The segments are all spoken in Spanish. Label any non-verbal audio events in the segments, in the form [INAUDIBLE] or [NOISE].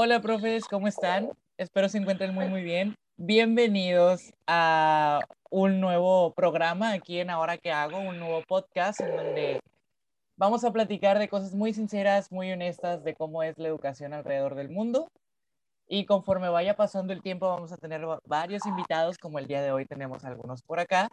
Hola, profes, ¿cómo están? Espero se encuentren muy, muy bien. Bienvenidos a un nuevo programa aquí en Ahora que hago, un nuevo podcast en donde vamos a platicar de cosas muy sinceras, muy honestas de cómo es la educación alrededor del mundo. Y conforme vaya pasando el tiempo, vamos a tener varios invitados, como el día de hoy tenemos algunos por acá.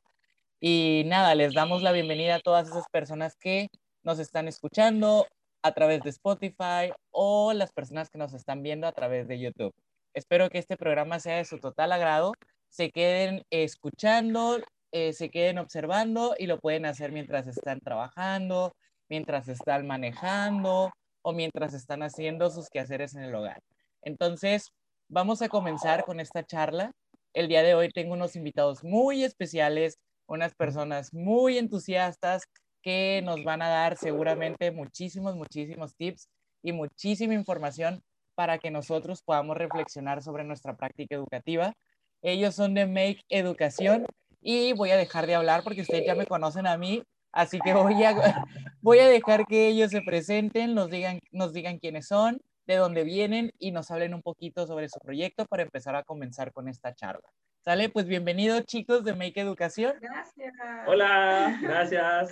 Y nada, les damos la bienvenida a todas esas personas que nos están escuchando a través de Spotify o las personas que nos están viendo a través de YouTube. Espero que este programa sea de su total agrado, se queden escuchando, eh, se queden observando y lo pueden hacer mientras están trabajando, mientras están manejando o mientras están haciendo sus quehaceres en el hogar. Entonces, vamos a comenzar con esta charla. El día de hoy tengo unos invitados muy especiales, unas personas muy entusiastas que nos van a dar seguramente muchísimos, muchísimos tips y muchísima información para que nosotros podamos reflexionar sobre nuestra práctica educativa. Ellos son de Make Educación y voy a dejar de hablar porque ustedes ya me conocen a mí, así que voy a, [LAUGHS] voy a dejar que ellos se presenten, nos digan, nos digan quiénes son, de dónde vienen y nos hablen un poquito sobre su proyecto para empezar a comenzar con esta charla. ¿Sale? Pues bienvenidos chicos de Make Educación. Gracias. Hola, [LAUGHS] gracias.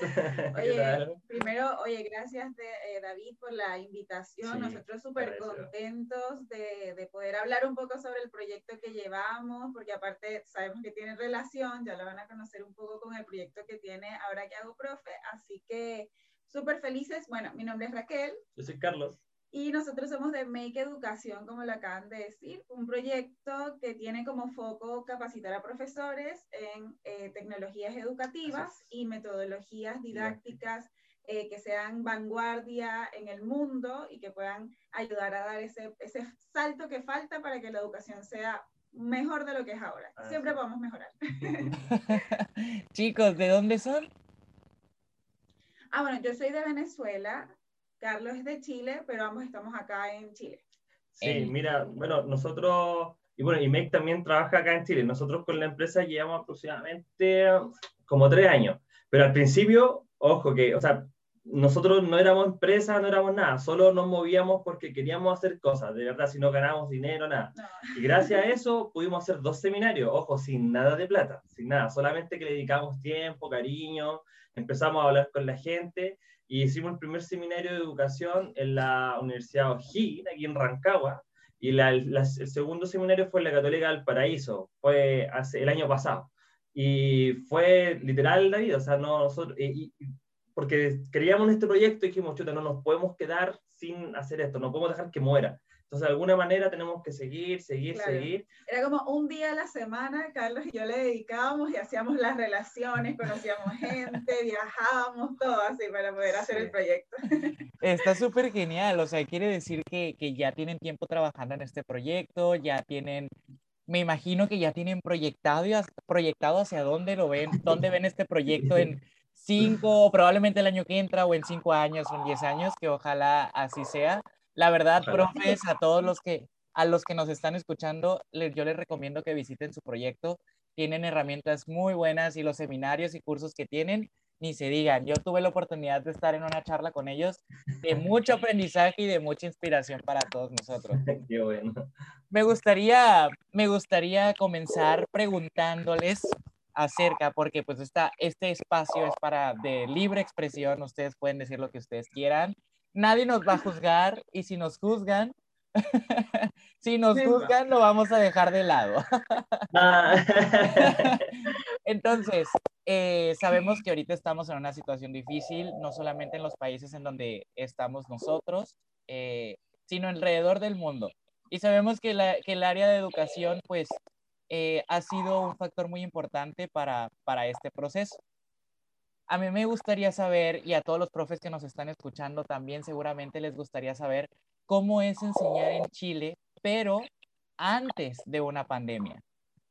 Oye, [LAUGHS] primero, oye, gracias de, eh, David por la invitación. Nosotros súper contentos de, de, poder hablar un poco sobre el proyecto que llevamos, porque aparte sabemos que tiene relación, ya lo van a conocer un poco con el proyecto que tiene ahora que hago profe, así que súper felices. Bueno, mi nombre es Raquel. Yo soy Carlos. Y nosotros somos de Make Educación, como lo acaban de decir, un proyecto que tiene como foco capacitar a profesores en eh, tecnologías educativas y metodologías didácticas eh, que sean vanguardia en el mundo y que puedan ayudar a dar ese, ese salto que falta para que la educación sea mejor de lo que es ahora. Ah, Siempre podemos mejorar. [LAUGHS] Chicos, ¿de dónde son? Ah, bueno, yo soy de Venezuela, Carlos es de Chile, pero ambos estamos acá en Chile. Sí, mira, bueno, nosotros, y bueno, IMEC también trabaja acá en Chile. Nosotros con la empresa llevamos aproximadamente como tres años, pero al principio, ojo que, o sea, nosotros no éramos empresa, no éramos nada, solo nos movíamos porque queríamos hacer cosas, de verdad, si no ganábamos dinero, nada. Y gracias a [LAUGHS] eso pudimos hacer dos seminarios, ojo, sin nada de plata, sin nada, solamente que le dedicamos tiempo, cariño, empezamos a hablar con la gente y hicimos el primer seminario de educación en la Universidad O'Higgins, aquí en Rancagua, y el segundo seminario fue en la Católica del Paraíso, fue hace, el año pasado. Y fue literal, David, o sea, no, nosotros, y, porque creíamos en este proyecto y dijimos, chuta, no nos podemos quedar sin hacer esto, no podemos dejar que muera. Entonces, de alguna manera tenemos que seguir, seguir, seguir. Era como un día a la semana, Carlos y yo le dedicábamos y hacíamos las relaciones, conocíamos gente, [LAUGHS] viajábamos, todo así para poder hacer el proyecto. [LAUGHS] Está súper genial, o sea, quiere decir que, que ya tienen tiempo trabajando en este proyecto, ya tienen me imagino que ya tienen proyectado, proyectado hacia dónde lo ven, dónde ven este proyecto en cinco, probablemente el año que entra, o en cinco años, o en diez años, que ojalá así sea. La verdad, profes, a todos los que, a los que nos están escuchando, yo les recomiendo que visiten su proyecto. Tienen herramientas muy buenas y los seminarios y cursos que tienen, ni se digan. Yo tuve la oportunidad de estar en una charla con ellos de [LAUGHS] mucho aprendizaje y de mucha inspiración para todos nosotros. [LAUGHS] Qué bueno. Me gustaría, me gustaría comenzar preguntándoles acerca, porque pues esta, este espacio es para de libre expresión, ustedes pueden decir lo que ustedes quieran nadie nos va a juzgar y si nos juzgan, [LAUGHS] si nos juzgan lo vamos a dejar de lado. Ah. [LAUGHS] Entonces, eh, sabemos que ahorita estamos en una situación difícil, no solamente en los países en donde estamos nosotros, eh, sino alrededor del mundo. Y sabemos que, el área de educación, pues, eh, ha sido un factor muy importante para, para este proceso a mí me gustaría saber, y a todos los profes que nos están escuchando también seguramente les gustaría saber cómo es enseñar en Chile, pero antes de una pandemia.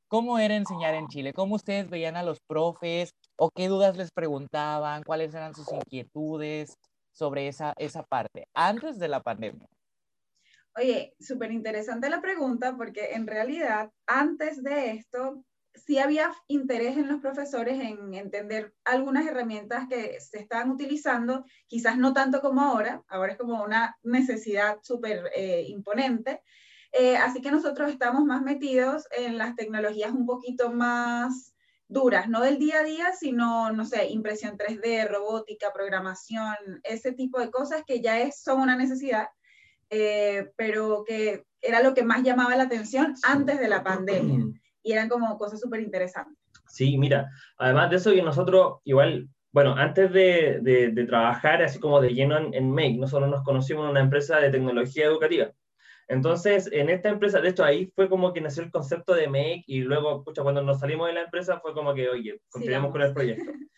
¿Cómo era enseñar en Chile? ¿Cómo ustedes veían a los profes o qué dudas les preguntaban? ¿Cuáles eran sus inquietudes sobre esa, esa parte antes de la pandemia? Oye, súper interesante la pregunta porque en realidad antes de esto sí había interés en los profesores en entender algunas herramientas que se estaban utilizando, quizás no tanto como ahora, ahora es como una necesidad súper eh, imponente, Eh, así que nosotros estamos más metidos en las tecnologías un poquito más duras, no del día a día, sino, no sé, impresión 3D, robótica, programación, ese tipo de cosas que ya es, son una necesidad, eh, pero que era lo que más llamaba la atención antes de la pandemia. Y eran como cosas súper interesantes. Sí, mira, además de eso que nosotros igual, bueno, antes de, de, trabajar así como de lleno en, en Make, nosotros nos conocimos en una empresa de tecnología educativa. Entonces, en esta empresa, de hecho, ahí fue como que nació el concepto de Make y luego, pucha, cuando nos salimos de la empresa fue como que, oye, continuamos con el proyecto. [LAUGHS]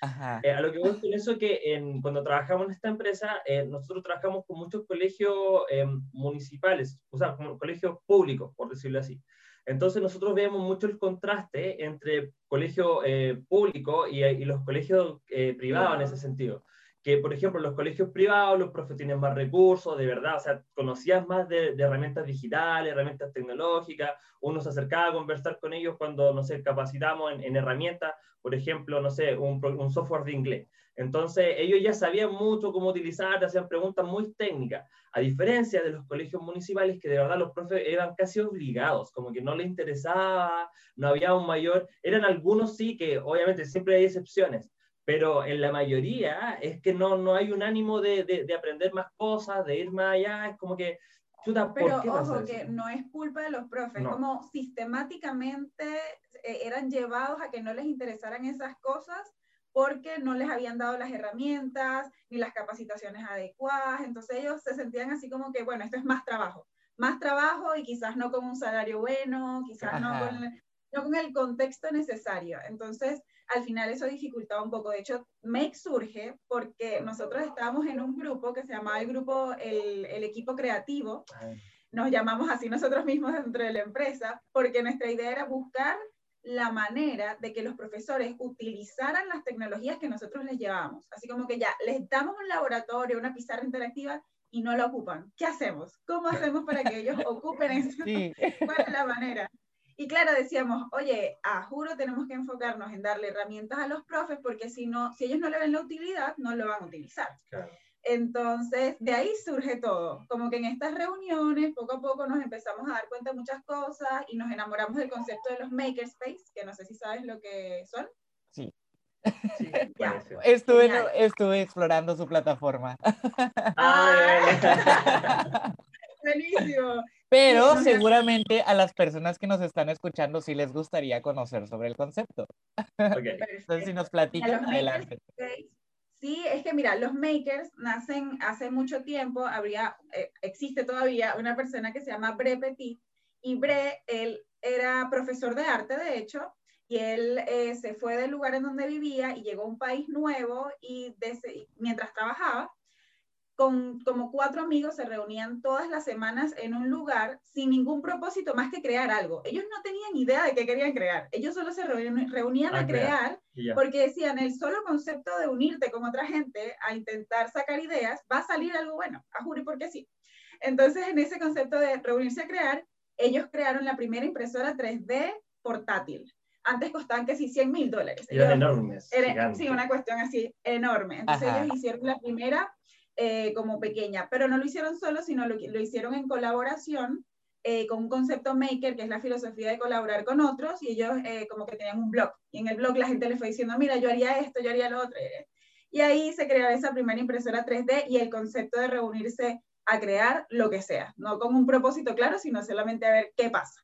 Eh, a lo que voy con eso que en, cuando trabajamos en esta empresa, eh, nosotros trabajamos con muchos colegios eh, municipales, o sea, colegios públicos, por decirlo así. Entonces nosotros vemos mucho el contraste entre colegio público y, y, los colegios privados en ese sentido que, por ejemplo, los colegios privados, los profes tienen más recursos, de verdad, o sea, conocías más de, herramientas digitales, herramientas tecnológicas, uno se acercaba a conversar con ellos cuando, no sé, capacitamos en, herramientas, por ejemplo, no sé, un, un, software de inglés. Entonces, ellos ya sabían mucho cómo utilizar, hacían preguntas muy técnicas, a diferencia de los colegios municipales, que de verdad los profes eran casi obligados, como que no les interesaba, no había un mayor, eran algunos sí, que obviamente siempre hay excepciones, pero en la mayoría es que no, no hay un ánimo de, de, aprender más cosas, de ir más allá, es como que... Chuta, pero ojo, que no es culpa de los profes, como sistemáticamente eh, eran llevados a que no les interesaran esas cosas porque no les habían dado las herramientas ni las capacitaciones adecuadas, entonces ellos se sentían así como que, bueno, esto es más trabajo, más trabajo y quizás no con un salario bueno, quizás no con, no con el contexto necesario. Entonces, al final eso dificultaba un poco. De hecho, Make surge porque nosotros estábamos en un grupo que se llamaba el grupo, el, el equipo creativo. Nos llamamos así nosotros mismos dentro de la empresa, porque nuestra idea era buscar la manera de que los profesores utilizaran las tecnologías que nosotros les llevábamos. Así como que ya les damos un laboratorio, una pizarra interactiva y no la ocupan. ¿Qué hacemos? ¿Cómo hacemos para que ellos [LAUGHS] ocupen eso? [LAUGHS] ¿Cuál es la manera? Y claro, decíamos, oye, a juro tenemos que enfocarnos en darle herramientas a los profes porque si no, si ellos no le ven la utilidad, no lo van a utilizar. Entonces, de ahí surge todo. Como que en estas reuniones, poco a poco nos empezamos a dar cuenta de muchas cosas y nos enamoramos del concepto de los makerspace, que no sé si sabes lo que son. Sí. estuve, estuve explorando su plataforma. Ah, [LAUGHS] Buenísimo. Pero seguramente a las personas que nos están escuchando sí les gustaría conocer sobre el concepto. Entonces, si nos platican, adelante. Sí, es que mira, los makers nacen hace mucho tiempo, habría, eh, existe todavía una persona que se llama Bre Petit, y Bre, él era profesor de arte, de hecho, y él eh, se fue del lugar en donde vivía y llegó a un país nuevo y mientras trabajaba, con como cuatro amigos se reunían todas las semanas en un lugar sin ningún propósito más que crear algo. Ellos no tenían idea de qué querían crear. Ellos solo se reunían, a, ah, crear, porque decían, el solo concepto de unirte con otra gente a intentar sacar ideas, va a salir algo bueno, a juro porque sí. Entonces, en ese concepto de reunirse a crear, ellos crearon la primera impresora 3D portátil. Antes costaban que sí 100 mil dólares. Eran enormes. sí, una cuestión así enorme. Entonces ellos hicieron la primera eh, como pequeña, pero no lo hicieron solo, sino lo, hicieron en colaboración eh, con un concepto maker, que es la filosofía de colaborar con otros, y ellos eh, como que tenían un blog, y en el blog la gente les fue diciendo, mira, yo haría esto, yo haría lo otro, y ahí se creó esa primera impresora 3D y el concepto de reunirse a crear lo que sea, no con un propósito claro, sino solamente a ver qué pasa.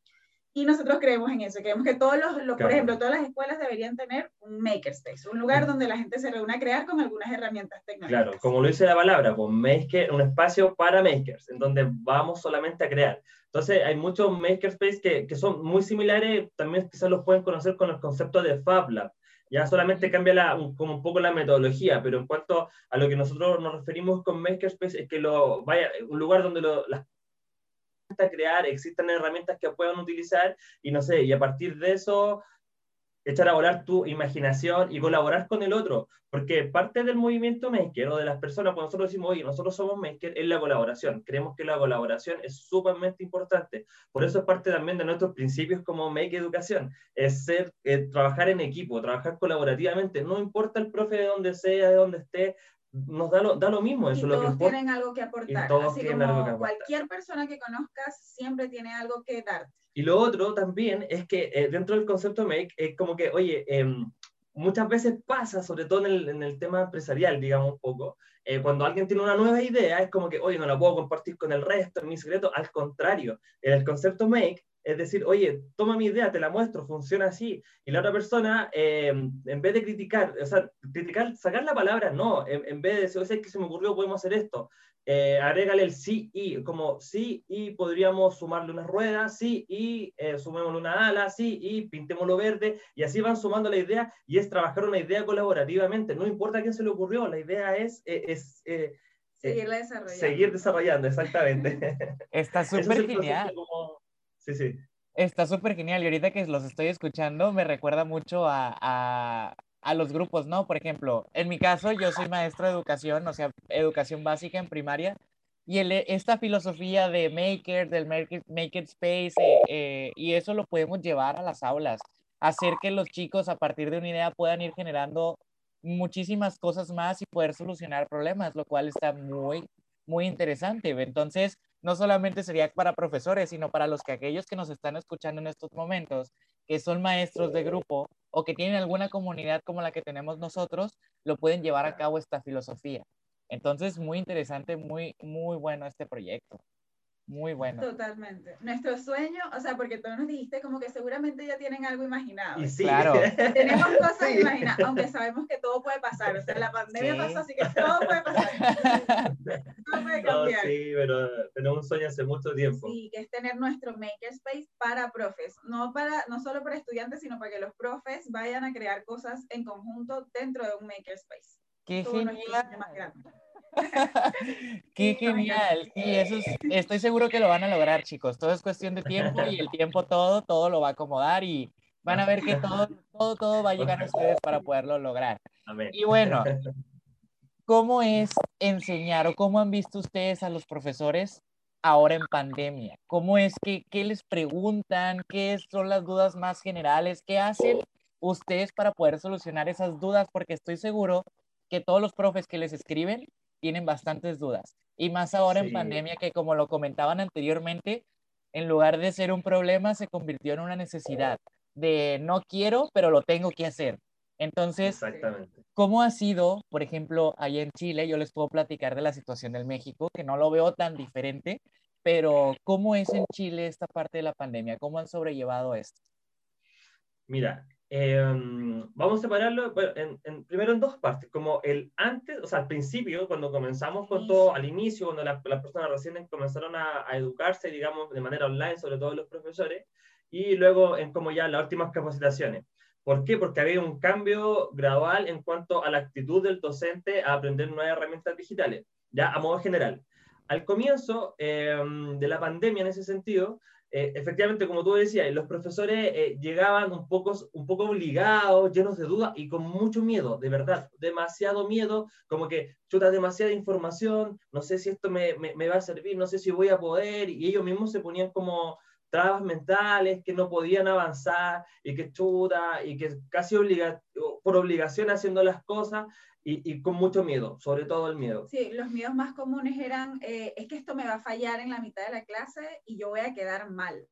Y nosotros creemos en eso, creemos que todos los, por ejemplo, todas las escuelas deberían tener un makerspace, un lugar donde la gente se reúna a crear con algunas herramientas tecnológicas. Claro, como lo dice la palabra, pues maker, un espacio para makers, en donde vamos solamente a crear. Entonces, hay muchos makerspace que, que son muy similares, también quizás los pueden conocer con el concepto de Fab Lab. Ya solamente cambia la, como un poco la metodología, pero en cuanto a lo que nosotros nos referimos con makerspace, es que lo, vaya, un lugar donde lo, las crear, existan herramientas que puedan utilizar y no sé, y a partir de eso echar a volar tu imaginación y colaborar con el otro, porque parte del movimiento maker o de las personas, cuando nosotros decimos, oye, nosotros somos maker, es la colaboración. Creemos que la colaboración es sumamente importante. Por eso es parte también de nuestros principios como Make Educación, es ser, eh, trabajar en equipo, trabajar colaborativamente. No importa el profe de donde sea, de donde esté, nos da lo, da lo mismo. Eso y lo todos que importa. tienen algo que aportar. todos Así tienen como algo que aportar. cualquier persona que conozcas siempre tiene algo que darte. Y lo otro también es que eh, dentro del concepto Make es como que, oye, em, muchas veces pasa, sobre todo en el, en el tema empresarial, digamos un poco, eh, cuando alguien tiene una nueva idea, es como que, oye, no la puedo compartir con el resto, es mi secreto. Al contrario, en el concepto Make es decir, oye, toma mi idea, te la muestro, funciona así. Y la otra persona, eh, en vez de criticar, o sea, criticar, sacar la palabra no, en, en vez de decir, oye, es que se me ocurrió, podemos hacer esto. Eh, agrégale el sí y, como sí y podríamos sumarle unas ruedas, sí y eh, sumémosle una ala, sí y pintémoslo verde, y así van sumando la idea y es trabajar una idea colaborativamente. No importa a quién se le ocurrió, la idea es. eh, es eh, Seguirla desarrollando. Seguir desarrollando, exactamente. Está [LAUGHS] súper genial. como- Sí, sí. Está súper genial. Y ahorita que los estoy escuchando, me recuerda mucho a, a, a los grupos, ¿no? Por ejemplo, en mi caso, yo soy maestro de educación, o sea, educación básica en primaria. Y el, esta filosofía de maker, del maker, maker space, eh, eh, y eso lo podemos llevar a las aulas, hacer que los chicos a partir de una idea puedan ir generando muchísimas cosas más y poder solucionar problemas, lo cual está muy, muy interesante. Entonces, no solamente sería para profesores, sino para los que aquellos que nos están escuchando en estos momentos, que son maestros de grupo o que tienen alguna comunidad como la que tenemos nosotros, lo pueden llevar a cabo esta filosofía. Entonces, muy interesante, muy, muy bueno este proyecto. Muy bueno. Totalmente. Nuestro sueño, o sea, porque tú nos dijiste como que seguramente ya tienen algo imaginado. Y sí. Claro. [LAUGHS] Tenemos cosas Sí. imaginadas, aunque sabemos que todo puede pasar. O sea, la pandemia Sí. pasó, así que todo puede pasar. [LAUGHS] Todo puede No, cambiar. sí, pero tenemos un sueño hace mucho tiempo. Sí, que es tener nuestro makerspace para profes, no, para, no solo para estudiantes, sino para que los profes vayan a crear cosas en conjunto dentro de un makerspace. Qué Todo sueño más genial. grande. [LAUGHS] Qué genial. Sí, eso es- estoy seguro que lo van a lograr, chicos. Todo es cuestión de tiempo y el [LAUGHS] tiempo todo, todo lo va a acomodar y van a ver que todo, todo, todo va a llegar a ustedes para poderlo lograr. Y bueno, ¿cómo es enseñar o cómo han visto ustedes a los profesores ahora en pandemia? ¿Cómo es que, qué les preguntan? ¿Qué son las dudas más generales? ¿Qué hacen ustedes para poder solucionar esas dudas? Porque estoy seguro que todos los profes que les escriben tienen bastantes dudas. Y más ahora en Sí. pandemia que como lo comentaban anteriormente, en lugar de ser un problema, se convirtió en una necesidad de no quiero, pero lo tengo que hacer. Entonces. ¿Cómo ha sido, por ejemplo, allá en Chile? Yo les puedo platicar de la situación del México, que no lo veo tan diferente, pero ¿cómo es en Chile esta parte de la pandemia? ¿Cómo han sobrellevado esto? Mira, eh, vamos a separarlo bueno, en, en- primero en dos partes, como el antes, o sea, al principio, cuando comenzamos con todo, al inicio, cuando la- las personas recién comenzaron a, a educarse, digamos, de manera online, sobre todo los profesores, y luego en como ya las últimas capacitaciones. ¿Por qué? Porque había un cambio gradual en cuanto a la actitud del docente a aprender nuevas herramientas digitales, ya a modo general. Al comienzo eh, de la pandemia, en ese sentido, eh, efectivamente, como tú decías, los profesores eh, llegaban un poco, un poco obligados, llenos de dudas y con mucho miedo, de verdad, demasiado miedo, como que chuta demasiada información, no sé si esto me, me, me va a servir, no sé si voy a poder, y ellos mismos se ponían como trabas mentales, que no podían avanzar, y que chuta, y que casi obliga, por obligación haciendo las cosas, y, con mucho miedo, sobre todo el miedo. Sí, los miedos más comunes eran, eh, es que esto me va a fallar en la mitad de la clase y yo voy a quedar mal.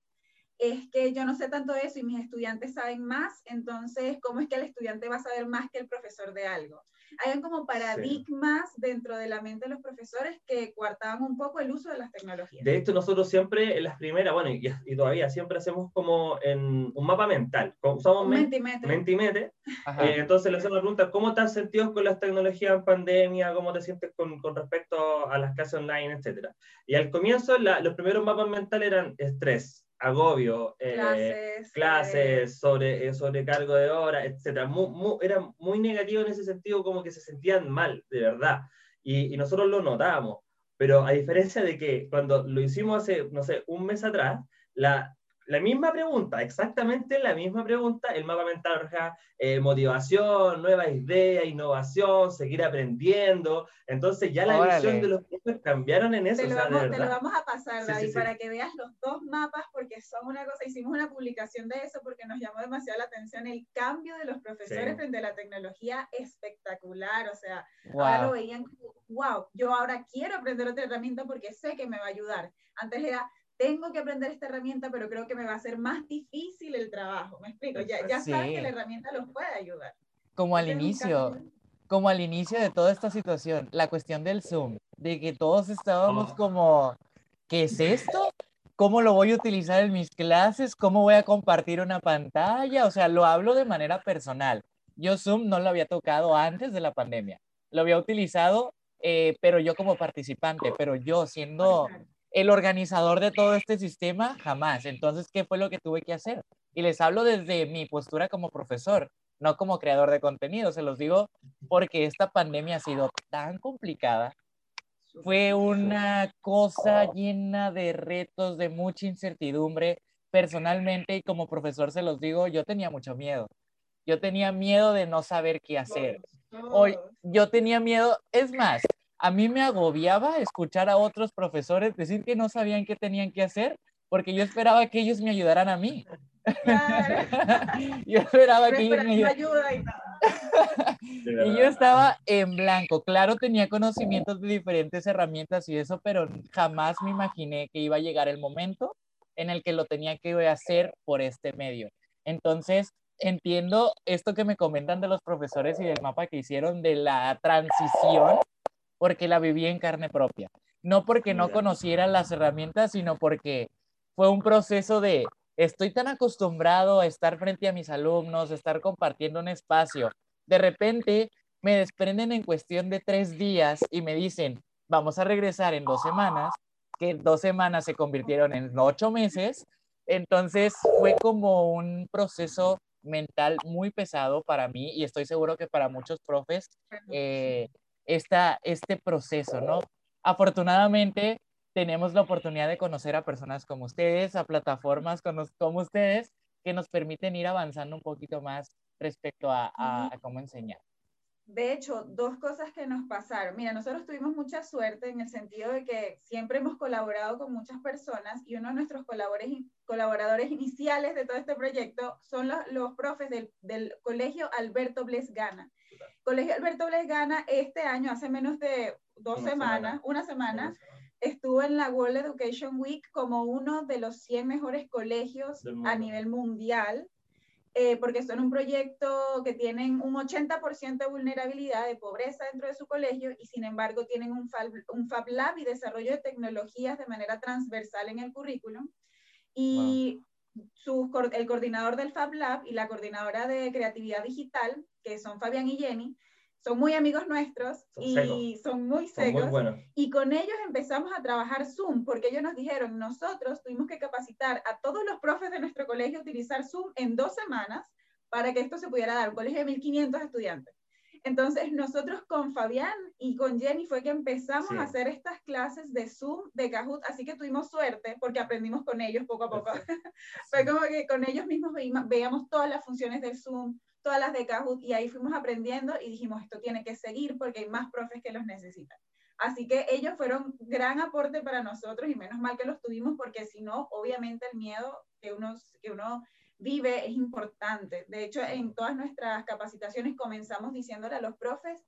Es que yo no sé tanto de eso y mis estudiantes saben más, entonces, ¿cómo es que el estudiante va a saber más que el profesor de algo? Hay como paradigmas dentro de la mente de los profesores que coartaban un poco el uso de las tecnologías. De hecho, nosotros siempre en las primeras, bueno, y, y todavía siempre hacemos como en un mapa mental. Usamos Un men- mentimetro. Mentimeter. Ajá. Eh, entonces le hacemos la pregunta, ¿cómo te has sentido con las tecnologías en pandemia? ¿Cómo te sientes con, con respecto a las clases online, etcétera? Y al comienzo la- los primeros mapas mentales eran estrés, agobio, eh, clases. clases, sobre, eh, sobrecargo de horas, etcétera. Mu- mu- era muy negativo en ese sentido, como que se sentían mal, de verdad. Y, y nosotros lo notábamos. Pero a diferencia de que cuando lo hicimos hace, no sé, un mes atrás, la, la misma pregunta, exactamente la misma pregunta, el mapa mental eh, motivación, nuevas ideas, innovación, seguir aprendiendo. Entonces ya la visión de los profes cambiaron en eso. Te lo, vamos, te lo vamos, a pasar, David, para que veas los dos mapas, porque son una cosa, hicimos una publicación de eso porque nos llamó demasiado la atención el cambio de los profesores frente a la tecnología espectacular. O sea, ahora lo veían como, wow, yo ahora quiero aprender otra herramienta porque sé que me va a ayudar. Antes era, tengo que aprender esta herramienta, pero creo que me va a ser más difícil el trabajo. ¿Me explico? Ya, ya saben que la herramienta los puede ayudar. Como al inicio, como al inicio de toda esta situación, la cuestión del Zoom, de que todos estábamos oh. como, ¿qué es esto? ¿Cómo lo voy a utilizar en mis clases? ¿Cómo voy a compartir una pantalla? O sea, lo hablo de manera personal. Yo Zoom no lo había tocado antes de la pandemia. Lo había utilizado, eh, pero yo como participante, pero yo siendo el organizador de todo este sistema, jamás. Entonces, ¿qué fue lo que tuve que hacer? Y les hablo desde mi postura como profesor, no como creador de contenido. Se los digo porque esta pandemia ha sido tan complicada. Fue una cosa llena de retos, de mucha incertidumbre. Personalmente y como profesor se los digo, yo tenía mucho miedo. Yo tenía miedo de no saber qué hacer. Hoy, yo tenía miedo, es más, a mí me agobiaba escuchar a otros profesores decir que no sabían qué tenían que hacer, porque yo esperaba que ellos me ayudaran a mí. [LAUGHS] yo esperaba que ellos me ayudaran. y yo estaba en blanco. Claro, tenía conocimientos de diferentes herramientas y eso, pero jamás me imaginé que iba a llegar el momento en el que lo tenía que hacer por este medio. Entonces, entiendo esto que me comentan de los profesores y del mapa que hicieron de la transición porque la viví en carne propia. No porque no conociera las herramientas, sino porque fue un proceso de, estoy tan acostumbrado a estar frente a mis alumnos, a estar compartiendo un espacio. De repente me desprenden en cuestión de tres días y me dicen, vamos a regresar en dos semanas, que dos semanas se convirtieron en ocho meses. Entonces fue como un proceso mental muy pesado para mí y estoy seguro que para muchos profes eh, esta, este proceso, ¿no? Afortunadamente, tenemos la oportunidad de conocer a personas como ustedes, a plataformas como, como ustedes, que nos permiten ir avanzando un poquito más respecto a, a, cómo enseñar. De hecho, dos cosas que nos pasaron. Mira, nosotros tuvimos mucha suerte en el sentido de que siempre hemos colaborado con muchas personas y uno de nuestros colaboradores, colaboradores iniciales de todo este proyecto son los, los profes del, del, Colegio Alberto Bles Gana. Colegio Alberto Gana este año, hace menos de dos semanas, una semana, estuvo en la World Education Week como uno de los 100 mejores colegios a nivel mundial, eh, porque son un proyecto que tienen un 80% de vulnerabilidad, de pobreza dentro de su colegio, y sin embargo tienen un Fab, Lab y desarrollo de tecnologías de manera transversal en el currículum. Y el coordinador del Fab Lab y la coordinadora de creatividad digital, que son Fabián y Jenny, son muy amigos nuestros y son muy secos. Y con ellos empezamos a trabajar Zoom, porque ellos nos dijeron, nosotros tuvimos que capacitar a todos los profes de nuestro colegio a utilizar Zoom en dos semanas para que esto se pudiera dar, un colegio de 1.500 estudiantes. Entonces, nosotros con Fabián y con Jenny fue que empezamos a hacer estas clases de Zoom, de Kahoot, así que tuvimos suerte porque aprendimos con ellos poco a poco. [LAUGHS] fue como que con ellos mismos veíamos todas las funciones del Zoom, todas las de Kahoot y ahí fuimos aprendiendo y dijimos, esto tiene que seguir porque hay más profes que los necesitan. Así que ellos fueron gran aporte para nosotros y menos mal que los tuvimos porque si no, obviamente el miedo que uno, que uno vive es importante. De hecho, en todas nuestras capacitaciones comenzamos diciéndole a los profes,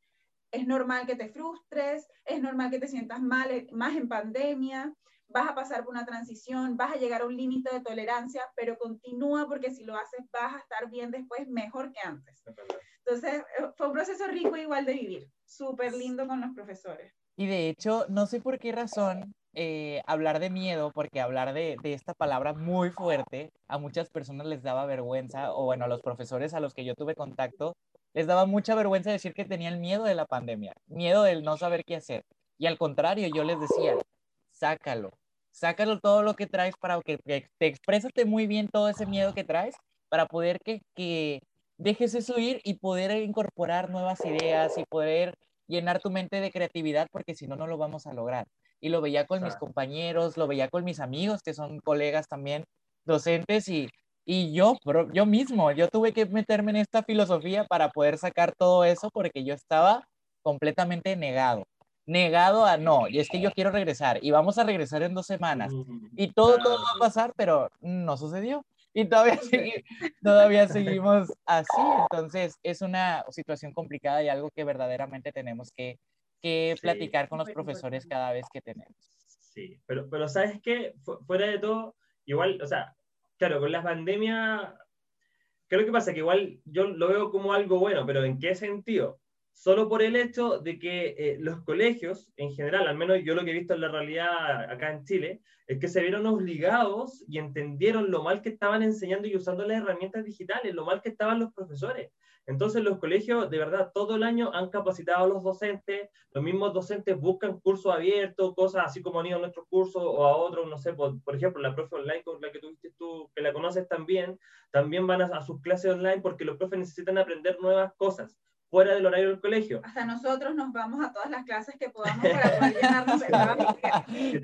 es normal que te frustres, es normal que te sientas mal, eh, más en pandemia, vas a pasar por una transición, vas a llegar a un límite de tolerancia, pero continúa porque si lo haces vas a estar bien después, mejor que antes. Entonces, eh, fue un proceso rico igual de vivir, súper lindo con los profesores. Y de hecho, no sé por qué razón eh, hablar de miedo, porque hablar de, de, esta palabra muy fuerte a muchas personas les daba vergüenza, o bueno, a los profesores a los que yo tuve contacto, les daba mucha vergüenza decir que tenían miedo de la pandemia, miedo del no saber qué hacer. Y al contrario, yo les decía, sácalo, sácalo todo lo que traes para que, te expresate muy bien todo ese miedo que traes, para poder que, que dejes eso ir y poder incorporar nuevas ideas y poder llenar tu mente de creatividad, porque si no, no lo vamos a lograr. Y lo veía con mis compañeros, lo veía con mis amigos, que son colegas también, docentes y, y yo, yo mismo, yo tuve que meterme en esta filosofía para poder sacar todo eso porque yo estaba completamente negado negado a no, y es que yo quiero regresar y vamos a regresar en dos semanas y todo, todo va a pasar, pero no sucedió y todavía, todavía seguimos así. Entonces es una situación complicada y algo que verdaderamente tenemos que, que platicar con los profesores cada vez que tenemos. Sí, pero, pero ¿sabes qué? Fuera de todo, igual, o sea, claro, con la pandemia, creo que pasa que igual yo lo veo como algo bueno, pero ¿en qué sentido? Solo por el hecho de que eh, los colegios, en general, al menos yo lo que he visto en la realidad acá en Chile, es que se vieron obligados y entendieron lo mal que estaban enseñando y usando las herramientas digitales, lo mal que estaban los profesores. Entonces los colegios, de verdad, todo el año han capacitado a los docentes, los mismos docentes buscan cursos abiertos, cosas así como han ido a nuestros cursos o a otros, no sé, por, ejemplo, la profe online con la que tuviste tú, que la conoces también, también van a, a sus clases online porque los profes necesitan aprender nuevas cosas fuera del horario del colegio. Hasta nosotros nos vamos a todas las clases que podamos para [LAUGHS] poder llenarnos de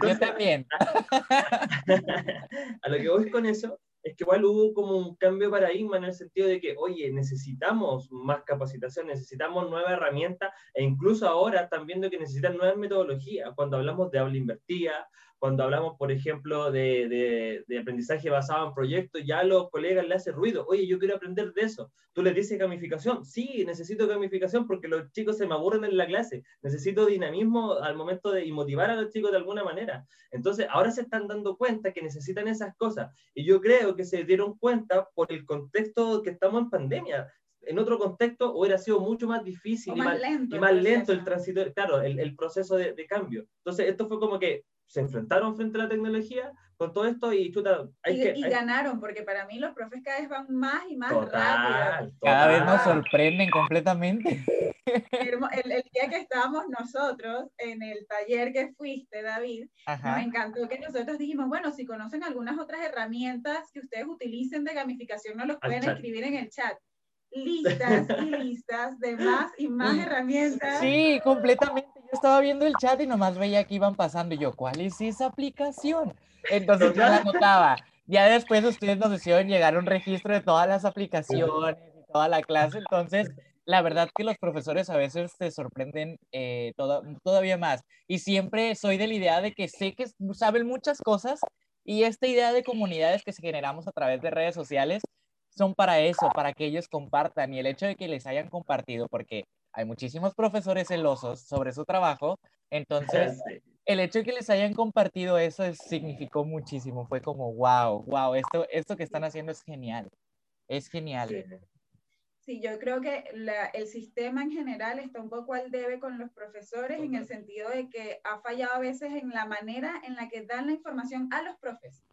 Yo también. [LAUGHS] a lo que voy con eso es que igual hubo como un cambio de paradigma en el sentido de que, oye, necesitamos más capacitación, necesitamos nuevas herramientas e incluso ahora están viendo que necesitan nuevas metodologías. Cuando hablamos de habla invertida, cuando hablamos, por ejemplo, de, de, aprendizaje basado en proyectos, ya a los colegas le hace ruido. Oye, yo quiero aprender de eso. Tú les dices gamificación. Sí, necesito gamificación porque los chicos se me aburren en la clase. Necesito dinamismo al momento de y motivar a los chicos de alguna manera. Entonces, ahora se están dando cuenta que necesitan esas cosas. Y yo creo que se dieron cuenta por el contexto que estamos en pandemia en otro contexto hubiera sido mucho más difícil y, más, lento, y más lento el tránsito, claro, el, el proceso de, de, cambio. Entonces, esto fue como que se enfrentaron frente a la tecnología con todo esto y chuta. Hay y, que, y ganaron, porque para mí los profes cada vez van más y más rápido. Cada vez nos sorprenden completamente. [LAUGHS] El, el, día que estábamos nosotros en el taller que fuiste, David, me encantó que nosotros dijimos, bueno, si conocen algunas otras herramientas que ustedes utilicen de gamificación, nos los pueden escribir en el chat listas y [LAUGHS] listas de más y más herramientas. Sí, completamente. Yo estaba viendo el chat y nomás veía que iban pasando y yo, ¿cuál es esa aplicación? Entonces yo la anotaba. Ya después ustedes nos hicieron llegar un registro de todas las aplicaciones y toda la clase. Entonces, la verdad que los profesores a veces te sorprenden eh, todavía más. Y siempre soy de la idea de que sé que saben muchas cosas y esta idea de comunidades que se generamos a través de redes sociales son para eso, para que ellos compartan y el hecho de que les hayan compartido, porque hay muchísimos profesores celosos sobre su trabajo, entonces [LAUGHS] el hecho de que les hayan compartido eso significó muchísimo, fue como, wow, wow, esto, esto que están haciendo es genial, es genial. Sí, yo creo que el sistema en general está un poco al debe con los profesores en el sentido de que ha fallado a veces en la manera en la que dan la información a los profes.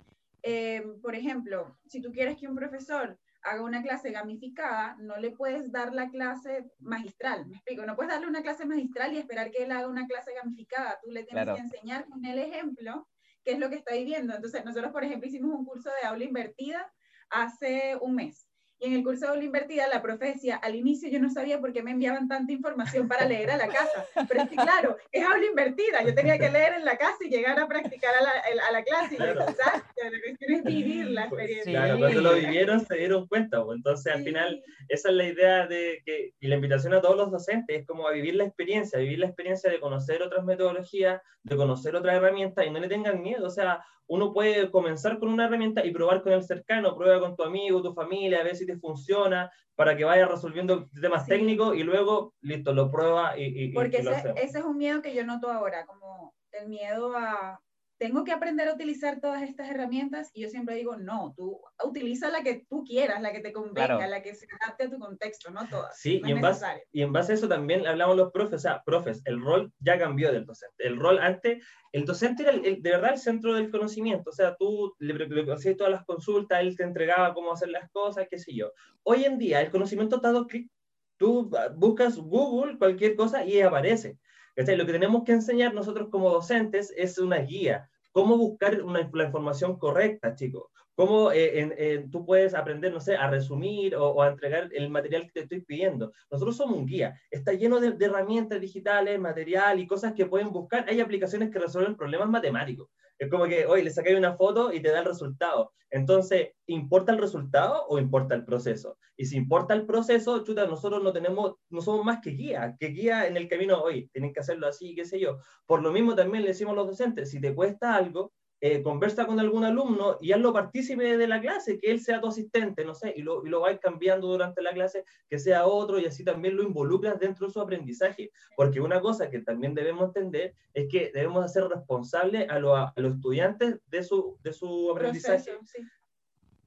Eh, por ejemplo, si tú quieres que un profesor haga una clase gamificada, no le puedes dar la clase magistral, me explico, no puedes darle una clase magistral y esperar que él haga una clase gamificada, tú le tienes que enseñar con el ejemplo qué es lo que está viviendo. Entonces, nosotros, por ejemplo, hicimos un curso de aula invertida hace un mes y en el curso de aula invertida, la profecía, al inicio yo no sabía por qué me enviaban tanta información para leer a la casa. Pero es que, claro, es aula invertida. Yo tenía que leer en la casa y llegar a practicar a la, a la clase. Y claro. la cuestión es vivir la experiencia. Claro, cuando lo vivieron se dieron cuenta. Pues. Entonces, al final, esa es la idea de que, y la invitación a todos los docentes es como a vivir la experiencia, vivir la experiencia de conocer otras metodologías, de conocer otras herramientas y no le tengan miedo. O sea, uno puede comenzar con una herramienta y probar con el cercano, prueba con tu amigo, tu familia, a ver si te funciona, para que vayas resolviendo temas técnicos y luego, listo, lo prueba y, y Porque ese, ese es un miedo que yo noto ahora, como el miedo a, tengo que aprender a utilizar todas estas herramientas y yo siempre digo, no, tú utiliza la que tú quieras, la que te convenga, la que se adapte a tu contexto, no todas. Sí, y, en base, y, en base, a eso también hablamos los profes, o sea, profes, el rol ya cambió del docente. El rol antes, el docente era el, de verdad el centro del conocimiento, o sea, tú le, le hacías todas las consultas, él te entregaba cómo hacer las cosas, qué sé yo. Hoy en día el conocimiento está dado clic, tú buscas Google, cualquier cosa y aparece. Lo que tenemos que enseñar nosotros como docentes es una guía, cómo buscar una, la información correcta, chicos. Cómo eh, tú puedes aprender, no sé, a resumir o, a entregar el material que te estoy pidiendo. Nosotros somos un guía. Está lleno de, herramientas digitales, material y cosas que pueden buscar. Hay aplicaciones que resuelven problemas matemáticos. Es como que, oye, le sacáis una foto y te da el resultado. Entonces, ¿importa el resultado o importa el proceso? Y si importa el proceso, chuta, nosotros no tenemos, no somos más que guía, que guía en el camino, oye, tienen que hacerlo así, qué sé yo. Por lo mismo también le decimos a los docentes, si te cuesta algo, eh, conversa con algún alumno y hazlo partícipe de la clase, que él sea tu asistente, no sé, y lo, y lo vais cambiando durante la clase, que sea otro, y así también lo involucras dentro de su aprendizaje. Porque una cosa que también debemos entender es que debemos hacer responsable a, a los estudiantes de su, de su aprendizaje.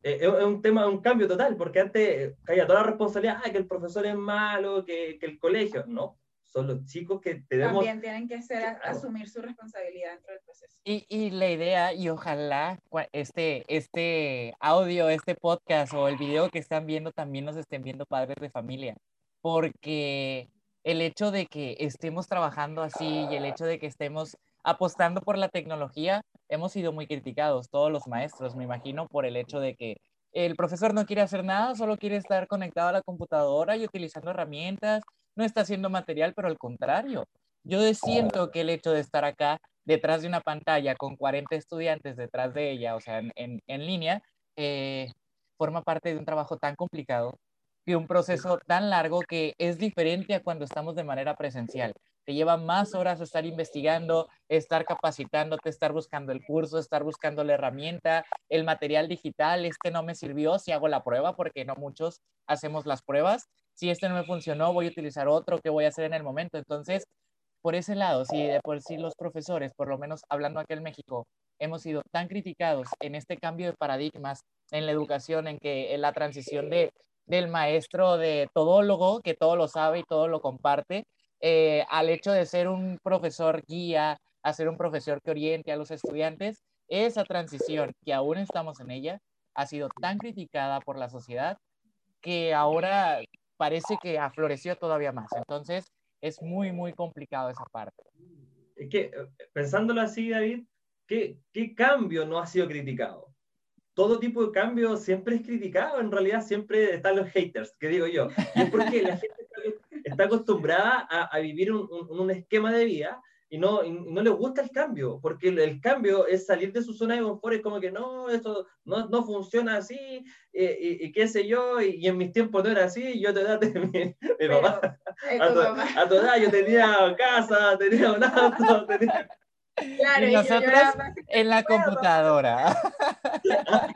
Eh, es un tema, un cambio total, porque antes caía toda la responsabilidad, ah, que el profesor es malo, que, que el colegio, no, son los chicos que tenemos... También tienen que ser, asumir su responsabilidad dentro del proceso. Y, y, la idea, y ojalá este, este audio, este podcast o el video que están viendo también nos estén viendo padres de familia, porque el hecho de que estemos trabajando así y el hecho de que estemos apostando por la tecnología, hemos sido muy criticados, todos los maestros, me imagino, por el hecho de que el profesor no quiere hacer nada, solo quiere estar conectado a la computadora y utilizando herramientas no está haciendo material, pero al contrario, yo siento que el hecho de estar acá detrás de una pantalla con 40 estudiantes detrás de ella, o sea, en, línea, eh, forma parte de un trabajo tan complicado y un proceso tan largo que es diferente a cuando estamos de manera presencial. Te lleva más horas estar investigando, estar capacitándote, estar buscando el curso, estar buscando la herramienta, el material digital, este no me sirvió si hago la prueba, porque no muchos hacemos las pruebas si este no me funcionó, voy a utilizar otro, ¿qué voy a hacer en el momento? Entonces, por ese lado, si por sí los profesores, por lo menos hablando aquí en México, hemos sido tan criticados en este cambio de paradigmas en la educación, en que en la transición de, del maestro de todólogo, que todo lo sabe y todo lo comparte, eh, al hecho de ser un profesor guía, a ser un profesor que oriente a los estudiantes, esa transición que aún estamos en ella ha sido tan criticada por la sociedad que ahora parece que afloreció todavía más. Entonces, es muy, muy complicado esa parte. Es que, eh, pensándolo así, David, ¿qué, qué cambio no ha sido criticado? Todo tipo de cambio siempre es criticado, en realidad siempre están los haters, que digo yo. Y es porque la [LAUGHS] gente está acostumbrada a, a vivir un, un, esquema de vida y no, no le gusta el cambio, porque el, cambio es salir de su zona de confort, es como que no, esto no, no funciona así, eh, y, qué sé yo, y, en mis tiempos no era así, yo te edad mi, [LAUGHS] mi papá, [LAUGHS] a tu, a tu, edad yo tenía casa, tenía un auto, [LAUGHS] tenía... Claro, y nosotros en la computadora.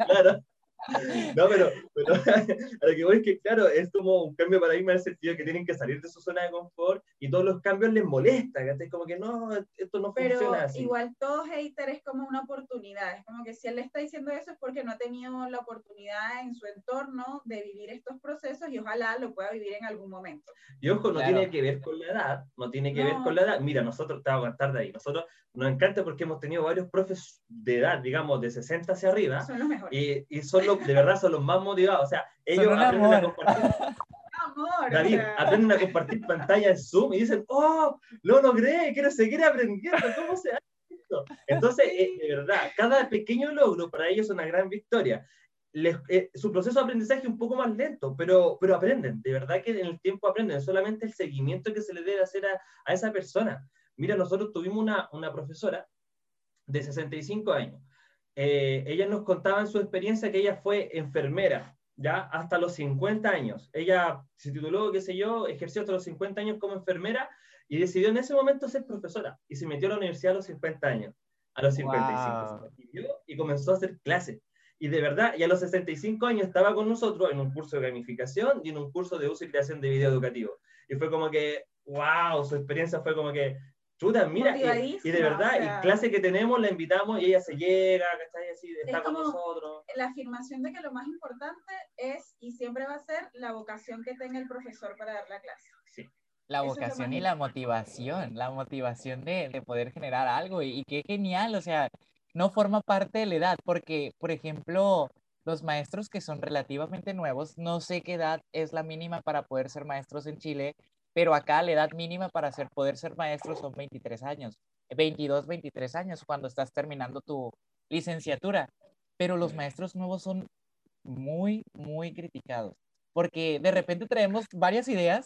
claro. [LAUGHS] No, pero, pero [LAUGHS] a lo que voy es que, claro, es como un cambio de paradigma en el sentido que tienen que salir de su zona de confort y todos los cambios les molesta, que es como que no, esto no pero funciona así. igual todo hater es como una oportunidad, es como que si él le está diciendo eso es porque no ha tenido la oportunidad en su entorno de vivir estos procesos y ojalá lo pueda vivir en algún momento. Y ojo, no tiene que ver con la edad, no tiene que ver con la edad. Mira, nosotros, te voy a contar de ahí, nosotros nos encanta porque hemos tenido varios profes de edad, digamos, de 60 hacia arriba. Son los mejores. Y, y son los, de verdad, son los más motivados. O sea, ellos aprenden a compartir. [LAUGHS] Amor, David, aprenden a compartir pantalla en Zoom y dicen, oh, lo logré, quiero seguir aprendiendo, ¿cómo se hace esto? Entonces, eh, de verdad, cada pequeño logro para ellos es una gran victoria. Les, eh, su proceso de aprendizaje es un poco más lento, pero, pero aprenden, de verdad que en el tiempo aprenden, solamente el seguimiento que se le debe hacer a, a esa persona. Mira, nosotros tuvimos una, una profesora de 65 años. Eh, ella nos contaba en su experiencia que ella fue enfermera, ya hasta los 50 años. Ella se tituló, qué sé yo, ejerció hasta los 50 años como enfermera y decidió en ese momento ser profesora y se metió a la universidad a los 50 años, a los 55. Y comenzó a hacer clases. Y de verdad, y a los 65 años estaba con nosotros en un curso de gamificación y en un curso de uso y creación de video educativo. Y fue como que, wow, su experiencia fue como que Chuta, mira, y, de verdad, y clase que tenemos la invitamos y ella se llega, ¿cachai? Así, está con nosotros. La afirmación de que lo más importante es y siempre va a ser la vocación que tenga el profesor para dar la clase. Sí. La vocación y la motivación, la motivación de, de poder generar algo y, y, qué genial, o sea, no forma parte de la edad, porque, por ejemplo, los maestros que son relativamente nuevos, no sé qué edad es la mínima para poder ser maestros en Chile, pero acá la edad mínima para ser, poder ser maestro son 23 años, 22, 23 años cuando estás terminando tu licenciatura. Pero los maestros nuevos son muy, muy criticados, porque de repente traemos varias ideas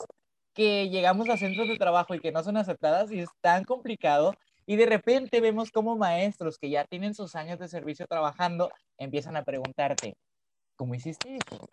que llegamos a centros de trabajo y que no son aceptadas y es tan complicado Y de repente vemos como maestros que ya tienen sus años de servicio trabajando empiezan a preguntarte, ¿cómo hiciste eso?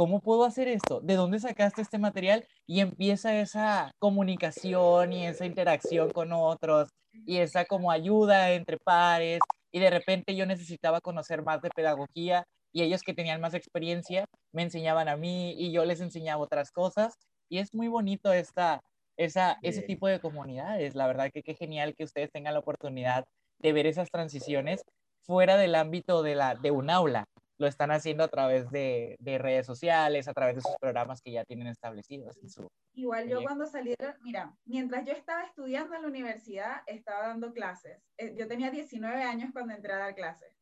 ¿Cómo puedo hacer esto? ¿De dónde sacaste este material? Y empieza esa comunicación y esa interacción con otros y esa como ayuda entre pares. Y de repente yo necesitaba conocer más de pedagogía y ellos que tenían más experiencia me enseñaban a mí y yo les enseñaba otras cosas. Y es muy bonito esta, esa, ese tipo de comunidades. La verdad que qué genial que ustedes tengan la oportunidad de ver esas transiciones fuera del ámbito de, la, de un aula. Lo están haciendo a través de, de redes sociales, a través de sus programas que ya tienen establecidos en su... Igual yo cuando salí, mira, mientras yo estaba estudiando en la universidad, estaba dando clases. Eh, yo tenía 19 años cuando entré a dar clases.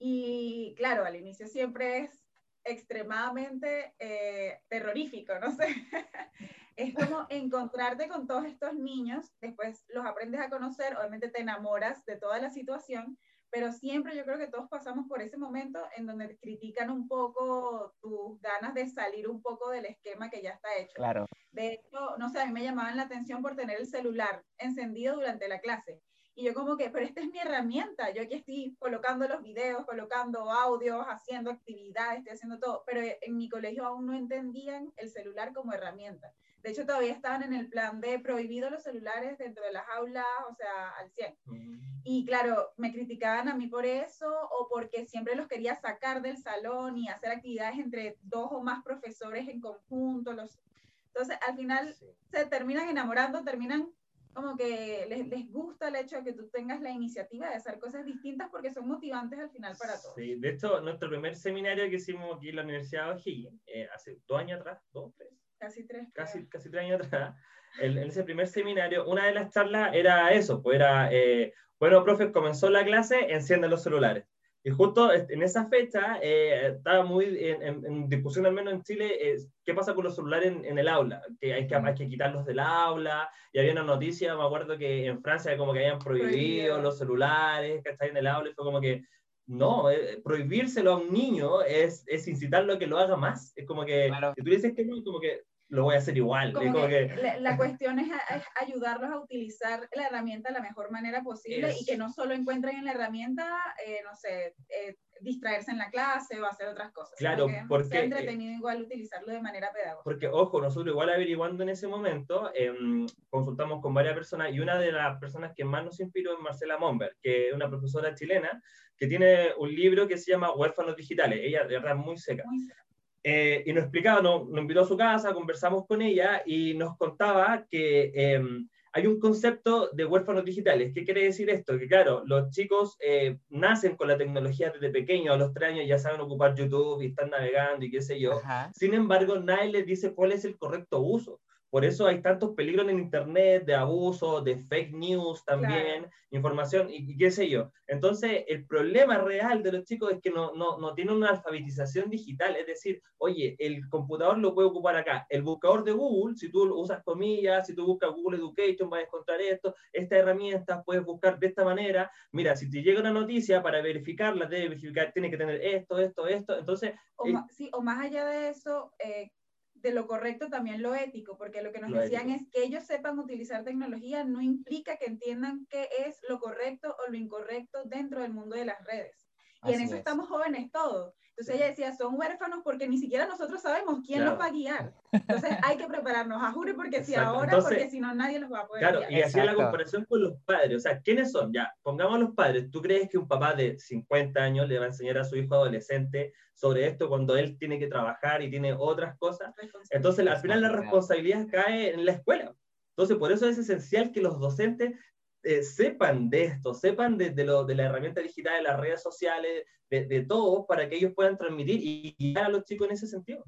Y claro, al inicio siempre es extremadamente eh, terrorífico, no sé. [LAUGHS] es como encontrarte con todos estos niños, después los aprendes a conocer, obviamente te enamoras de toda la situación, pero siempre yo creo que todos pasamos por ese momento en donde critican un poco tus ganas de salir un poco del esquema que ya está hecho. Claro. De hecho, no sé, a mí me llamaban la atención por tener el celular encendido durante la clase. Y yo como que, pero esta es mi herramienta, yo aquí estoy colocando los videos, colocando audios, haciendo actividades, estoy haciendo todo, pero en mi colegio aún no entendían el celular como herramienta. De hecho, todavía estaban en el plan de prohibido los celulares dentro de las aulas, o sea, al 100. Mm. Y claro, me criticaban a mí por eso o porque siempre los quería sacar del salón y hacer actividades entre dos o más profesores en conjunto. Los... Entonces, al final se terminan enamorando, terminan como que les, les, gusta el hecho de que tú tengas la iniciativa de hacer cosas distintas porque son motivantes al final para todos. Sí, de hecho, nuestro primer seminario que hicimos aquí en la Universidad de O'Higgins, eh, hace dos años atrás, dos, tres, Casi tres. Casi, casi tres años atrás. En, ese primer seminario, una de las charlas era eso, pues era, eh, bueno, profe, comenzó la clase, enciende los celulares. Y justo en esa fecha eh, estaba muy en, discusión, al menos en Chile, qué pasa con los celulares en, el aula, que hay, que hay que quitarlos del aula, y había una noticia, me acuerdo que en Francia como que habían prohibido, los celulares que están en el aula, y fue como que, no, eh, prohibírselo a un niño es, es, incitarlo a que lo haga más. Es como que, si tú dices que no, como que lo voy a hacer igual. la, [LAUGHS] cuestión es, ayudarlos a utilizar la herramienta de la mejor manera posible y que no solo encuentren en la herramienta, eh, no sé, eh, distraerse en la clase o hacer otras cosas. Claro, porque... Sea entretenido igual utilizarlo de manera pedagógica. Porque, ojo, nosotros igual averiguando en ese momento, em, consultamos con varias personas y una de las personas que más nos inspiró es Marcela Momber, que es una profesora chilena que tiene un libro que se llama Huérfanos Digitales. Ella de verdad muy seca. Muy seca. Eh, y nos explicaba, nos, invitó a su casa, conversamos con ella y nos contaba que em, hay un concepto de huérfanos digitales. ¿Qué quiere decir esto? Que claro, los chicos eh, nacen con la tecnología desde pequeños, a los tres años ya saben ocupar YouTube y están navegando y qué sé yo. Sin embargo, nadie les dice cuál es el correcto uso. Por eso hay tantos peligros en Internet de abuso, de fake news también, información y, qué sé yo. Entonces, el problema real de los chicos es que no, no, no tienen una alfabetización digital. Es decir, oye, el computador lo puede ocupar acá. El buscador de Google, si tú usas comillas, si tú buscas Google Education, vas a encontrar esto, esta herramienta, puedes buscar de esta manera. Mira, si te llega una noticia, para verificarla, debe verificar, tiene que tener esto, esto, esto. Entonces... O, eh, sí, o más allá de eso, eh, de lo correcto también lo ético, porque lo que nos decían es que ellos sepan utilizar tecnología no implica que entiendan qué es lo correcto o lo incorrecto dentro del mundo de las redes. Y en eso estamos jóvenes todos. Entonces ella decía, son huérfanos porque ni siquiera nosotros sabemos quién los va a guiar. Entonces hay que prepararnos a jure porque si ahora, porque si no nadie los va a poder claro, guiar. Y hacía la comparación con los padres. O sea, ¿quiénes son? Ya, pongamos a los padres. ¿Tú crees que un papá de 50 años le va a enseñar a su hijo adolescente sobre esto cuando él tiene que trabajar y tiene otras cosas? Entonces al final la responsabilidad cae en la escuela. Entonces por eso es esencial que los docentes eh, sepan de esto, sepan de, lo, de la herramienta digital, de las redes sociales, de, todo, para que ellos puedan transmitir y guiar a los chicos en ese sentido.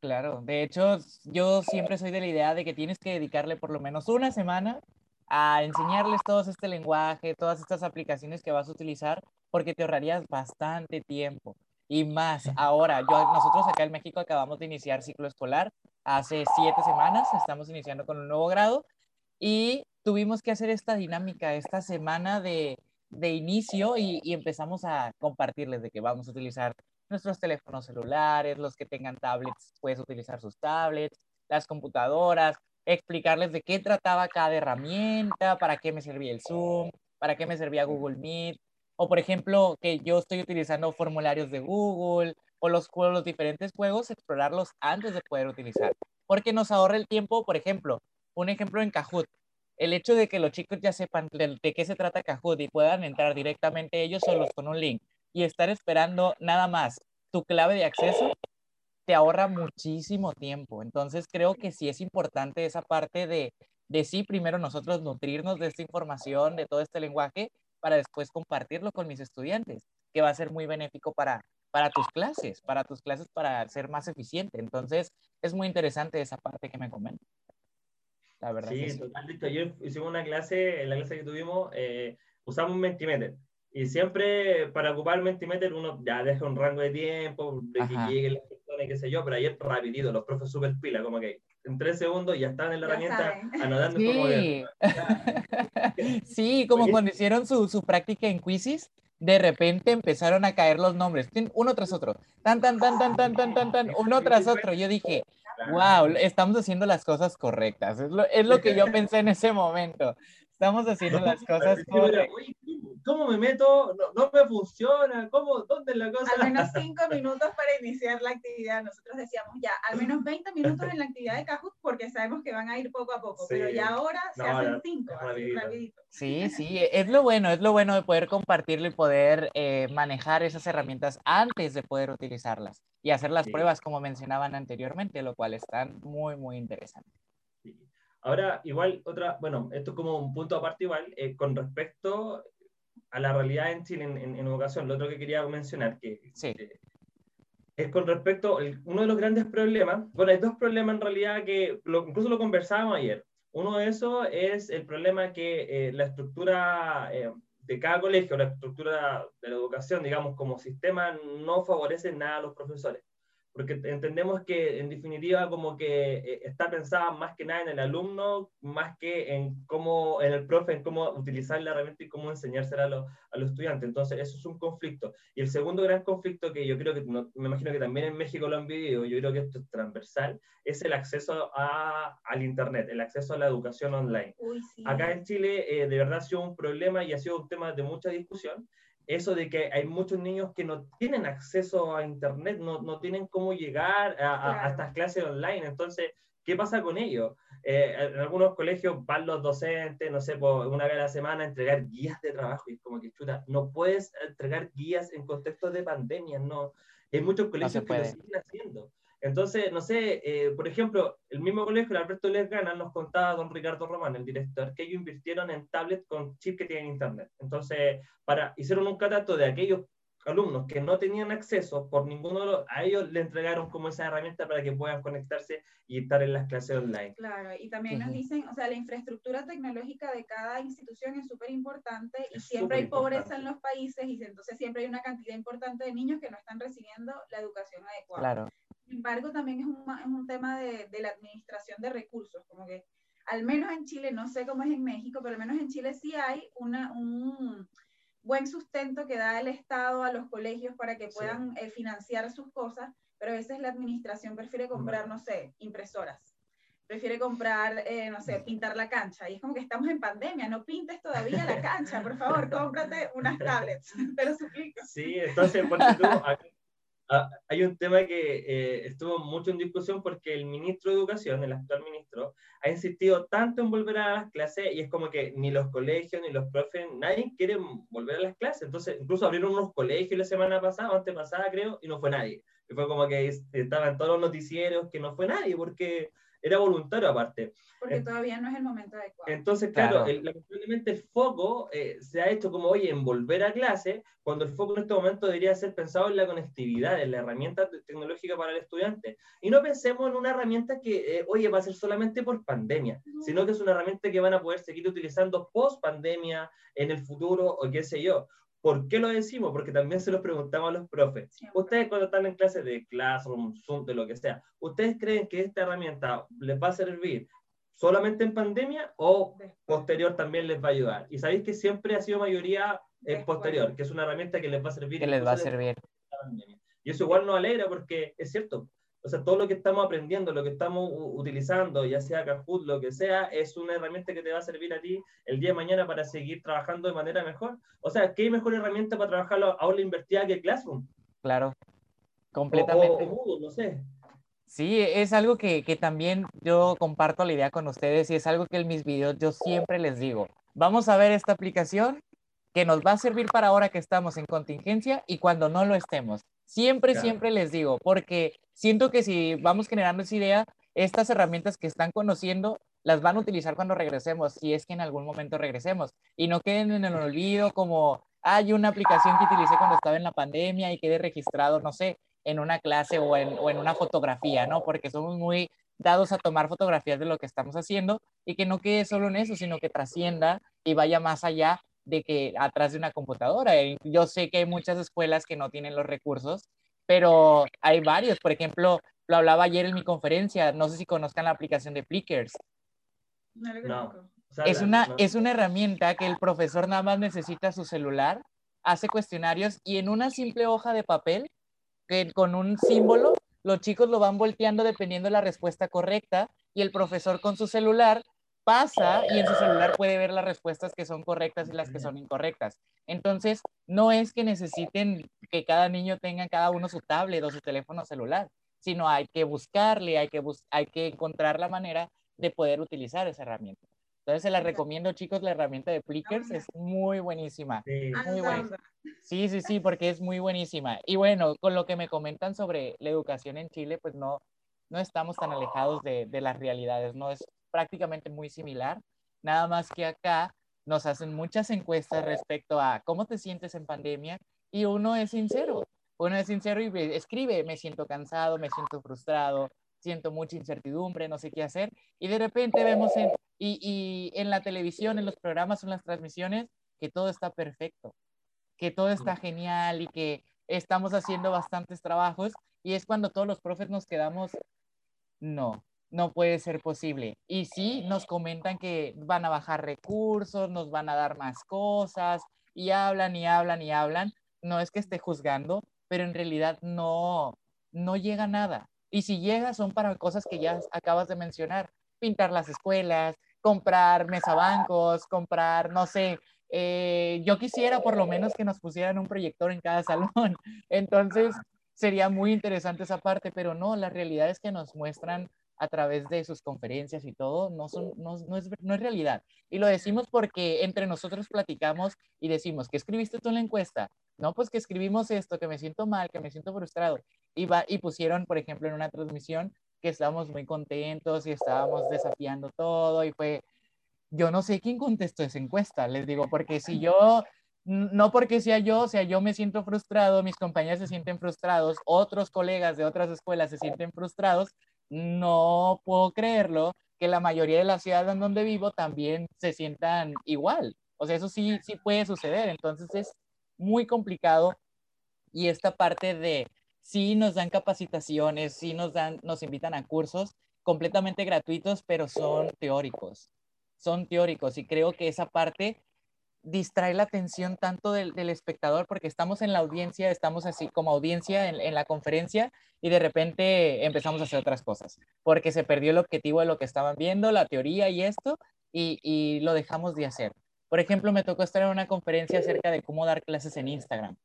Claro, de hecho, yo siempre soy de la idea de que tienes que dedicarle por lo menos una semana a enseñarles todo este lenguaje, todas estas aplicaciones que vas a utilizar, porque te ahorrarías bastante tiempo. Y más, ahora, yo, nosotros acá en México acabamos de iniciar ciclo escolar hace siete semanas, estamos iniciando con un nuevo grado y tuvimos que hacer esta dinámica esta semana de, de inicio y, empezamos a compartirles de que vamos a utilizar nuestros teléfonos celulares, los que tengan tablets, puedes utilizar sus tablets, las computadoras, explicarles de qué trataba cada herramienta, para qué me servía el Zoom, para qué me servía Google Meet, o por ejemplo, que yo estoy utilizando formularios de Google o los, los diferentes juegos, explorarlos antes de poder utilizar, porque nos ahorra el tiempo, por ejemplo, un ejemplo en Kahoot, el hecho de que los chicos ya sepan de, qué se trata Kahoot y puedan entrar directamente ellos solos con un link y estar esperando nada más tu clave de acceso, te ahorra muchísimo tiempo. Entonces creo que sí es importante esa parte de, de sí, primero nosotros nutrirnos de esta información, de todo este lenguaje, para después compartirlo con mis estudiantes, que va a ser muy benéfico para, para tus clases, para tus clases para ser más eficiente. Entonces, es muy interesante esa parte que me comentas. La verdad. Sí, totalmente. Ayer hicimos una clase, en la clase que tuvimos, eh, usamos un Mentimeter. Y siempre para ocupar Mentimeter uno ya deja un rango de tiempo, de que lleguen las personas, qué sé yo, pero ayer rapidito, los profes super pila, como que en tres segundos ya están en la herramienta [LAUGHS] anotando sí. como de... [LAUGHS] sí, como cuando hicieron su, su práctica en Quizzes, de repente empezaron a caer los nombres, uno tras otro, tan, tan, tan, tan, tan, tan, tan, tan, uno tras otro. Yo dije, wow, estamos haciendo las cosas correctas. Es lo, es lo que yo [LAUGHS] pensé en ese momento. Estamos haciendo las cosas correctas. ¿Cómo me meto? No, no, me funciona. ¿Cómo? ¿Dónde es la cosa? Al menos cinco minutos para iniciar la actividad. Nosotros decíamos ya, al menos 20 minutos en la actividad de Kahoot porque sabemos que van a ir poco a poco. Pero ya ahora se hacen cinco, rapidito. Sí, sí, es lo bueno, es lo bueno de poder compartirlo y poder eh, manejar esas herramientas antes de poder utilizarlas y hacer las pruebas como mencionaban anteriormente, lo cual están muy, muy interesante. Ahora, igual, otra, bueno, esto es como un punto aparte igual, eh, con respecto a la realidad en Chile en, educación, lo otro que quería mencionar, que eh, es con respecto, a uno de los grandes problemas, bueno, hay dos problemas en realidad que incluso lo conversábamos ayer. Uno de esos es el problema que eh, la estructura de cada colegio, la estructura de la educación, digamos, como sistema, no favorece nada a los profesores porque entendemos que en definitiva como que eh, está pensada más que nada en el alumno, más que en cómo, en el profe, en cómo utilizar la herramienta y cómo enseñársela a, los, a los estudiantes. Entonces, eso es un conflicto. Y el segundo gran conflicto que yo creo que, me imagino que también en México lo han vivido, yo creo que esto es transversal, es el acceso a, al Internet, el acceso a la educación online. Acá en Chile, eh, de verdad ha sido un problema y ha sido un tema de mucha discusión eso de que hay muchos niños que no tienen acceso a Internet, no, no tienen cómo llegar a, a, estas clases online. Entonces, ¿qué pasa con ellos? Eh, en algunos colegios van los docentes, no sé, por una vez a la semana a entregar guías de trabajo y es como que, chuta, no puedes entregar guías en contextos de pandemia, no. Hay muchos colegios que lo siguen haciendo. Entonces, no sé, eh, por ejemplo, el mismo colegio, el Alberto Lesgana, nos contaba don Ricardo Román, el director, que ellos invirtieron en tablets con chip que tienen internet. Entonces, para, hicieron un catastro de aquellos alumnos que no tenían acceso por ninguno de los, a ellos le entregaron como esa herramienta para que puedan conectarse y estar en las clases online. Claro, y también nos dicen, o sea, la infraestructura tecnológica de cada institución es súper importante y siempre hay pobreza en los países y entonces siempre hay una cantidad importante de niños que no están recibiendo la educación adecuada. Claro. Sin embargo, también es un, es un tema de, de la administración de recursos, como que al menos en Chile, no sé cómo es en México, pero al menos en Chile sí hay una, un buen sustento que da el Estado a los colegios para que puedan eh, financiar sus cosas, pero a veces la administración prefiere comprar, no sé, impresoras, prefiere comprar, eh, no sé, pintar la cancha. Y es como que estamos en pandemia, no pintes todavía la [LAUGHS] cancha, por favor, cómprate unas tablets, [LAUGHS] te lo suplico. Sí, entonces, tú, [LAUGHS] Ah, hay un tema que eh, estuvo mucho en discusión porque el ministro de Educación, el actual ministro, ha insistido tanto en volver a las clases y es como que ni los colegios ni los profes, nadie quiere volver a las clases. Entonces, incluso abrieron unos colegios la semana pasada, o antepasada creo, y no fue nadie. Y fue como que estaban todos los noticieros que no fue nadie porque era voluntario aparte. Porque todavía no es el momento adecuado. Entonces, claro, El, lamentablemente el foco eh, se ha hecho como, oye, en volver a clase, cuando el foco en este momento debería ser pensado en la conectividad, en la herramienta tecnológica para el estudiante. Y no pensemos en una herramienta que, eh, oye, va a ser solamente por pandemia, sino que es una herramienta que van a poder seguir utilizando post pandemia, en el futuro, o qué sé yo. ¿Por qué lo decimos? Porque también se los preguntamos a los profes. Ustedes cuando están en clases de Classroom, Zoom, de lo que sea, ¿ustedes creen que esta herramienta les va a servir solamente en pandemia o posterior también les va a ayudar? Y sabéis que siempre ha sido mayoría eh, posterior, que es una herramienta que les va a servir. Que les va a servir. Y eso igual nos alegra porque es cierto, o sea, todo lo que estamos aprendiendo, lo que estamos utilizando, ya sea Kahoot, lo que sea, es una herramienta que te va a servir a ti el día de mañana para seguir trabajando de manera mejor. O sea, ¿qué mejor herramienta para trabajar a aula invertida que Classroom? Claro, completamente. O, no sé. Sí, es algo que, que, también yo comparto la idea con ustedes y es algo que en mis videos yo siempre les digo. Vamos a ver esta aplicación que nos va a servir para ahora que estamos en contingencia y cuando no lo estemos. Siempre, siempre les digo, porque siento que si vamos generando esa idea, estas herramientas que están conociendo las van a utilizar cuando regresemos, si es que en algún momento regresemos, y no queden en el olvido como hay una aplicación que utilicé cuando estaba en la pandemia y quede registrado, no sé, en una clase o en, o en una fotografía, ¿no? Porque somos muy dados a tomar fotografías de lo que estamos haciendo y que no quede solo en eso, sino que trascienda y vaya más allá de que atrás de una computadora. Yo sé que hay muchas escuelas que no tienen los recursos, pero hay varios. Por ejemplo, lo hablaba ayer en mi conferencia, no sé si conozcan la aplicación de Plickers. No. es, una, es una herramienta que el profesor nada más necesita su celular, hace cuestionarios y en una simple hoja de papel, que con un símbolo, los chicos lo van volteando dependiendo de la respuesta correcta y el profesor con su celular pasa y en su celular puede ver las respuestas que son correctas y las que son incorrectas. Entonces, no es que necesiten que cada niño tenga cada uno su tablet o su teléfono celular, sino hay que buscarle, hay que, hay que encontrar la manera de poder utilizar esa herramienta. Entonces, se la recomiendo, chicos, la herramienta de Plickers es muy buenísima. Sí. Muy buena. Sí, sí, sí, porque es muy buenísima. Y bueno, con lo que me comentan sobre la educación en Chile, pues no, no estamos tan alejados de, de las realidades, ¿no? Es prácticamente muy similar, nada más que acá nos hacen muchas encuestas respecto a cómo te sientes en pandemia y uno es sincero, uno es sincero y escribe, me siento cansado, me siento frustrado, siento mucha incertidumbre, no sé qué hacer, y de repente vemos en, y, y en la televisión, en los programas, en las transmisiones, que todo está perfecto, que todo está genial y que estamos haciendo bastantes trabajos, y es cuando todos los profes nos quedamos, no, no puede ser posible. Y sí, nos comentan que van a bajar recursos, nos van a dar más cosas, y hablan y hablan y hablan. No es que esté juzgando, pero en realidad no, no llega nada. Y si llega, son para cosas que ya acabas de mencionar. Pintar las escuelas, comprar mesabancos, comprar, no sé, eh, yo quisiera por lo menos que nos pusieran un proyector en cada [LAUGHS] salón. Entonces, sería muy interesante esa parte, pero no, la realidad es que nos muestran a través de sus conferencias y todo, no, son, no, no, es, no es realidad. Y lo decimos porque entre nosotros platicamos y decimos, ¿qué escribiste tú en la encuesta? No, pues que escribimos esto, que me siento mal, que me siento frustrado. Y, va, y pusieron, por ejemplo, en una transmisión que estábamos muy contentos y estábamos desafiando todo y fue, yo no sé quién contestó esa encuesta, les digo, porque si [LAUGHS] yo, no porque sea yo, o sea, yo me siento frustrado, mis compañeros se sienten frustrados, otros colegas de otras escuelas se sienten frustrados, no puedo creerlo que la mayoría de las ciudades en donde vivo también se sientan igual. O sea, eso sí, sí puede suceder. Entonces es muy complicado y esta parte de sí nos dan capacitaciones, sí nos dan, nos invitan a cursos completamente gratuitos, pero son teóricos. Son teóricos y creo que esa parte distrae la atención tanto del, espectador porque estamos en la audiencia, estamos así como audiencia en, la conferencia y de repente empezamos a hacer otras cosas porque se perdió el objetivo de lo que estaban viendo, la teoría y esto y, y lo dejamos de hacer. Por ejemplo, me tocó estar en una conferencia acerca de cómo dar clases en Instagram.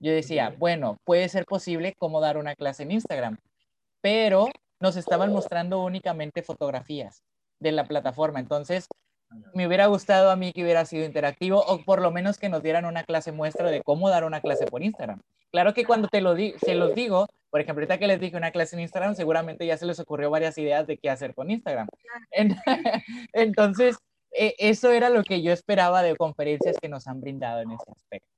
Yo decía, bueno, puede ser posible cómo dar una clase en Instagram, pero nos estaban mostrando únicamente fotografías de la plataforma. Entonces, me hubiera gustado a mí que hubiera sido interactivo o por lo menos que nos dieran una clase muestra de cómo dar una clase por Instagram. Claro que cuando te lo se los digo, por ejemplo, ahorita que les dije una clase en Instagram, seguramente ya se les ocurrió varias ideas de qué hacer con Instagram. [LAUGHS] Entonces, e, eso era lo que yo esperaba de conferencias que nos han brindado en ese aspecto.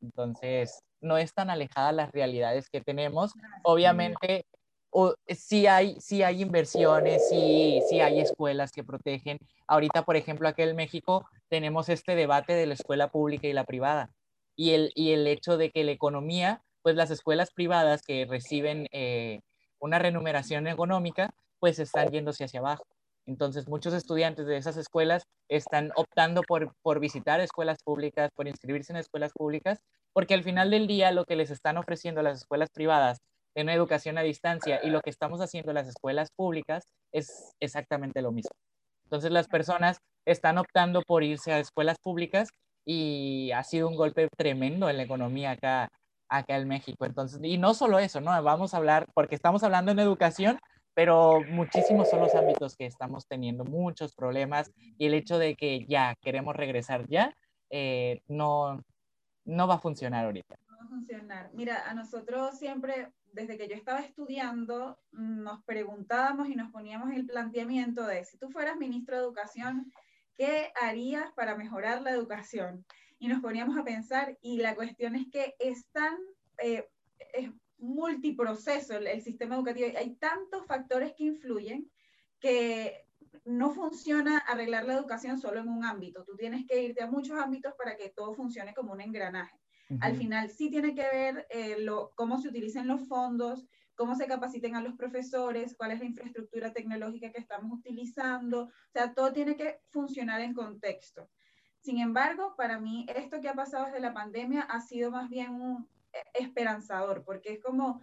Entonces, no es tan alejada las realidades que tenemos. Obviamente, o, sí, hay, sí hay inversiones, sí, sí hay escuelas que protegen. Ahorita, por ejemplo, aquí en México tenemos este debate de la escuela pública y la privada. Y el, y el hecho de que la economía, pues las escuelas privadas que reciben eh, una remuneración económica, pues están yéndose hacia abajo. Entonces, muchos estudiantes de esas escuelas están optando por, por visitar escuelas públicas, por inscribirse en escuelas públicas, porque al final del día lo que les están ofreciendo las escuelas privadas de una educación a distancia y lo que estamos haciendo en las escuelas públicas es exactamente lo mismo. Entonces las personas están optando por irse a escuelas públicas y ha sido un golpe tremendo en la economía acá, acá en México. Entonces, y no solo eso, ¿no? Vamos a hablar, porque estamos hablando en educación, pero muchísimos son los ámbitos que estamos teniendo, muchos problemas y el hecho de que ya queremos regresar ya, eh, no, no va a funcionar ahorita. Funcionar. Mira, a nosotros siempre, desde que yo estaba estudiando, nos preguntábamos y nos poníamos el planteamiento de si tú fueras ministro de Educación, ¿qué harías para mejorar la educación? Y nos poníamos a pensar y la cuestión es que es tan... Eh, es multiproceso el, el sistema educativo. Hay tantos factores que influyen que no funciona arreglar la educación solo en un ámbito. Tú tienes que irte a muchos ámbitos para que todo funcione como un engranaje. Al final sí tiene que ver eh, lo, cómo se utilicen los fondos, cómo se capaciten a los profesores, cuál es la infraestructura tecnológica que estamos utilizando. O sea, todo tiene que funcionar en contexto. Sin embargo, para mí esto que ha pasado desde la pandemia ha sido más bien un, esperanzador, porque es como,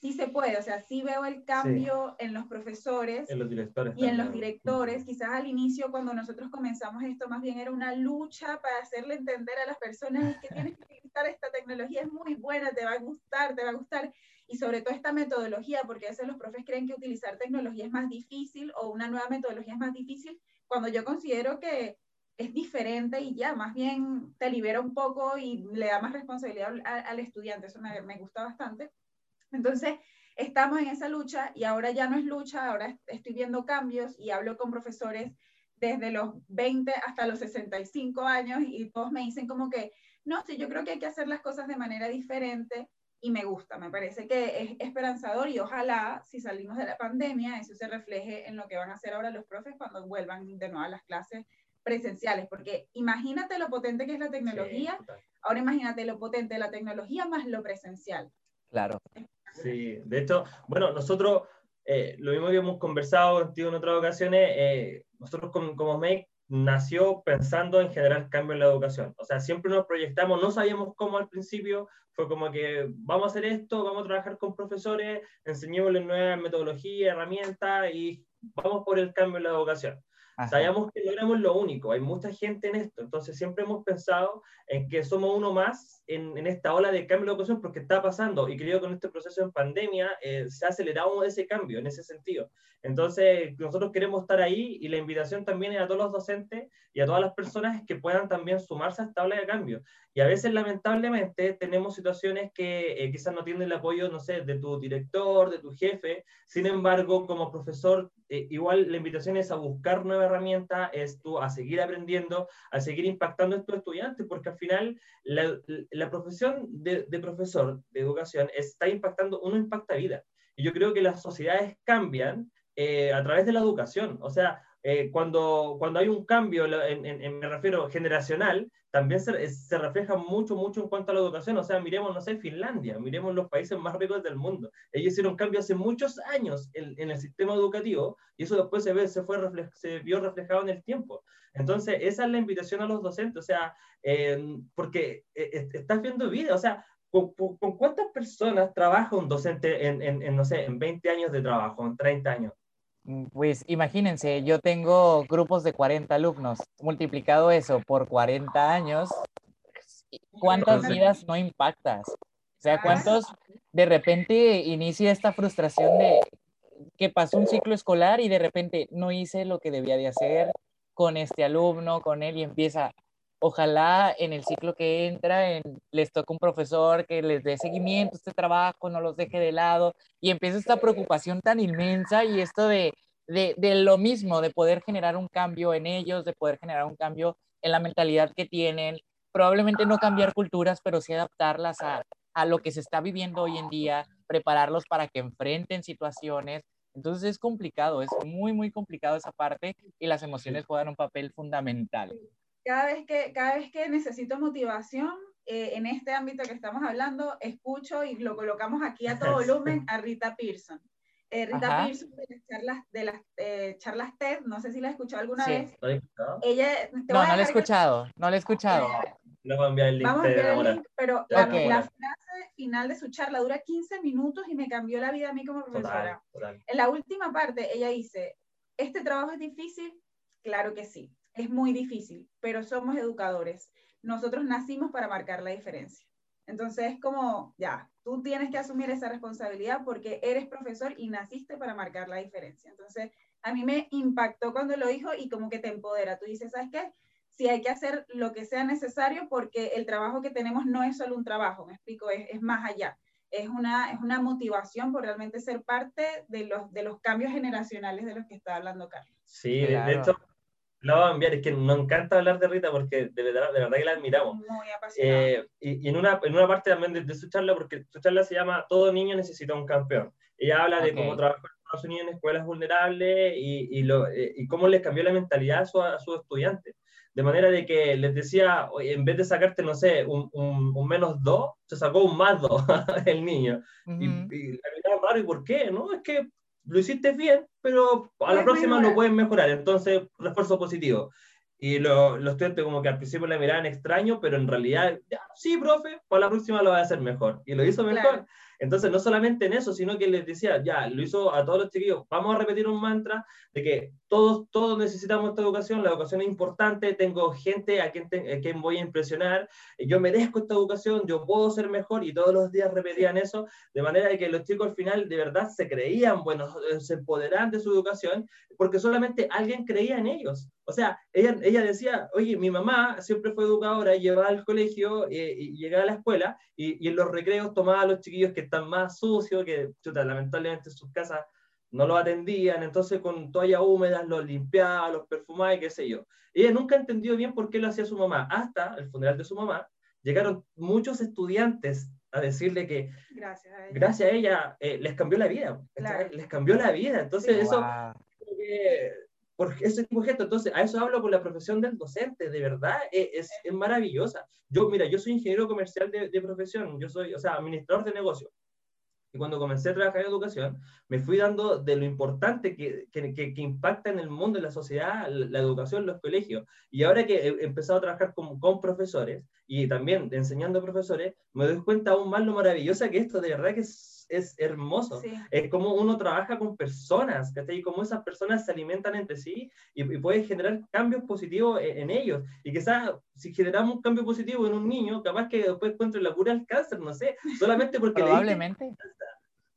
sí se puede, o sea, sí veo el cambio en los profesores en los directores y en los directores. Quizás al inicio, cuando nosotros comenzamos esto, más bien era una lucha para hacerle entender a las personas que tienes que utilizar esta tecnología, es muy buena, te va a gustar, te va a gustar. Y sobre todo esta metodología, porque a veces los profes creen que utilizar tecnología es más difícil o una nueva metodología es más difícil, cuando yo considero que es diferente y ya, más bien te libera un poco y le da más responsabilidad al, estudiante. Eso me, me, gusta bastante. Entonces, estamos en esa lucha y ahora ya no es lucha, ahora estoy viendo cambios y hablo con profesores desde los 20 hasta los 65 años y todos me dicen como que, no, sí, yo creo que hay que hacer las cosas de manera diferente y me gusta, me parece que es esperanzador y ojalá si salimos de la pandemia eso se refleje en lo que van a hacer ahora los profes cuando vuelvan de nuevo a las clases presenciales, porque imagínate lo potente que es la tecnología, ahora imagínate lo potente de la tecnología más lo presencial. Claro. Sí, de hecho, bueno, nosotros, eh, lo mismo que hemos conversado contigo en otras ocasiones, eh, nosotros como, como Make nació pensando en generar cambio en la educación. O sea, siempre nos proyectamos, no sabíamos cómo al principio, fue como que vamos a hacer esto, vamos a trabajar con profesores, enseñémosles nuevas metodologías, herramientas y vamos por el cambio en la educación. Sabíamos que no éramos lo único, hay mucha gente en esto, entonces siempre hemos pensado en que somos uno más en, en esta ola de cambio de educación porque está pasando y creo que con este proceso en pandemia eh, se ha acelerado ese cambio en ese sentido. Entonces nosotros queremos estar ahí y la invitación también es a todos los docentes y a todas las personas que puedan también sumarse a esta ola de cambio. Y a veces lamentablemente tenemos situaciones que eh, quizás no tienen el apoyo, no sé, de tu director, de tu jefe, sin embargo como profesor eh, igual la invitación es a buscar nueva herramienta, es tú a seguir aprendiendo, a seguir impactando a tus estudiantes, porque al final la, la profesión de, profesor de educación está impactando, uno impacta vida. Y yo creo que las sociedades cambian eh, a través de la educación. O sea, eh, cuando, cuando hay un cambio, en, en, me refiero generacional, también se, refleja mucho, mucho en cuanto a la educación. O sea, miremos, no sé, Finlandia, miremos los países más ricos del mundo. Ellos hicieron cambio hace muchos años en, en, el sistema educativo y eso después se, ve, se, fue se vio reflejado en el tiempo. Entonces, esa es la invitación a los docentes, o sea, eh, porque eh, estás viendo vida, o sea, ¿con, ¿con, cuántas personas trabaja un docente en, en, en, no sé, en 20 años de trabajo, en 30 años? Mm, pues imagínense, yo tengo grupos de 40 alumnos, multiplicado eso por 40 años, ¿cuántas vidas no impactas? O sea, ¿cuántos de repente inicia esta frustración de que pasó un ciclo escolar y de repente no hice lo que debía de hacer con este alumno, con él y empieza, ojalá en el ciclo que entra en, les toque un profesor que les dé seguimiento a este trabajo, no los deje de lado, y empieza esta preocupación tan inmensa y esto de, de, de, lo mismo, de poder generar un cambio en ellos, de poder generar un cambio en la mentalidad que tienen, probablemente no cambiar culturas, pero sí adaptarlas a, a lo que se está viviendo hoy en día, prepararlos para que enfrenten situaciones. Entonces es complicado, es muy, muy complicado esa parte y las emociones juegan un papel fundamental cada vez que, cada vez que necesito motivación eh, en este ámbito que estamos hablando, escucho y lo colocamos aquí a todo [LAUGHS] volumen a Rita Pearson. Eh, Rita Ajá. Pearson de las charlas, de las, eh, charlas TED, no sé si la has escuchado alguna sí. vez. Ella, no, no la he escuchado, que... no la he escuchado. Le voy a enviar el link. Vamos a enviar el link, pero la, okay. la, frase final de su charla, dura 15 minutos y me cambió la vida a mí como profesora. En la última parte, ella dice, ¿este trabajo es difícil? Claro que sí, es muy difícil, pero somos educadores. Nosotros nacimos para marcar la diferencia. Entonces es como, ya, tú tienes que asumir esa responsabilidad porque eres profesor y naciste para marcar la diferencia. Entonces, a mí me impactó cuando lo dijo y como que te empodera. Tú dices, ¿sabes qué? Si hay que hacer lo que sea necesario porque el trabajo que tenemos no es solo un trabajo, me explico, es, es más allá. Es una, es una motivación por realmente ser parte de los, de los cambios generacionales de los que está hablando Carlos. Sí, de hecho, lo voy a enviar, es que nos encanta hablar de Rita porque de verdad, de verdad que la admiramos. Muy apasionada. Eh, y, en, una, en una parte también de, su charla, porque su charla se llama Todo niño necesita un campeón. Ella habla de cómo trabajar en Estados Unidos en escuelas vulnerables y, y, lo, eh, y cómo les cambió la mentalidad a, su, a sus estudiantes. De manera de que les decía, en vez de sacarte, no sé, un, un, menos dos, se sacó un más dos [LAUGHS] el niño. Y, y la miraba raro, ¿y por qué? No, es que lo hiciste bien, pero a la próxima lo pueden mejorar, entonces refuerzo positivo. Y los estudiantes como que al principio le miraban extraño, pero en realidad, ya, sí, profe, para la próxima lo va a hacer mejor. Y lo hizo mejor. Entonces, no solamente en eso, sino que les decía, ya, lo hizo a todos los chiquillos, vamos a repetir un mantra de que todos, todos necesitamos esta educación, la educación es importante, tengo gente a quien, a quien voy a impresionar, yo merezco esta educación, yo puedo ser mejor, y todos los días repetían eso, de manera que los chicos al final de verdad se creían, bueno, se empoderaban de su educación, porque solamente alguien creía en ellos. O sea, ella, ella decía, oye, mi mamá siempre fue educadora, llevaba al colegio eh, y llegaba a la escuela y, y, en los recreos tomaba a los chiquillos que están más sucios, que chuta, lamentablemente en sus casas no lo atendían, entonces con toallas húmedas los limpiaba, los perfumaba y qué sé yo. Ella nunca entendió bien por qué lo hacía su mamá. Hasta el funeral de su mamá, llegaron muchos estudiantes a decirle que gracias a ella, gracias a ella eh, les cambió la vida. Les cambió la vida. Entonces eso por ese tipo de gesto. Entonces, a eso hablo por la profesión del docente, de verdad, e, es, es, maravillosa. Yo, mira, yo soy ingeniero comercial de, de, profesión, yo soy, o sea, administrador de negocios. Y cuando comencé a trabajar en educación, me fui dando de lo importante que, que, que, impacta en el mundo, en la sociedad, la, educación, los colegios. Y ahora que he empezado a trabajar con, con profesores y también enseñando a profesores, me doy cuenta aún más lo maravillosa que esto de verdad que es es hermoso. Es como uno trabaja con personas, Y cómo esas personas se alimentan entre sí y, y puede generar cambios positivos en, en ellos. Y quizás si generamos un cambio positivo en un niño, capaz que después encuentre la cura del cáncer, no sé, [LAUGHS] solamente porque... Probablemente.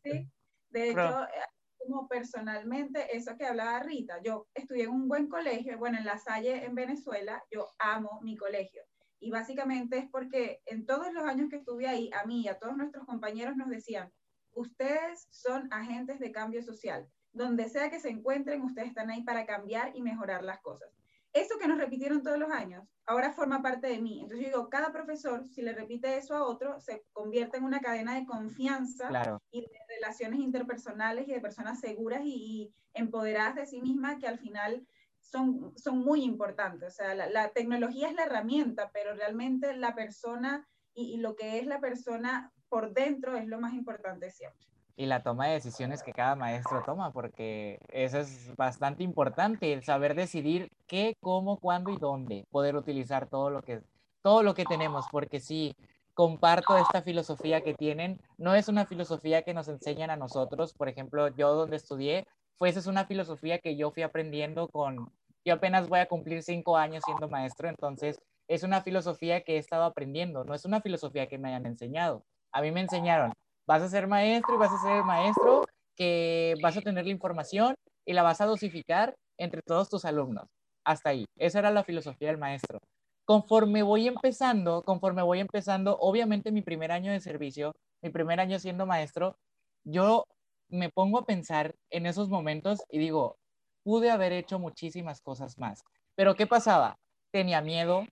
Sí, de hecho... Eh, como personalmente, eso que hablaba Rita, yo estudié en un buen colegio, bueno, en La Salle, en Venezuela, yo amo mi colegio. Y básicamente es porque en todos los años que estuve ahí, a mí y a todos nuestros compañeros nos decían, ustedes son agentes de cambio social. Donde sea que se encuentren, ustedes están ahí para cambiar y mejorar las cosas. Eso que nos repitieron todos los años, ahora forma parte de mí. Entonces yo digo, cada profesor, si le repite eso a otro, se convierte en una cadena de confianza y de relaciones interpersonales y de personas seguras y, empoderadas de sí mismas que al final son, son muy importantes. O sea, la, tecnología es la herramienta, pero realmente la persona y, y, lo que es la persona por dentro es lo más importante siempre. Y la toma de decisiones que cada maestro toma, porque eso es bastante importante, el saber decidir qué, cómo, cuándo y dónde poder utilizar todo lo que, todo lo que tenemos, porque sí, comparto esta filosofía que tienen, no es una filosofía que nos enseñan a nosotros, por ejemplo, yo donde estudié, pues es una filosofía que yo fui aprendiendo con, yo apenas voy a cumplir cinco años siendo maestro, entonces es una filosofía que he estado aprendiendo, no es una filosofía que me hayan enseñado a mí me enseñaron, vas a ser maestro y vas a ser maestro que vas a tener la información y la vas a dosificar entre todos tus alumnos. Hasta ahí. Esa era la filosofía del maestro. Conforme voy empezando, conforme voy empezando, obviamente mi primer año de servicio, mi primer año siendo maestro, yo me pongo a pensar en esos momentos y digo, pude haber hecho muchísimas cosas más. Pero ¿qué pasaba? Tenía miedo,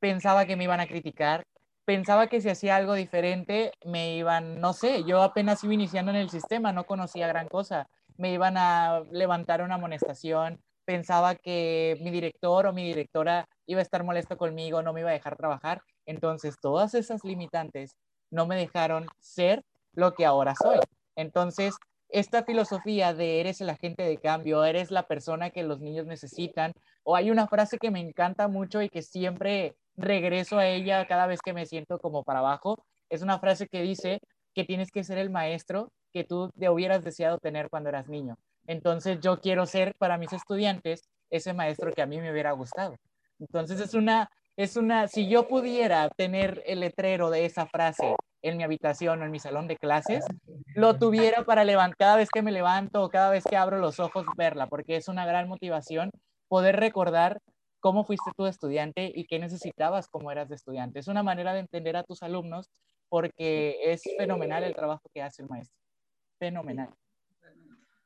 pensaba que me iban a criticar, pensaba que si hacía algo diferente me iban, no sé, yo apenas iba iniciando en el sistema, no conocía gran cosa, me iban a levantar una amonestación, pensaba que mi director o mi directora iba a estar molesto conmigo, no me iba a dejar trabajar. Entonces, todas esas limitantes no me dejaron ser lo que ahora soy. Entonces, esta filosofía de eres el agente de cambio, eres la persona que los niños necesitan, o hay una frase que me encanta mucho y que siempre regreso a ella cada vez que me siento como para abajo, es una frase que dice que tienes que ser el maestro que tú te hubieras deseado tener cuando eras niño. Entonces yo quiero ser para mis estudiantes ese maestro que a mí me hubiera gustado. Entonces es una, es una, si yo pudiera tener el letrero de esa frase en mi habitación o en mi salón de clases, lo tuviera para levantar cada vez que me levanto o cada vez que abro los ojos verla, porque es una gran motivación poder recordar cómo fuiste tu estudiante y qué necesitabas como eras de estudiante. Es una manera de entender a tus alumnos porque es fenomenal el trabajo que hace el maestro. Fenomenal.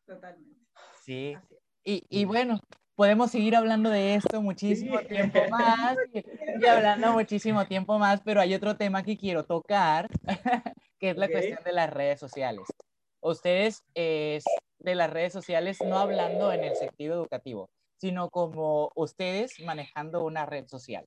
Totalmente. Sí. Y, y bueno, podemos seguir hablando de esto muchísimo tiempo más y, hablando muchísimo tiempo más, pero hay otro tema que quiero tocar, [LAUGHS] que es la cuestión de las redes sociales. Ustedes es de las redes sociales no hablando en el sentido educativo, sino como ustedes manejando una red social.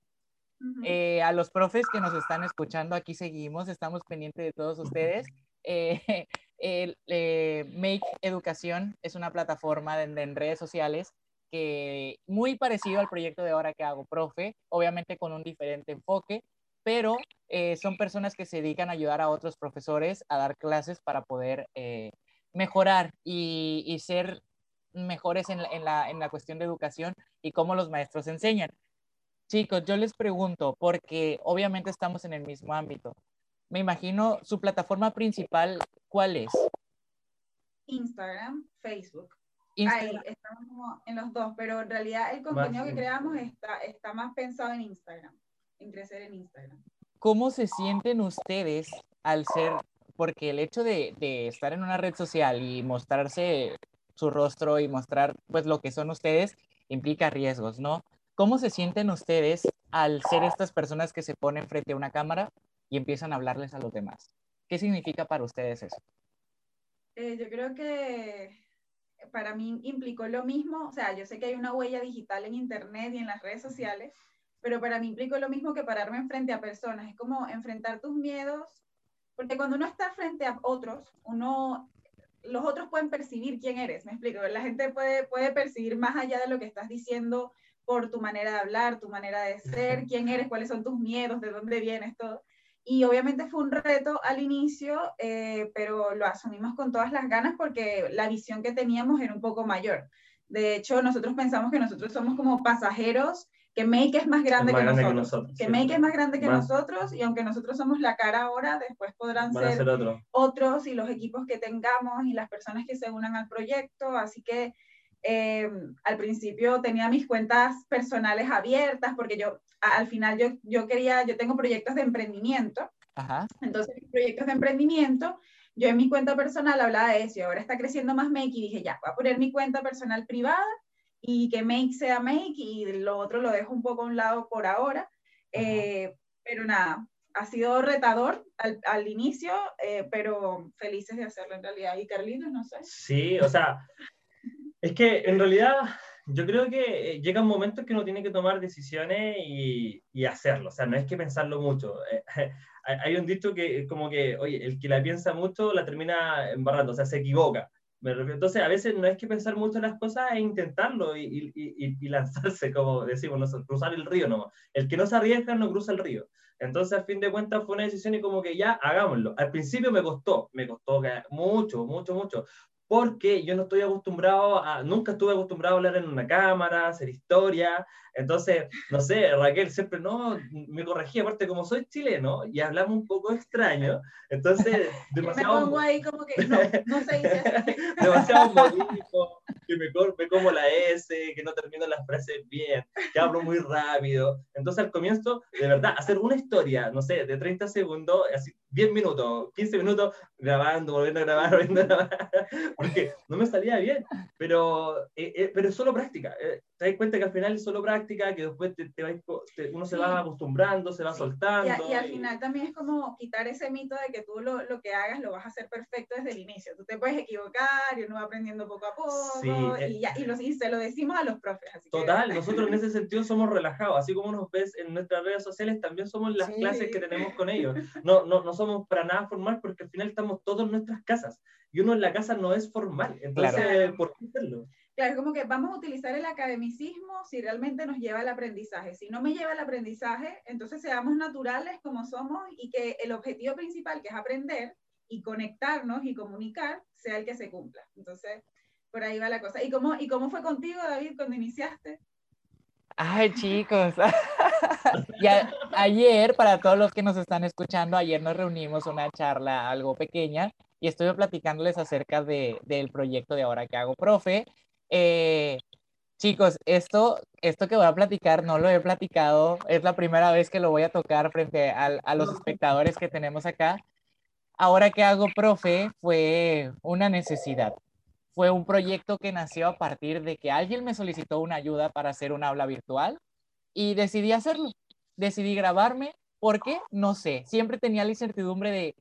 Eh, a los profes que nos están escuchando, aquí seguimos, estamos pendientes de todos ustedes. Eh, [LAUGHS] el, eh, Make Educación es una plataforma en redes sociales que muy parecido al proyecto de ahora que hago, profe, obviamente con un diferente enfoque, pero son personas que se dedican a ayudar a otros profesores a dar clases para poder mejorar y, y, ser mejores en la, en, la, en la cuestión de educación y cómo los maestros enseñan. Chicos, yo les pregunto, porque obviamente estamos en el mismo ámbito. Me imagino su plataforma principal, ¿cuál es? Instagram, Facebook. Ahí estamos como en los dos, pero en realidad el contenido que creamos está, está más pensado en Instagram, en crecer en Instagram. ¿Cómo se sienten ustedes al ser, porque el hecho de, de estar en una red social y mostrarse su rostro y mostrar pues lo que son ustedes implica riesgos, ¿no? ¿Cómo se sienten ustedes al ser estas personas que se ponen frente a una cámara y empiezan a hablarles a los demás? ¿Qué significa para ustedes eso? Eh, yo creo que para mí implicó lo mismo, o sea, yo sé que hay una huella digital en Internet y en las redes sociales, pero para mí implicó lo mismo que pararme frente a personas, es como enfrentar tus miedos, porque cuando uno está frente a otros, uno los otros pueden percibir quién eres, me explico, la gente puede, puede percibir más allá de lo que estás diciendo por tu manera de hablar, tu manera de ser, quién eres, cuáles son tus miedos, de dónde vienes, todo. Y obviamente fue un reto al inicio, eh, pero lo asumimos con todas las ganas porque la visión que teníamos era un poco mayor. De hecho, nosotros pensamos que nosotros somos como pasajeros que Make es más grande, que, nosotros. que, Make es más grande que nosotros y aunque nosotros somos la cara ahora, después podrán ser, otros y los equipos que tengamos y las personas que se unan al proyecto. Así que eh, al principio tenía mis cuentas personales abiertas porque yo al final yo, yo quería, yo tengo proyectos de emprendimiento. Ajá. Entonces, proyectos de emprendimiento, yo en mi cuenta personal hablaba de eso y ahora está creciendo más Make y dije, ya, voy a poner mi cuenta personal privada y que make sea make y lo otro lo dejo un poco a un lado por ahora. Eh, pero nada, ha sido retador al, al inicio, eh, pero felices de hacerlo en realidad. Y Carlitos, no sé. Sí, o sea, es que en realidad yo creo que eh, llega un momento que uno tiene que tomar decisiones y, y hacerlo, o sea, no es que pensarlo mucho. [LAUGHS] hay un dicho que como que, oye, el que la piensa mucho la termina embarrando, o sea, se equivoca. Entonces, a veces no es que pensar mucho en las cosas, es intentarlo y, lanzarse, como decimos nosotros, cruzar el río no. El que no se arriesga no cruza el río. Entonces, al fin de cuentas, fue una decisión y como que ya, hagámoslo. Al principio me costó, me costó mucho, mucho, mucho, porque yo no estoy acostumbrado a, nunca estuve acostumbrado a hablar en una cámara, hacer historia, entonces, no sé, Raquel siempre no, me corregía, aparte como soy chileno y hablamos un poco extraño, entonces, [LAUGHS] demasiado... me pongo ahí como que no, no se dice [LAUGHS] demasiado [LAUGHS] [LAUGHS] que me, me como la S, que no termino las frases bien, que hablo muy rápido, entonces al comienzo, de verdad, hacer una historia, no sé, de 30 segundos, así, 10 minutos, 15 minutos grabando, volviendo a grabar, [LAUGHS] volviendo a grabar, porque no me salía bien, pero, eh, eh, pero es solo práctica. Eh, te das cuenta que al final es solo práctica, que después te, te uno se va acostumbrando, se va soltando. Y, al final también es como quitar ese mito de que tú lo, lo, que hagas lo vas a hacer perfecto desde el inicio. Tú te puedes equivocar y uno va aprendiendo poco a poco y, ya, y, y, se lo decimos a los profes. Total, [LAUGHS] nosotros en ese sentido somos relajados, así como nos ves en nuestras redes sociales, también somos las clases que tenemos con ellos. [LAUGHS] No, no, no somos para nada formal porque al final estamos todos en nuestras casas y uno en la casa no es formal. Entonces, ¿por qué hacerlo? Claro, es como que vamos a utilizar el academicismo si realmente nos lleva al aprendizaje. Si no me lleva al aprendizaje, entonces seamos naturales como somos y que el objetivo principal, que es aprender y conectarnos y comunicar, sea el que se cumpla. Entonces, por ahí va la cosa. ¿Y cómo, y cómo fue contigo, David, cuando iniciaste? Ay, chicos. [LAUGHS] ya, ayer, para todos los que nos están escuchando, ayer nos reunimos una charla algo pequeña y estuve platicándoles acerca de, del proyecto de ahora que hago profe eh, chicos, esto, esto que voy a platicar no lo he platicado, es la primera vez que lo voy a tocar frente a, a los espectadores que tenemos acá. Ahora que hago profe fue una necesidad. Fue un proyecto que nació a partir de que alguien me solicitó una ayuda para hacer un aula virtual y decidí hacerlo. Decidí grabarme. ¿Por qué? No sé. Siempre tenía la incertidumbre de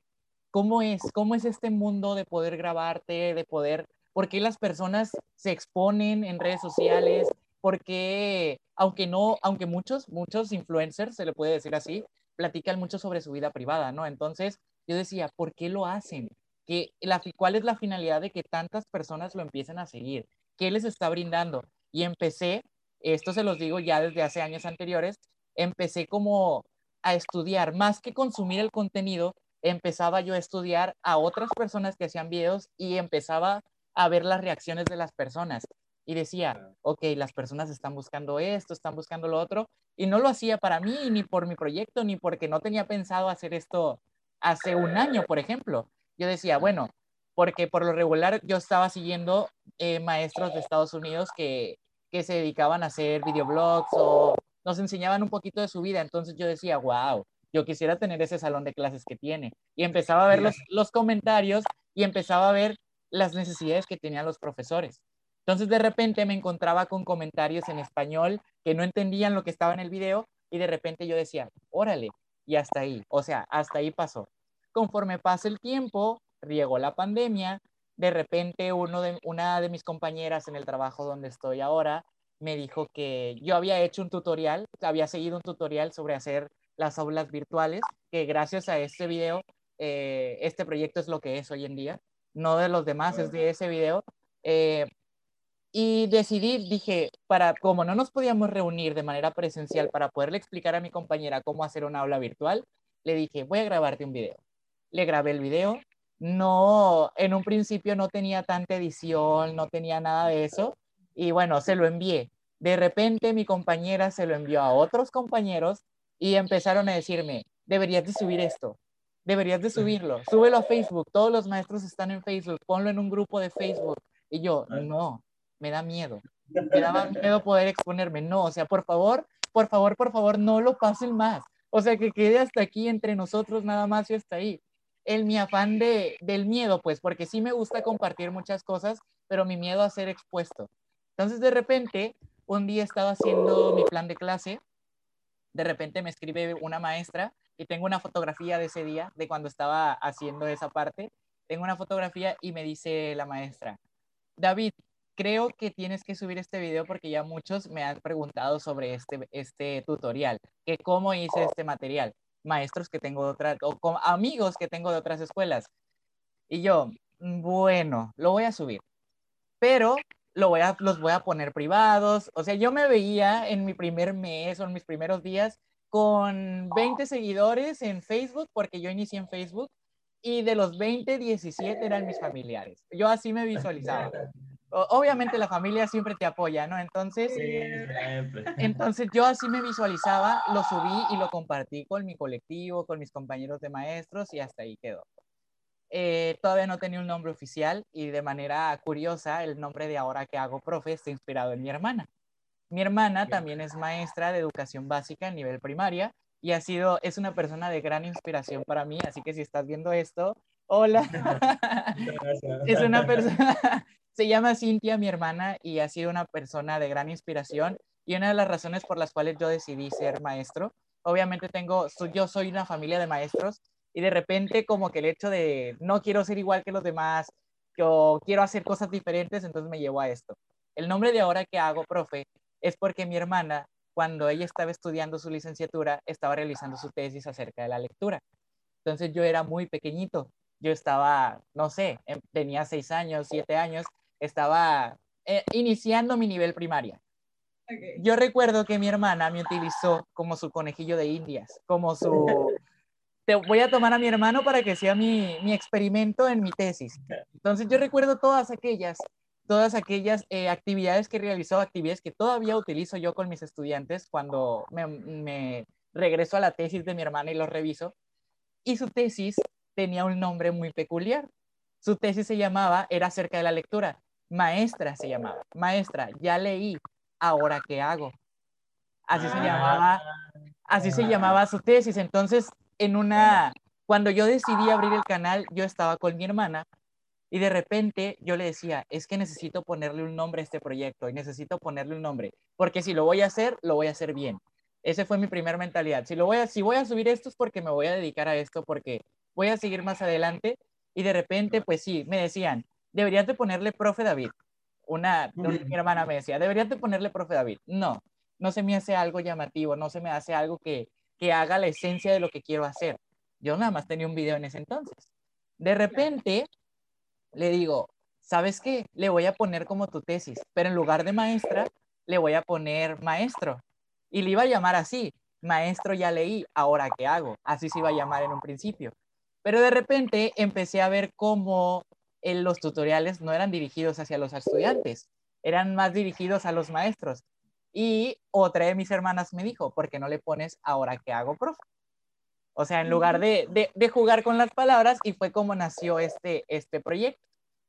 cómo es, cómo es este mundo de poder grabarte, de poder por qué las personas se exponen en redes sociales, porque aunque no, aunque muchos, muchos influencers, se le puede decir así, platican mucho sobre su vida privada, ¿no? Entonces yo decía, ¿por qué lo hacen? ¿Qué, la, ¿Cuál es la finalidad de que tantas personas lo empiecen a seguir? ¿Qué les está brindando? Y empecé, esto se los digo ya desde hace años anteriores, empecé como a estudiar, más que consumir el contenido, empezaba yo a estudiar a otras personas que hacían videos y empezaba a ver las reacciones de las personas. Y decía, ok, las personas están buscando esto, están buscando lo otro. Y no lo hacía para mí, ni por mi proyecto, ni porque no tenía pensado hacer esto hace un año, por ejemplo. Yo decía, bueno, porque por lo regular yo estaba siguiendo eh, maestros de Estados Unidos que, que se dedicaban a hacer videoblogs o nos enseñaban un poquito de su vida. Entonces yo decía, wow, yo quisiera tener ese salón de clases que tiene. Y empezaba a ver los, los comentarios y empezaba a ver las necesidades que tenían los profesores. Entonces de repente me encontraba con comentarios en español que no entendían lo que estaba en el video y de repente yo decía, órale, y hasta ahí, o sea, hasta ahí pasó. Conforme pasa el tiempo, llegó la pandemia, de repente uno de, una de mis compañeras en el trabajo donde estoy ahora me dijo que yo había hecho un tutorial, había seguido un tutorial sobre hacer las aulas virtuales, que gracias a este video, eh, este proyecto es lo que es hoy en día no de los demás, es de ese video. Eh, y decidí, dije, para, como no nos podíamos reunir de manera presencial para poderle explicar a mi compañera cómo hacer una aula virtual, le dije, voy a grabarte un video. Le grabé el video. No, en un principio no tenía tanta edición, no tenía nada de eso. Y bueno, se lo envié. De repente mi compañera se lo envió a otros compañeros y empezaron a decirme, deberías de subir esto, deberías de subirlo, súbelo a Facebook, todos los maestros están en Facebook, ponlo en un grupo de Facebook. Y yo, no, me da miedo, me daba miedo poder exponerme, no, o sea, por favor, por favor, por favor, no lo pasen más. O sea, que quede hasta aquí entre nosotros nada más y hasta ahí. El mi afán de, del miedo, pues, porque sí me gusta compartir muchas cosas, pero mi miedo a ser expuesto. Entonces, de repente, un día estaba haciendo mi plan de clase, de repente me escribe una maestra y tengo una fotografía de ese día, de cuando estaba haciendo esa parte. Tengo una fotografía y me dice la maestra, David, creo que tienes que subir este video porque ya muchos me han preguntado sobre este, este tutorial, que cómo hice este material. Maestros que tengo de otras, o amigos que tengo de otras escuelas. Y yo, bueno, lo voy a subir, pero lo voy a, los voy a poner privados. O sea, yo me veía en mi primer mes o en mis primeros días con 20 seguidores en Facebook, porque yo inicié en Facebook, y de los 20, 17 eran mis familiares. Yo así me visualizaba. [LAUGHS] Obviamente la familia siempre te apoya, ¿no? Entonces, entonces yo así me visualizaba, lo subí y lo compartí con mi colectivo, con mis compañeros de maestros y hasta ahí quedó. Eh, todavía no tenía un nombre oficial y de manera curiosa el nombre de ahora que hago profe está inspirado en mi hermana. Mi hermana también es maestra de educación básica a nivel primaria y ha sido, es una persona de gran inspiración para mí, así que si estás viendo esto, hola. [LAUGHS] es una persona, se llama Cintia, mi hermana, y ha sido una persona de gran inspiración y una de las razones por las cuales yo decidí ser maestro. Obviamente tengo, yo soy una familia de maestros y de repente como que el hecho de no quiero ser igual que los demás, yo quiero hacer cosas diferentes, entonces me llevo a esto. El nombre de ahora que hago, profe, es porque mi hermana, cuando ella estaba estudiando su licenciatura, estaba realizando su tesis acerca de la lectura. Entonces yo era muy pequeñito, yo estaba, no sé, em, tenía seis años, siete años, estaba eh, iniciando mi nivel primaria. Yo recuerdo que mi hermana me utilizó como su conejillo de indias, como su... [LAUGHS] Te voy a tomar a mi hermano para que sea mi, mi experimento en mi tesis. Entonces yo recuerdo todas aquellas, todas aquellas eh, actividades que realizó, actividades que todavía utilizo yo con mis estudiantes cuando me, me regreso a la tesis de mi hermana y lo reviso. Y su tesis tenía un nombre muy peculiar. Su tesis se llamaba, era acerca de la lectura. Maestra se llamaba. Maestra, ya leí, ahora qué hago. Así se llamaba, así se llamaba su tesis. Entonces, en una, cuando yo decidí abrir el canal, yo estaba con mi hermana y de repente yo le decía, es que necesito ponerle un nombre a este proyecto y necesito ponerle un nombre, porque si lo voy a hacer, lo voy a hacer bien. Esa fue mi primera mentalidad. Si, lo voy a, si voy a subir esto es porque me voy a dedicar a esto, porque voy a seguir más adelante. Y de repente, pues sí, me decían, deberías de ponerle profe David. Una, mi hermana me decía, deberías de ponerle profe David. No, no se me hace algo llamativo, no se me hace algo que, que haga la esencia de lo que quiero hacer. Yo nada más tenía un video en ese entonces. De repente, le digo, ¿sabes qué? Le voy a poner como tu tesis, pero en lugar de maestra, le voy a poner maestro. Y le iba a llamar así, maestro ya leí, ahora qué hago. Así se iba a llamar en un principio. Pero de repente empecé a ver cómo los tutoriales no eran dirigidos hacia los estudiantes, eran más dirigidos a los maestros. Y otra de mis hermanas me dijo, ¿por qué no le pones ahora qué hago, profe? O sea, en lugar de, de, jugar con las palabras, y fue como nació este, este proyecto.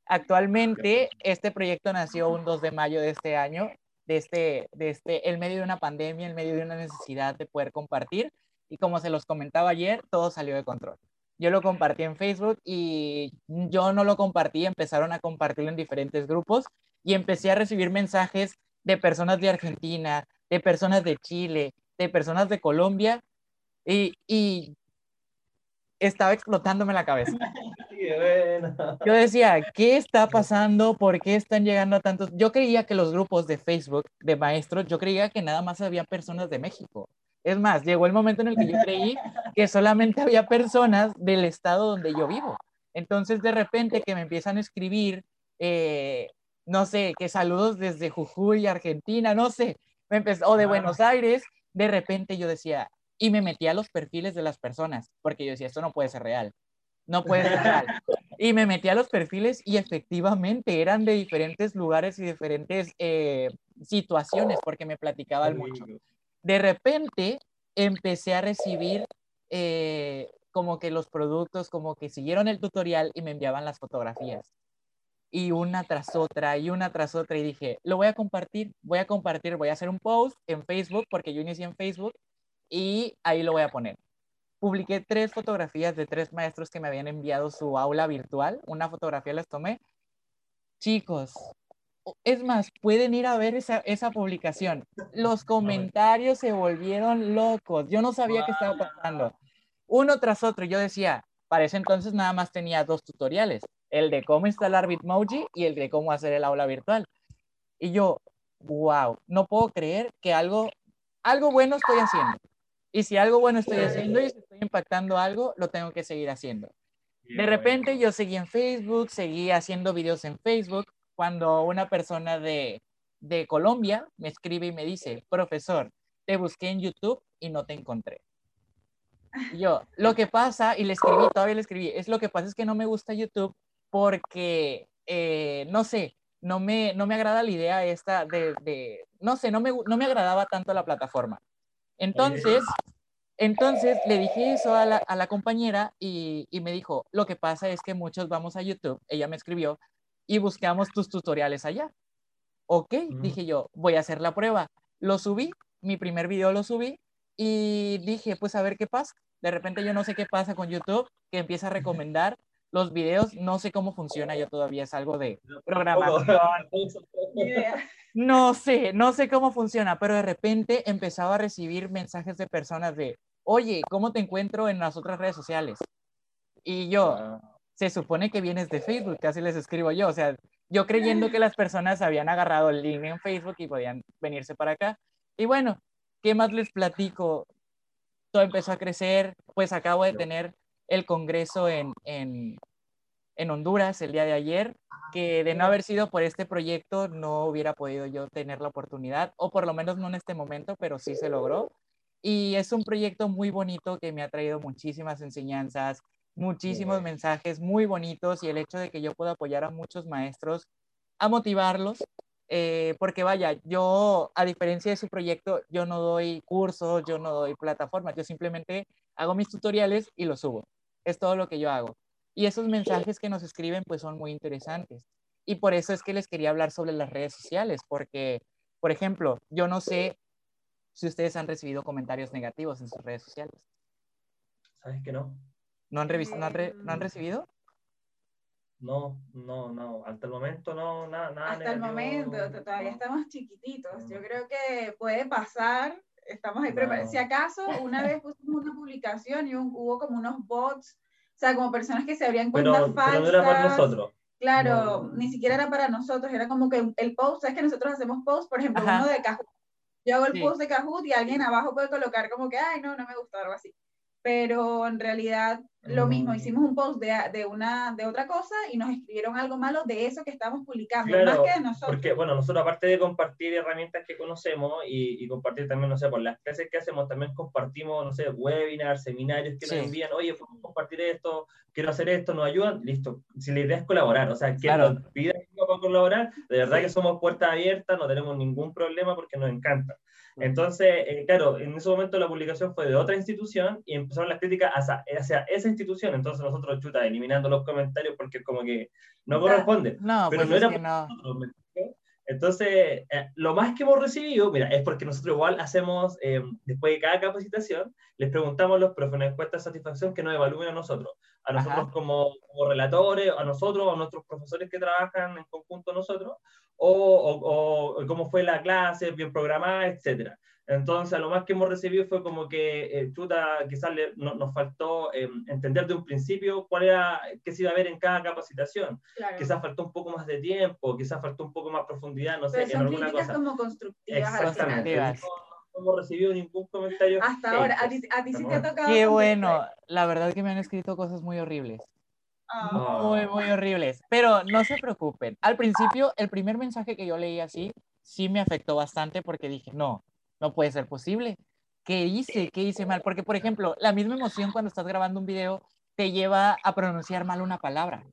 Actualmente, este proyecto nació un 2 de mayo de este año, de este, de este, en medio de una pandemia, en medio de una necesidad de poder compartir. Y como se los comentaba ayer, todo salió de control yo lo compartí en Facebook y yo no lo compartí, empezaron a compartirlo en diferentes grupos y empecé a recibir mensajes de personas de Argentina, de personas de Chile, de personas de Colombia y, y estaba explotándome la cabeza. [LAUGHS] Yo decía, ¿qué está pasando? ¿Por qué están llegando a tantos? Yo creía que los grupos de Facebook de maestros, yo creía que nada más había personas de México. Es más, llegó el momento en el que yo creí que solamente había personas del estado donde yo vivo. Entonces, de repente que me empiezan a escribir, eh, no sé, que saludos desde Jujuy, Argentina, no sé, me empezó, o de Buenos Aires, de repente yo decía, y me metí a los perfiles de las personas, porque yo decía, esto no puede ser real, no puede ser real. [LAUGHS] Y me metí a los perfiles y efectivamente eran de diferentes lugares y diferentes eh, situaciones, porque me platicaban mucho de repente empecé a recibir eh, como que los productos, como que siguieron el tutorial y me enviaban las fotografías. Y una tras otra, y una tras otra, y dije, lo voy a compartir, voy a compartir, voy a hacer un post en Facebook, porque yo inicié en Facebook, y ahí lo voy a poner. Publiqué tres fotografías de tres maestros que me habían enviado su aula virtual, una fotografía las tomé. Chicos, es más, pueden ir a ver esa, esa publicación. Los comentarios se volvieron locos. Yo no sabía qué estaba pasando. Uno tras otro. Yo decía, para ese entonces nada más tenía dos tutoriales. El de cómo instalar Bitmoji y el de cómo hacer el aula virtual. Y yo, wow, no puedo creer que algo, algo bueno estoy haciendo. Y si algo bueno estoy haciendo y estoy impactando algo, lo tengo que seguir haciendo. De repente yo seguí en Facebook, seguí haciendo videos en Facebook, cuando una persona de, de Colombia me escribe y me dice, profesor, te busqué en YouTube y no te encontré. yo, lo que pasa, y le escribí, todavía le escribí, es lo que pasa es que no me gusta YouTube porque, eh, no sé, no me, no me agrada la idea esta de, de, no sé, no me, no me agradaba tanto la plataforma. Entonces, entonces le dije eso a la, a la compañera y, y, me dijo, lo que pasa es que muchos vamos a YouTube, ella me escribió, y buscamos tus tutoriales allá. Ok, dije yo, voy a hacer la prueba. Lo subí, mi primer video lo subí y dije, pues a ver qué pasa. De repente yo no sé qué pasa con YouTube, que empieza a recomendar los videos, no sé cómo funciona, yo todavía es algo de programación. [LAUGHS] No sé, no sé cómo funciona, pero de repente empezaba a recibir mensajes de personas de, oye, ¿cómo te encuentro en las otras redes sociales? Y yo, ah se supone que vienes de Facebook, casi les escribo yo, o sea, yo creyendo que las personas habían agarrado el link en Facebook y podían venirse para acá. Y bueno, ¿qué más les platico? Todo empezó a crecer, pues acabo de tener el congreso en, en, en Honduras el día de ayer, que de no haber sido por este proyecto no hubiera podido yo tener la oportunidad, o por lo menos no en este momento, pero sí se logró. Y es un proyecto muy bonito que me ha traído muchísimas enseñanzas, muchísimos mensajes muy bonitos y el hecho de que yo pueda apoyar a muchos maestros a motivarlos, eh, porque vaya, yo, a diferencia de su proyecto, yo no doy cursos, yo no doy plataformas, yo simplemente hago mis tutoriales y los subo. Es todo lo que yo hago. Y esos mensajes que nos escriben pues son muy interesantes. Y por eso es que les quería hablar sobre las redes sociales, porque, por ejemplo, yo no sé si ustedes han recibido comentarios negativos en sus redes sociales. ¿Sabes que no? ¿No han, no han, ¿no han recibido? No, no, no, hasta el momento no, nada. nada hasta el momento, todavía estamos chiquititos. Yo creo que puede pasar, estamos ahí preparados. Si acaso, una vez pusimos una publicación y hubo como unos bots, o sea, como personas que se abrían cuentas pero, falsas. Pero no era para nosotros. Claro, ni siquiera era para nosotros, era como que el post, ¿sabes que nosotros hacemos post, por ejemplo, uno de Kahoot. Yo hago el post de Kahoot y alguien abajo puede colocar como que, ay, no, no me gustó, algo así pero en realidad lo mismo, mm. hicimos un post de, de, una, de otra cosa y nos escribieron algo malo de eso que estamos publicando, más que de nosotros. Porque, bueno, nosotros aparte de compartir herramientas que conocemos y, y, compartir también, no sé, por las clases que hacemos, también compartimos, no sé, webinars, seminarios que nos envían, oye, podemos compartir esto, quiero hacer esto, nos ayudan, listo. Si la idea es colaborar, o sea, que claro. nos pidan para colaborar, de verdad que somos puertas abiertas, no tenemos ningún problema porque nos encanta. Entonces, eh, claro, en ese momento la publicación fue de otra institución y empezaron las críticas hacia, hacia esa institución. Entonces nosotros, chuta, eliminando los comentarios porque como que no corresponde. No, pero pues no era que no. nosotros, entonces, eh, lo más que hemos recibido, mira, es porque nosotros igual hacemos, eh, después de cada capacitación, les preguntamos a los profes una encuesta de satisfacción que nos evalúen a nosotros, a nosotros como, como, relatores, a nosotros, a nuestros profesores que trabajan en conjunto nosotros, o, o, o cómo fue la clase, bien programada, etcétera. Entonces, lo más que hemos recibido fue como que, eh, chuta, quizás le, no, nos faltó eh, entender de un principio cuál era, qué se iba a ver en cada capacitación. Claro. Quizás faltó un poco más de tiempo, quizás faltó un poco más profundidad, no Pero sé, son en alguna cosa. como constructivas. Exactamente. No, no, hemos recibido ningún comentario. Hasta ahora, a ti, a ti sí te ha tocado. Qué bueno, la verdad que me han escrito cosas muy horribles. Oh. Muy, muy horribles. Pero no se preocupen. Al principio, el primer mensaje que yo leí así, sí me afectó bastante porque dije, no, no puede ser posible. ¿Qué hice? ¿Qué hice mal? Porque, por ejemplo, la misma emoción cuando estás grabando un video te lleva a pronunciar mal una palabra,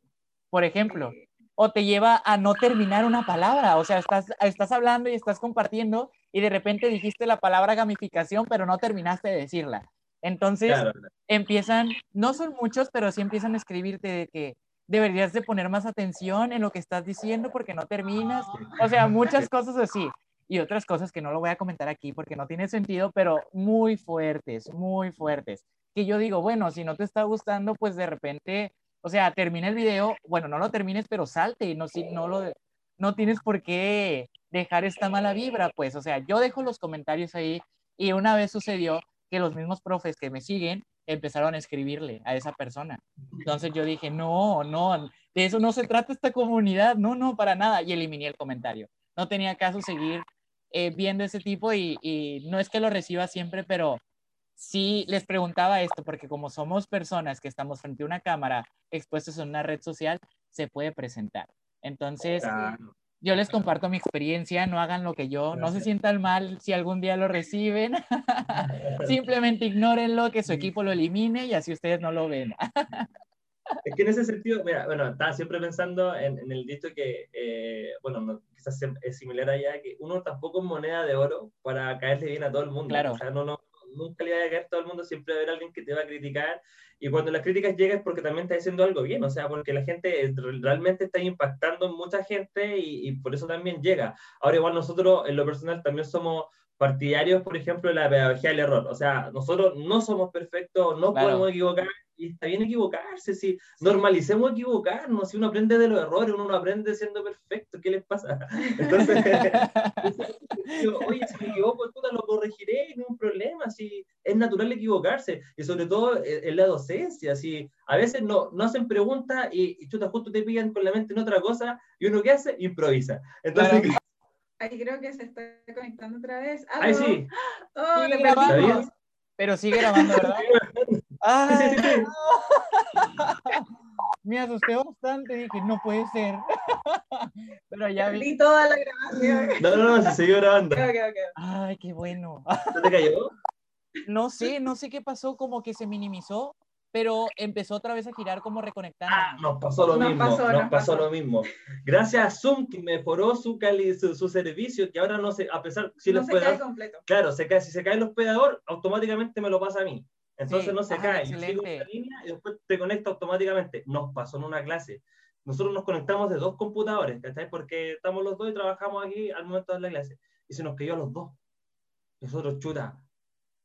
por ejemplo, o te lleva a no terminar una palabra. O sea, estás, estás hablando y estás compartiendo y de repente dijiste la palabra gamificación, pero no terminaste de decirla. Entonces, Claro. empiezan, no son muchos, pero sí empiezan a escribirte de que deberías de poner más atención en lo que estás diciendo porque no terminas. O sea, muchas [LAUGHS] cosas así. Y otras cosas que no lo voy a comentar aquí porque no tiene sentido, pero muy fuertes, muy fuertes. Que yo digo, bueno, si no te está gustando, pues de repente, o sea, termina el video, bueno, no lo termines, pero salte no, si, no lo, no tienes por qué dejar esta mala vibra, pues, o sea, yo dejo los comentarios ahí y una vez sucedió que los mismos profes que me siguen empezaron a escribirle a esa persona. Entonces yo dije, no, no, de eso no se trata esta comunidad, no, no, para nada, y eliminé el comentario. No tenía caso seguir eh, viendo ese tipo y, y no es que lo reciba siempre, pero sí les preguntaba esto, porque como somos personas que estamos frente a una cámara expuestos en una red social, se puede presentar. Entonces, Claro. yo les comparto mi experiencia, no hagan lo que yo, no se sientan mal si algún día lo reciben, [LAUGHS] [LAUGHS] simplemente ignórenlo, que su equipo lo elimine y así ustedes no lo ven. [LAUGHS] Es que en ese sentido, mira, bueno, estaba siempre pensando en, en el dicho que, eh, bueno, no, quizás es similar allá, que uno tampoco es moneda de oro para caerle bien a todo el mundo. Claro. O sea, no, no, nunca le va a caer a todo el mundo, siempre va a haber alguien que te va a criticar. Y cuando las críticas llegan es porque también estás haciendo algo bien, o sea, porque la gente realmente está impactando en mucha gente y, y por eso también llega. Ahora, igual nosotros en lo personal también somos partidarios, por ejemplo, de la pedagogía del error. O sea, nosotros no somos perfectos, no Claro. podemos equivocar y está bien equivocarse, si normalicemos equivocarnos, si uno aprende de los errores, uno no aprende siendo perfecto, ¿qué les pasa? [LAUGHS] Entonces, oye, si me equivoco, puta, lo corregiré, no hay un problema, si es natural equivocarse, y sobre todo en en la docencia, si a veces no, no hacen preguntas y, y chuta, justo te pillan con la mente en otra cosa, y uno qué hace, improvisa. Entonces, Claro. [LAUGHS] Ahí creo que se está conectando otra vez. ahí sí, Oh, te grabando. perdimos. Pero sigue grabando, ¿verdad? [LAUGHS] Ay, sí. [LAUGHS] Me asusté bastante, dije, no puede ser. [LAUGHS] Pero ya vi. Vi toda la grabación. No, no, no, se siguió grabando. Ay, qué bueno. ¿Se te cayó? No sé, no sé qué pasó, como que se minimizó, pero empezó otra vez a girar como reconectando. Ah, nos pasó lo Nos mismo, pasó, nos nos pasó pasó. lo mismo. Gracias a Zoom que mejoró su, cali su, su servicio, que ahora no se, a pesar, si no los se cae completo. claro, se cae, si se cae el hospedador, automáticamente me lo pasa a mí. Entonces Sí. no se Ah, cae, yo sigo esta línea y después te conecta automáticamente. Nos pasó en una clase. Nosotros nos conectamos de dos computadores, ¿cachai? Porque estamos los dos y trabajamos aquí al momento de la clase. Y se nos cayó a los dos. Nosotros, chuta,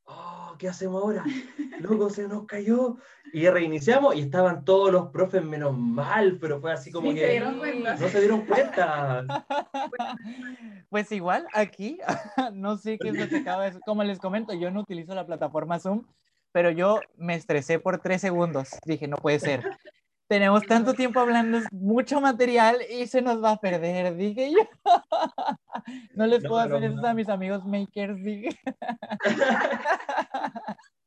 oh, ¿qué hacemos ahora? [LAUGHS] Loco, se nos cayó. Y reiniciamos y estaban todos los profes menos mal, pero fue así como Sí, que se dieron cuenta. no se dieron cuenta. [LAUGHS] Pues igual aquí, [LAUGHS] no sé qué es lo que acaba de Como les comento, yo no utilizo la plataforma Zoom, pero yo me estresé por tres segundos. Dije, no puede ser. Tenemos tanto tiempo hablando, mucho material y se nos va a perder, dije yo. [LAUGHS] No les puedo hacer eso no. a mis amigos makers, dije. [LAUGHS]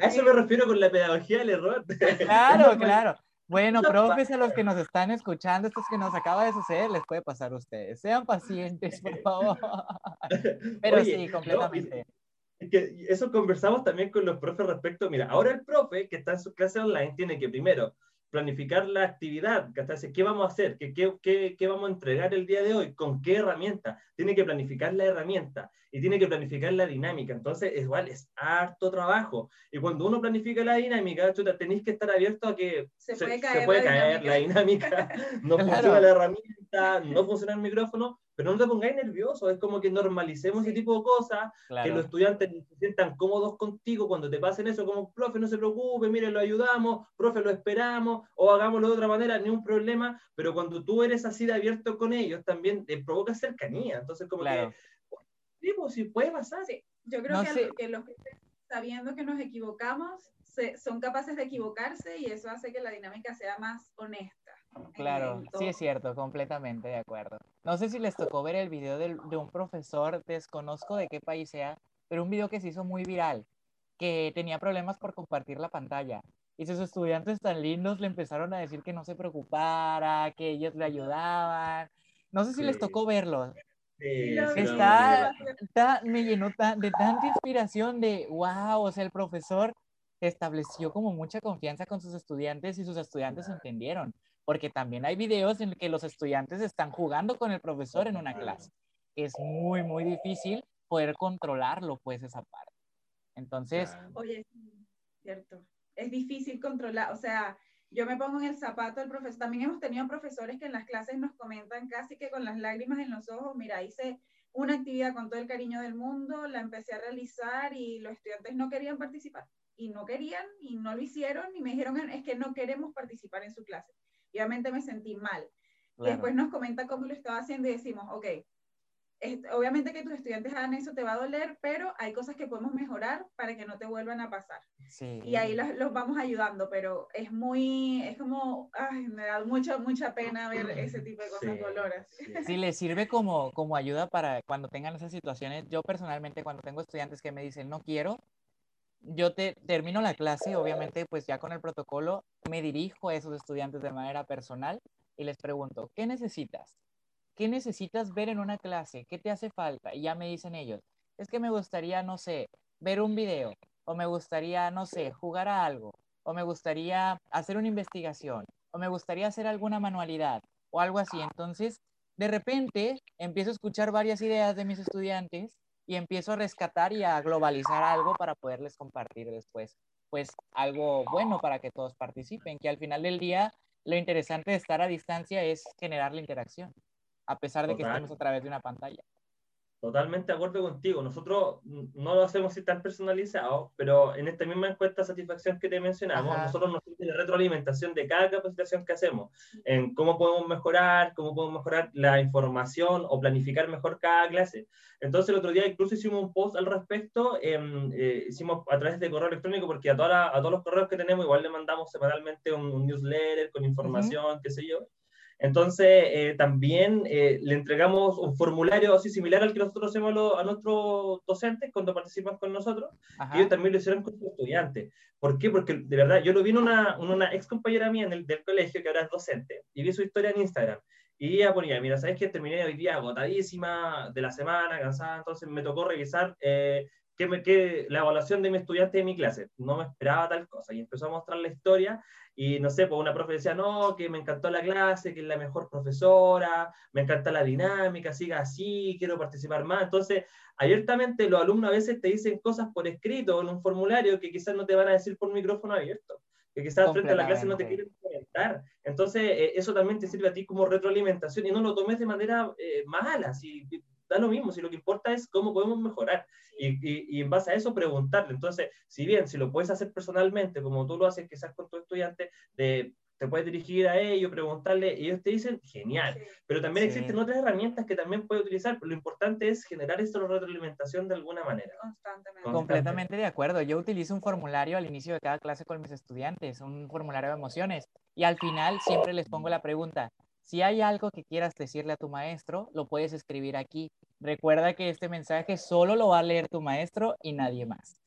A eso me refiero con la pedagogía del error. Claro, [LAUGHS] claro. Bueno, profes, a los que nos están escuchando, esto es que nos acaba de suceder, les puede pasar a ustedes. Sean pacientes, por favor. Pero Oye, sí, completamente. Que eso conversamos también con los profes respecto, mira, ahora el profe que está en su clase online tiene que primero planificar la actividad, ¿cachai? ¿qué vamos a hacer? ¿Qué, qué, qué, qué vamos a entregar el día de hoy? ¿Con qué herramienta? Tiene que planificar la herramienta y tiene que planificar la dinámica. Entonces, igual es harto trabajo. Y cuando uno planifica la dinámica, chuta, tenéis que estar abierto a que Se se, puede se caer puede la caer la dinámica, [LAUGHS] no Claro. funciona la herramienta, no funciona el micrófono, pero no te pongáis nervioso, es como que normalicemos ese Sí. tipo de cosas, que los Claro. estudiantes se sientan cómodos contigo cuando te pasen eso, como, profe, no se preocupe, mire, lo ayudamos, profe, lo esperamos, o hagámoslo de otra manera, ni un problema, pero cuando tú eres así de abierto con ellos, también te provoca cercanía, entonces como Claro. que, sí, pues sí, puede pasar. Sí, yo creo No que, sé. que los profes, sabiendo que nos equivocamos, se- son capaces de equivocarse y eso hace que la dinámica sea más honesta. Claro, sí es cierto, completamente de acuerdo. No sé si les tocó ver el video del- de un profesor, desconozco de qué país sea, pero un video que se hizo muy viral, que tenía problemas por compartir la pantalla. Y sus estudiantes tan lindos le empezaron a decir que no se preocupara, que ellos le ayudaban. No sé si les Sí. tocó verlo. Sí, Está-. Ta- me llenó ta- de tanta inspiración de, wow, o sea, el profesor estableció como mucha confianza con sus estudiantes y sus estudiantes entendieron, porque también hay videos en que los estudiantes están jugando con el profesor en una clase. Es muy, muy difícil poder controlarlo, pues, esa parte. Entonces. Oye, cierto. Es difícil controlar, o sea, yo me pongo en el zapato del profesor. También hemos tenido profesores que en las clases nos comentan casi que con las lágrimas en los ojos, mira, hice una actividad con todo el cariño del mundo, la empecé a realizar y los estudiantes no querían participar. Y no querían y no lo hicieron y me dijeron, es que no queremos participar en su clase. Y obviamente me sentí mal. Y claro, después nos comenta cómo lo estaba haciendo y decimos, ok, es- obviamente que tus estudiantes hagan eso te va a doler, pero hay cosas que podemos mejorar para que no te vuelvan a pasar. sí. Y ahí los, los vamos ayudando, pero es muy, es como, ay, me da mucha, mucha pena ver ese tipo de cosas Sí, doloras. sí. [LAUGHS] Si les sirve como, como ayuda para cuando tengan esas situaciones, yo personalmente cuando tengo estudiantes que me dicen no quiero, yo te termino la clase, obviamente pues ya con el protocolo me dirijo a esos estudiantes de manera personal y les pregunto, ¿qué necesitas? ¿Qué necesitas ver en una clase? ¿Qué te hace falta? Y ya me dicen ellos, es que me gustaría, no sé, ver un video, o me gustaría, no sé, jugar a algo, o me gustaría hacer una investigación, o me gustaría hacer alguna manualidad, o algo así. Entonces, de repente, empiezo a escuchar varias ideas de mis estudiantes y empiezo a rescatar y a globalizar algo para poderles compartir después, pues algo bueno para que todos participen, que al final del día lo interesante de estar a distancia es generar la interacción, a pesar de que Total. estemos a través de una pantalla. Totalmente de acuerdo contigo. Nosotros no lo hacemos así tan personalizado, pero en esta misma encuesta de satisfacción que te mencionamos, Ajá. nosotros nos sirve de retroalimentación de cada capacitación que hacemos, en cómo podemos mejorar, cómo podemos mejorar la información o planificar mejor cada clase. Entonces el otro día incluso hicimos un post al respecto, em, eh, hicimos a través de correo electrónico, porque a, toda la- a todos los correos que tenemos igual le mandamos semanalmente un, un newsletter con información, qué sé yo. Entonces, eh, también eh, le entregamos un formulario así similar al que nosotros hacemos a, lo- a nuestros docentes cuando participan con nosotros, Ajá. ellos también lo hicieron con sus estudiantes. ¿Por qué? Porque de verdad, yo lo vi en una, una ex compañera mía en el, del colegio, que ahora es docente, y vi su historia en Instagram. Y ella ponía, mira, ¿sabes qué? Terminé hoy día agotadísima de la semana, cansada, entonces me tocó revisar eh, qué me, qué, la evaluación de mi estudiante de mi clase. No me esperaba tal cosa. Y empezó a mostrar la historia y no sé, pues una profe decía, no, que me encantó la clase, que es la mejor profesora, me encanta la dinámica, siga así, quiero participar más. Entonces, abiertamente los alumnos a veces te dicen cosas por escrito en un formulario que quizás no te van a decir por micrófono abierto, que quizás frente a la clase no te quieren comentar. Entonces, eh, eso también te sirve a ti como retroalimentación y no lo tomes de manera eh, mala, si da lo mismo, si lo que importa es cómo podemos mejorar y, y, en base a eso preguntarle. Entonces, si bien si lo puedes hacer personalmente, como tú lo haces quizás con tu estudiante, de, te puedes dirigir a ellos, preguntarle, y ellos te dicen, genial. Pero también existen otras herramientas que también puedes utilizar. Lo importante es generar esta retroalimentación de alguna manera. Constantemente. Completamente de acuerdo. Yo utilizo un formulario al inicio de cada clase con mis estudiantes, un formulario de emociones. Y al final siempre les pongo la pregunta, si hay algo que quieras decirle a tu maestro, lo puedes escribir aquí. Recuerda que este mensaje solo lo va a leer tu maestro y nadie más.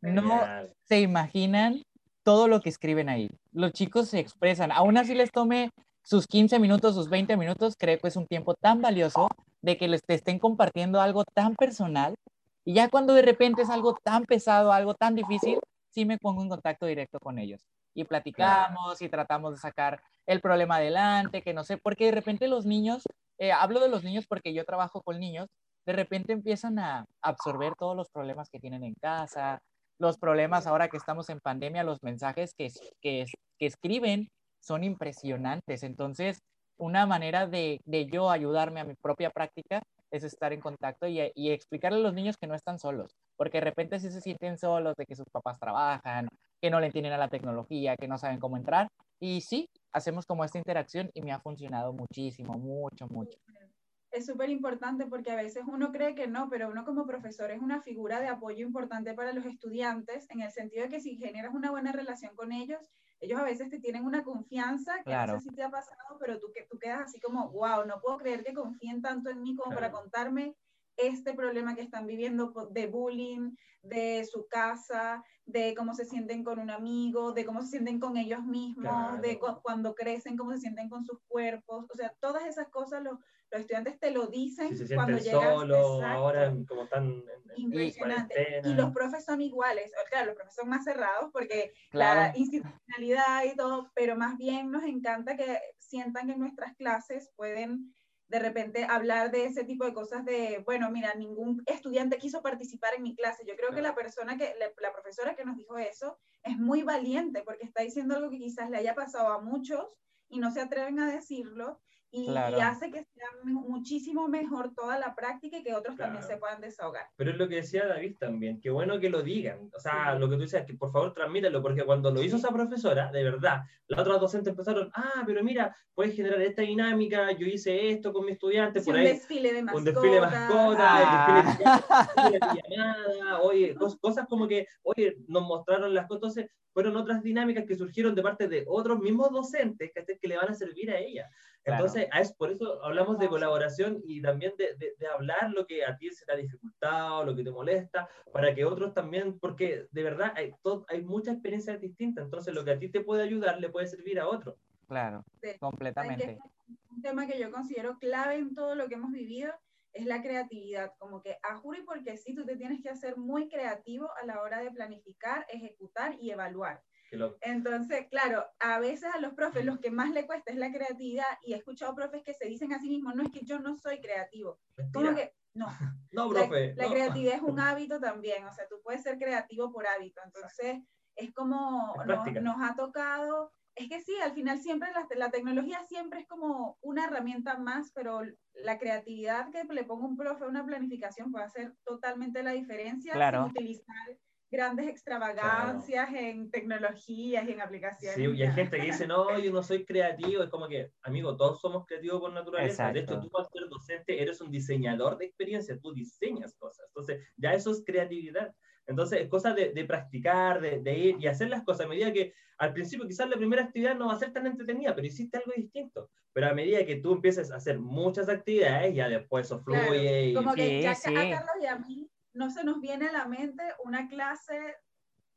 No se imaginan todo lo que escriben ahí. Los chicos se expresan. Aún así les tome sus 15 minutos, sus 20 minutos, creo que es un tiempo tan valioso de que les estén compartiendo algo tan personal. Y ya cuando de repente es algo tan pesado, algo tan difícil, sí me pongo en contacto directo con ellos. Y platicamos y tratamos de sacar el problema adelante, que no sé, porque de repente los niños, eh, hablo de los niños porque yo trabajo con niños, de repente empiezan a absorber todos los problemas que tienen en casa, los problemas ahora que estamos en pandemia, los mensajes que, que, que escriben son impresionantes. Entonces, una manera de, de, yo ayudarme a mi propia práctica es estar en contacto y, y, explicarle a los niños que no están solos, porque de repente sí se sienten solos de que sus papás trabajan, que no le entienden a la tecnología, que no saben cómo entrar. Y sí, hacemos como esta interacción y me ha funcionado muchísimo, mucho, mucho. Es súper importante porque a veces uno cree que no, pero uno como profesor es una figura de apoyo importante para los estudiantes en el sentido de que si generas una buena relación con ellos, ellos a veces te tienen una confianza que no sé si te ha pasado, pero tú, que, tú quedas así como, wow, no puedo creer que confíen tanto en mí como para contarme este problema que están viviendo de bullying, de su casa, de cómo se sienten con un amigo, de cómo se sienten con ellos mismos, de cuando crecen, cómo se sienten con sus cuerpos. O sea, todas esas cosas los, los estudiantes te lo dicen si se cuando llegan. Solo, ahora como tan impresionante. Y los profes son iguales. Claro, los profes son más cerrados porque la institucionalidad y todo, pero más bien nos encanta que sientan que nuestras clases pueden de repente hablar de ese tipo de cosas de, bueno, mira, ningún estudiante quiso participar en mi clase. Yo creo que la persona que, la, profesora que nos dijo eso es muy valiente porque está diciendo algo que quizás le haya pasado a muchos y no se atreven a decirlo y, hace que sea muchísimo mejor toda la práctica y que otros también se puedan desahogar. Pero es lo que decía David también, qué bueno que lo digan, o sea, lo que tú dices, que por favor transmítelo, porque cuando lo hizo esa profesora, de verdad, las otras docentes empezaron, ah, pero mira, puedes generar esta dinámica, yo hice esto con mi estudiante, por ahí. Un desfile de mascotas. Un desfile de mascotas, desfile de, llamada, oye, [LAUGHS] cosas como que, oye, nos mostraron las cosas, entonces fueron otras dinámicas que surgieron de parte de otros mismos docentes que, que le van a servir a ella. Entonces, es, por eso hablamos de colaboración y también de, de, hablar lo que a ti se te ha dificultado, lo que te molesta, para que otros también, porque de verdad hay, hay muchas experiencias distintas, entonces lo que a ti te puede ayudar le puede servir a otro. Claro, completamente. Un tema que yo considero clave en todo lo que hemos vivido es la creatividad, como que a juro y porque sí, tú te tienes que hacer muy creativo a la hora de planificar, ejecutar y evaluar. Entonces, claro, a veces a los profes los que más le cuesta es la creatividad y he escuchado profes que se dicen a sí mismos, no es que yo no soy creativo. Como que, no. [LAUGHS] no, profe. La, creatividad es un [LAUGHS] hábito también, o sea, tú puedes ser creativo por hábito. Entonces, es como nos, ha tocado, es que sí, al final siempre la, la, tecnología siempre es como una herramienta más, pero la creatividad que le ponga un profe a una planificación puede hacer totalmente la diferencia claro. sin utilizar grandes extravagancias en tecnologías y en aplicaciones. Sí, y hay gente que dice, no, yo no soy creativo, es como que, amigo, todos somos creativos por naturaleza. De hecho, tú al ser docente eres un diseñador de experiencias, tú diseñas cosas. Entonces, ya eso es creatividad. Entonces, es cosa de, de practicar, de, de, ir y hacer las cosas. A medida que al principio quizás la primera actividad no va a ser tan entretenida, pero hiciste algo distinto. Pero a medida que tú empieces a hacer muchas actividades, ya después eso fluye. Como que ya a Carlos y a mí no se nos viene a la mente una clase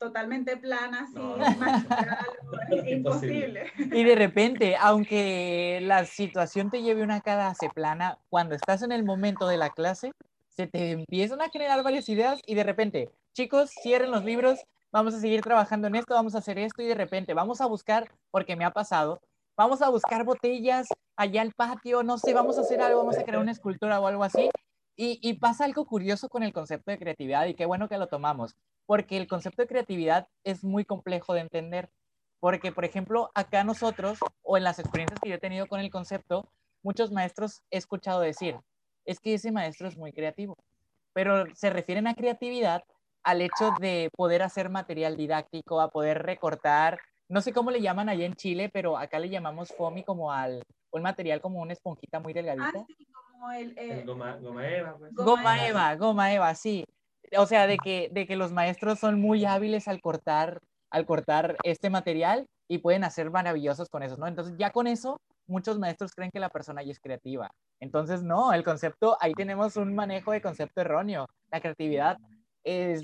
totalmente plana, así, No, [LAUGHS] Imposible. Y de repente, aunque la situación te lleve una clase plana, cuando estás en el momento de la clase, se te empiezan a generar varias ideas y de repente, chicos, cierren los libros, vamos a seguir trabajando en esto, vamos a hacer esto y de repente vamos a buscar, porque me ha pasado, vamos a buscar botellas allá al patio, no sé, vamos a hacer algo, vamos a crear una escultura o algo así. Y, y pasa algo curioso con el concepto de creatividad y qué bueno que lo tomamos, porque el concepto de creatividad es muy complejo de entender. Porque, por ejemplo, acá nosotros, o en las experiencias que yo he tenido con el concepto, muchos maestros he escuchado decir, es que ese maestro es muy creativo, pero se refieren a creatividad al hecho de poder hacer material didáctico, a poder recortar, no sé cómo le llaman allá en Chile, pero acá le llamamos foamy como al un material como una esponjita muy delgadita. Ah, como el, eh, El goma, goma Eva, pues. Goma Goma Eva, goma Eva, sí. O sea, de que, de que los maestros son muy hábiles al cortar, al cortar este material y pueden hacer maravillosos con eso, ¿no? Entonces, ya con eso, muchos maestros creen que la persona ya es creativa. Entonces, no, el concepto, ahí tenemos un manejo de concepto erróneo. La creatividad es,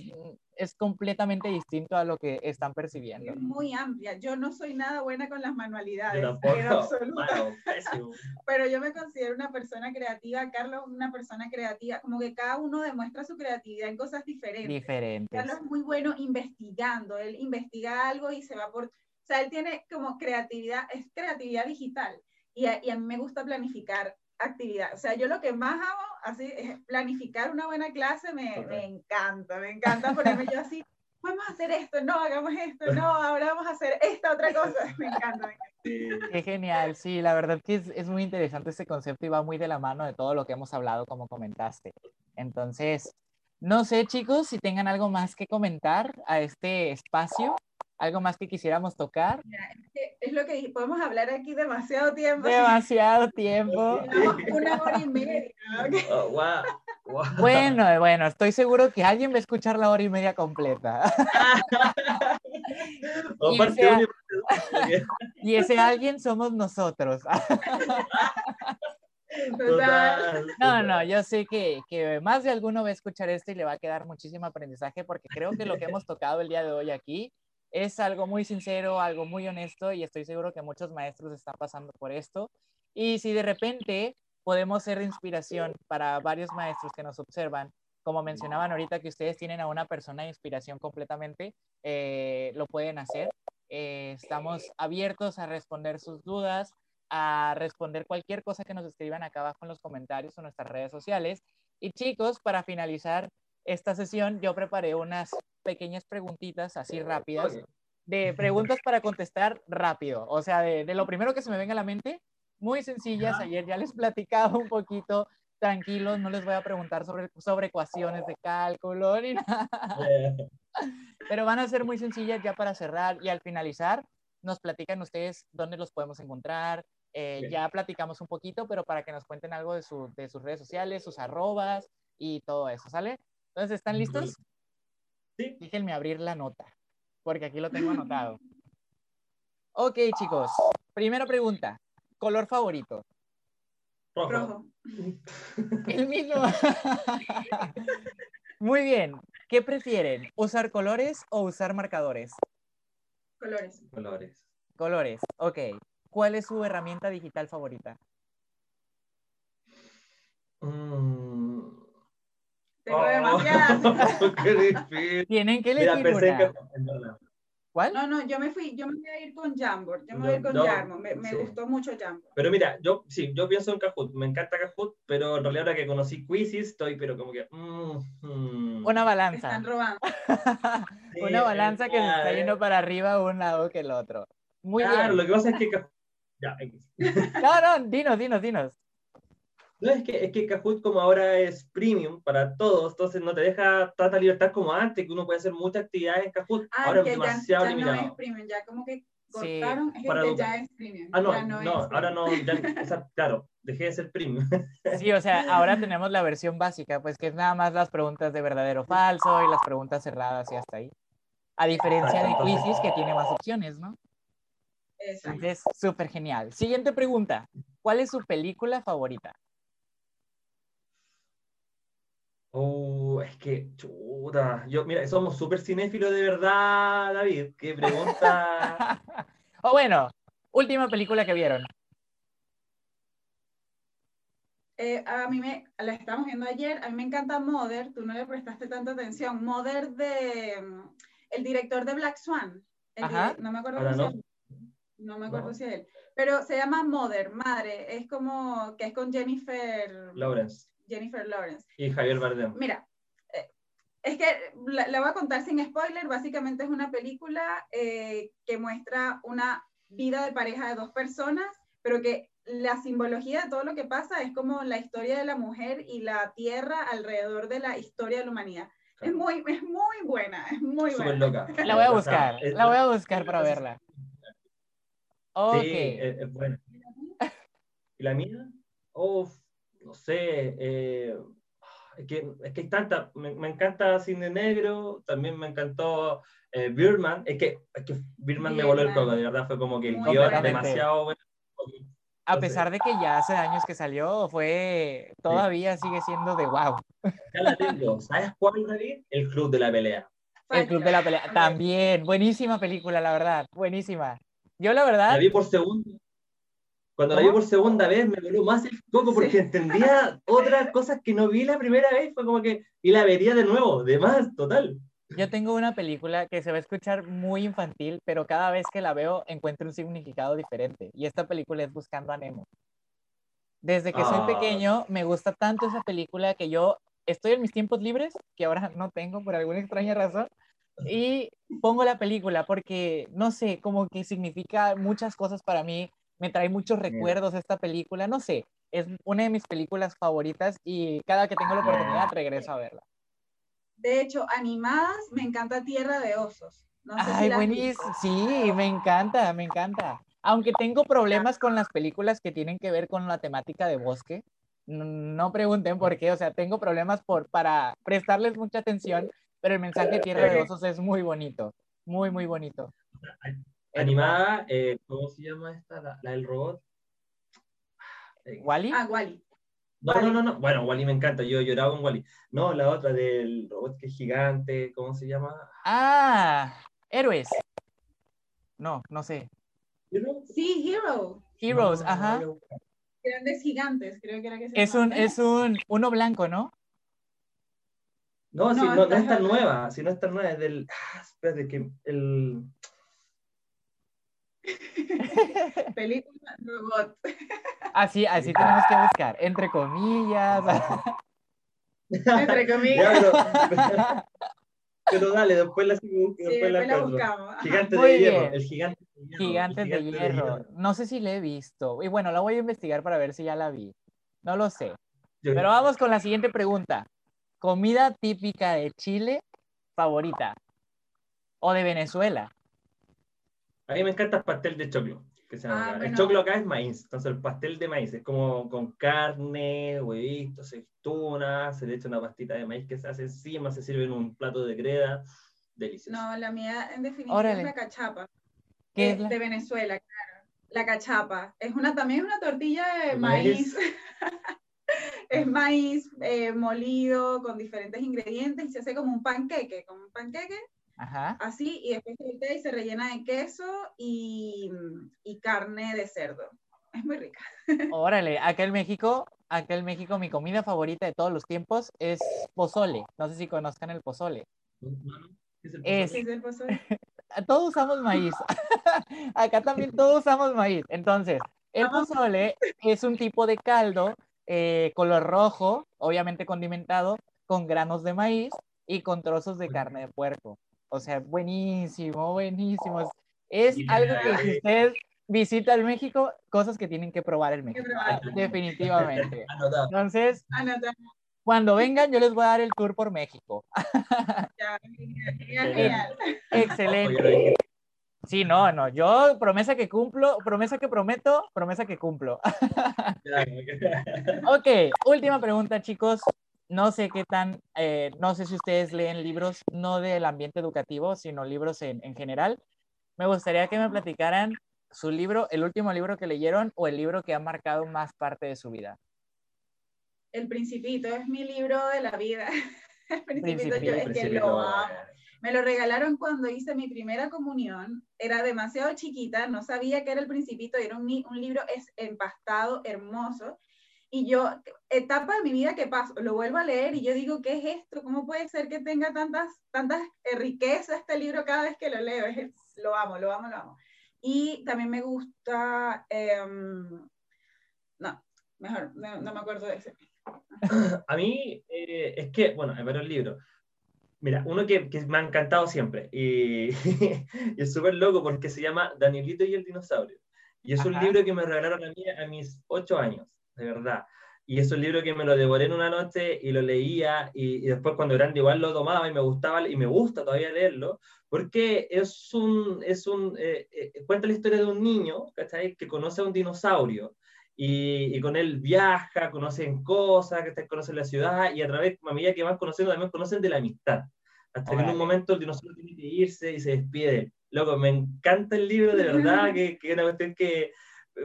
es completamente distinto a lo que están percibiendo. es muy amplia. Yo no soy nada buena con las manualidades, Yo [LAUGHS] [LAUGHS] pero yo me considero una persona creativa, Carlos una persona creativa, como que cada uno demuestra su creatividad en cosas diferentes. Diferentes. Carlos es muy bueno investigando, él investiga algo y se va por, o sea, él tiene como creatividad, es creatividad digital y a, y a mí me gusta planificar actividad, o sea, yo lo que más hago así es planificar una buena clase, me, me encanta, me encanta ponerme yo así, vamos a hacer esto, no, hagamos esto, no, ahora vamos a hacer esta otra cosa, [LAUGHS] me encanta, me encanta. Sí. Qué genial, sí, la verdad que es, es muy interesante este concepto y va muy de la mano de todo lo que hemos hablado, como comentaste. Entonces, no sé, chicos, si tengan algo más que comentar a este espacio, algo más que quisiéramos tocar. Mira, es, que es lo que dije, podemos hablar aquí demasiado tiempo, Demasiado tiempo. una hora y media, ¿ok? [LAUGHS] Oh. Bueno, bueno, estoy seguro que alguien va a escuchar la hora y media completa. [LAUGHS] [LAUGHS] Y ese alguien somos nosotros. Total. No, no, yo sé que, que más de alguno va a escuchar esto y le va a quedar muchísimo aprendizaje porque creo que lo que hemos tocado el día de hoy aquí es algo muy sincero, algo muy honesto y estoy seguro que muchos maestros están pasando por esto. Y si de repente podemos ser de inspiración para varios maestros que nos observan, como mencionaban ahorita que ustedes tienen a una persona de inspiración completamente, eh, lo pueden hacer. Eh, estamos abiertos a responder sus dudas, a responder cualquier cosa que nos escriban acá abajo en los comentarios o nuestras redes sociales. Y chicos, para finalizar esta sesión, yo preparé unas pequeñas preguntitas así rápidas, de preguntas para contestar rápido, o sea, de, de lo primero que se me venga a la mente, muy sencillas. Ayer ya les platicaba un poquito, tranquilos, no les voy a preguntar sobre, sobre ecuaciones de cálculo ni [LAUGHS] nada Eh, pero van a ser muy sencillas ya para cerrar y al finalizar nos platican ustedes dónde los podemos encontrar. Eh, ya platicamos un poquito, pero para que nos cuenten algo de, su- de sus redes sociales, sus arrobas y todo eso, ¿sale? Entonces, ¿están listos? Sí. Déjenme abrir la nota, porque aquí lo tengo anotado. [LAUGHS] Ok, chicos. Primera pregunta. ¿Color favorito? rojo. Rojo. [LAUGHS] El mismo. [LAUGHS] Muy bien. ¿Qué prefieren? ¿Usar colores o usar marcadores? Colores. Colores. Colores, ok. ¿Cuál es su herramienta digital favorita? Mm. Tengo Oh, demasiadas. [LAUGHS] qué difícil. Tienen que Mira, elegir pensé una. que. en verdad. ¿Cuál? No, no, yo me fui, yo me voy a ir con Jamboard, yo me voy a ir con Yarmo, me, me sí. gustó mucho Jamboard. Pero mira, yo sí, yo pienso en Kahoot, me encanta Kahoot, pero en realidad ahora que conocí Quizzes estoy, pero como que. mm, mm. Una balanza. están robando. [LAUGHS] Sí, Una balanza que se está eh, yendo para arriba un lado que el otro. Muy Claro, bien. lo que pasa es que. Ya, X. [LAUGHS] No, no, dinos, dinos, dinos. No, es que, es que Kahoot como ahora es premium para todos, entonces no te deja tanta libertad como antes, que uno puede hacer muchas actividades en Kahoot. Ah, ahora es ya, demasiado ya no limitado. es premium, ya como que Sí, cortaron, es para que ya es premium. Ah, no, ya no, es ahora premium. no, ya, o sea, claro, dejé de ser premium. Sí, o sea, ahora tenemos la versión básica, pues que es nada más las preguntas de verdadero o falso y las preguntas cerradas y hasta ahí. A diferencia de Quizzes que tiene más opciones, ¿no? Exacto. Entonces, súper genial. Siguiente pregunta. ¿Cuál es su película favorita? Oh, es que, chuta. Yo, mira, somos súper cinéfilos de verdad, David. Qué pregunta. [LAUGHS] o bueno, última película que vieron. Eh, a mí me, la estamos viendo ayer, a mí me encanta Mother, tú no le prestaste tanta atención. Mother de, mm, el director de Black Swan. no me acuerdo no. no. me acuerdo si es él. Pero se llama Mother, madre. Es como que es con Jennifer Lawrence. Jennifer Lawrence. Y Javier Bardem. Mira, eh, es que la, voy a contar sin spoiler. Básicamente es una película eh, que muestra una vida de pareja de dos personas, pero que la simbología de todo lo que pasa es como la historia de la mujer y la tierra alrededor de la historia de la humanidad. Es muy, es muy buena, es muy buena. Loca. [LAUGHS] La voy a buscar, la voy a buscar para verla. Sí, es, buena. ¿Y la mía? Oh, no sé. Eh, es, que, es que hay tanta. Me, me, encanta Cine Negro, también me encantó eh, Birdman. Es que, es que Birdman, me voló el coco, de verdad. Fue como que el guion demasiado bueno a pesar de que ya hace años que salió, fue todavía sigue siendo de wow. Ya la tengo. ¿Sabes cuál, David? El Club de la Pelea. El Club de la Pelea. También. Buenísima película, la verdad. Buenísima. Yo, la verdad. La vi por segunda. Cuando la vi por segunda vez, me voló más el coco porque entendía [LAUGHS] otras cosas que no vi la primera vez. Fue como que. Y la vería de nuevo. De más, total. Yo tengo una película que se va a escuchar muy infantil, pero cada vez que la veo encuentro un significado diferente. Y esta película es Buscando a Nemo. Desde que soy ah. pequeño me gusta tanto esa película que yo estoy en mis tiempos libres, que ahora no tengo por alguna extraña razón, y pongo la película porque, no sé, como que significa muchas cosas para mí, me trae muchos recuerdos esta película, no sé, es una de mis películas favoritas y cada que tengo la oportunidad regreso a verla. De hecho, animadas, me encanta Tierra de Osos. Ay, buenísimo. Sí, me encanta, me encanta. Aunque tengo problemas con las películas que tienen que ver con la temática de bosque, no pregunten por qué, o sea, tengo problemas por, para prestarles mucha atención, pero el mensaje de Tierra de Osos es muy bonito, muy, muy bonito. Animada, eh, ¿cómo se llama esta? La, del robot. ¿Wally? Ah, Wally. No, no, no, no. Bueno, Wally me encanta. Yo lloraba con Wally. No, la otra del robot que es gigante. ¿Cómo se llama? Ah, Héroes. No, no sé. Sí, Hero. Heroes, ajá. Grandes gigantes, creo que era que se Es un, es un, uno blanco, ¿no? No, no, no, es tan nueva, si no es tan nueva, es del. Ah, espérate, que el. [LAUGHS] Película robot. Así, así tenemos que buscar, entre comillas. [LAUGHS] entre comillas. [LAUGHS] pero, dale, después la, después la, buscamos. Gigante de hierro, el gigante de hierro. Gigante, de, hierro. No sé si la he visto. Y bueno, la voy a investigar para ver si ya la vi. No lo sé. Pero vamos con la siguiente pregunta. Comida típica de Chile favorita o de Venezuela. A mí me encanta el pastel de choclo. Ah, el choclo acá es maíz, entonces el pastel de maíz es como con carne, huevitos, aceitunas, se le echa una pastita de maíz que se hace encima, se sirve en un plato de greda, delicioso. No, la mía en definitiva es la cachapa, ¿Qué es de Venezuela, claro. La cachapa es una también una tortilla de maíz. [LAUGHS] es maíz eh, molido con diferentes ingredientes y se hace como un panqueque, como un panqueque Ajá. Así, y después se y se rellena de queso y, y, carne de cerdo. Es muy rica. [LAUGHS] Órale, acá en México, acá en México mi comida favorita de todos los tiempos es pozole. No sé si conozcan el pozole. Es, ¿Qué es el pozole? [LAUGHS] todos usamos maíz. [LAUGHS] acá también todos usamos maíz. Entonces, el pozole es un tipo de caldo eh, color rojo, obviamente condimentado, con granos de maíz y con trozos de carne de puerco. O sea, buenísimo, buenísimo. Es algo que si [LAUGHS] usted visita el México, cosas que tienen que probar en México. Definitivamente. [LAUGHS] Entonces, cuando vengan, yo les voy a dar el tour por México. [LAUGHS] Excelente. Sí, no, no. Yo promesa que cumplo, promesa que prometo, promesa que cumplo. ok, última pregunta, chicos no sé qué tan, eh, no sé si ustedes leen libros no del ambiente educativo, sino libros en, en, general. Me gustaría que me platicaran su libro, el último libro que leyeron o el libro que ha marcado más parte de su vida. El Principito es mi libro de la vida. [LAUGHS] El Principito, yo es que lo amo. Me lo regalaron cuando hice mi primera comunión. Era demasiado chiquita, no sabía que era el Principito. Era un, un libro es empastado, hermoso. Y yo, etapa de mi vida que paso, lo vuelvo a leer y yo digo, ¿qué es esto? ¿Cómo puede ser que tenga tantas, tantas eh, riquezas este libro cada vez que lo leo? lo amo, lo amo, lo amo. Y también me gusta, em, no, mejor, no, me acuerdo de ese. [LAUGHS] A mí eh, es que, bueno, hay varios libros. Mira, uno que, que me ha encantado siempre [LAUGHS] y, es súper loco porque se llama Danielito y el dinosaurio. Y es un libro que me regalaron a mí a mis ocho años, de verdad. Y es un libro que me lo devoré en una noche y lo leía y, y, después cuando grande igual lo tomaba y me gustaba y me gusta todavía leerlo porque es un, es un eh, eh, cuenta la historia de un niño, ¿cachai? Que conoce a un dinosaurio y, y, con él viaja, conocen cosas, conocen la ciudad y a través, a medida que van conociendo, también conocen de la amistad. Hasta que en un momento el dinosaurio tiene que irse y se despide. Loco, me encanta el libro, de verdad, que, que es una cuestión que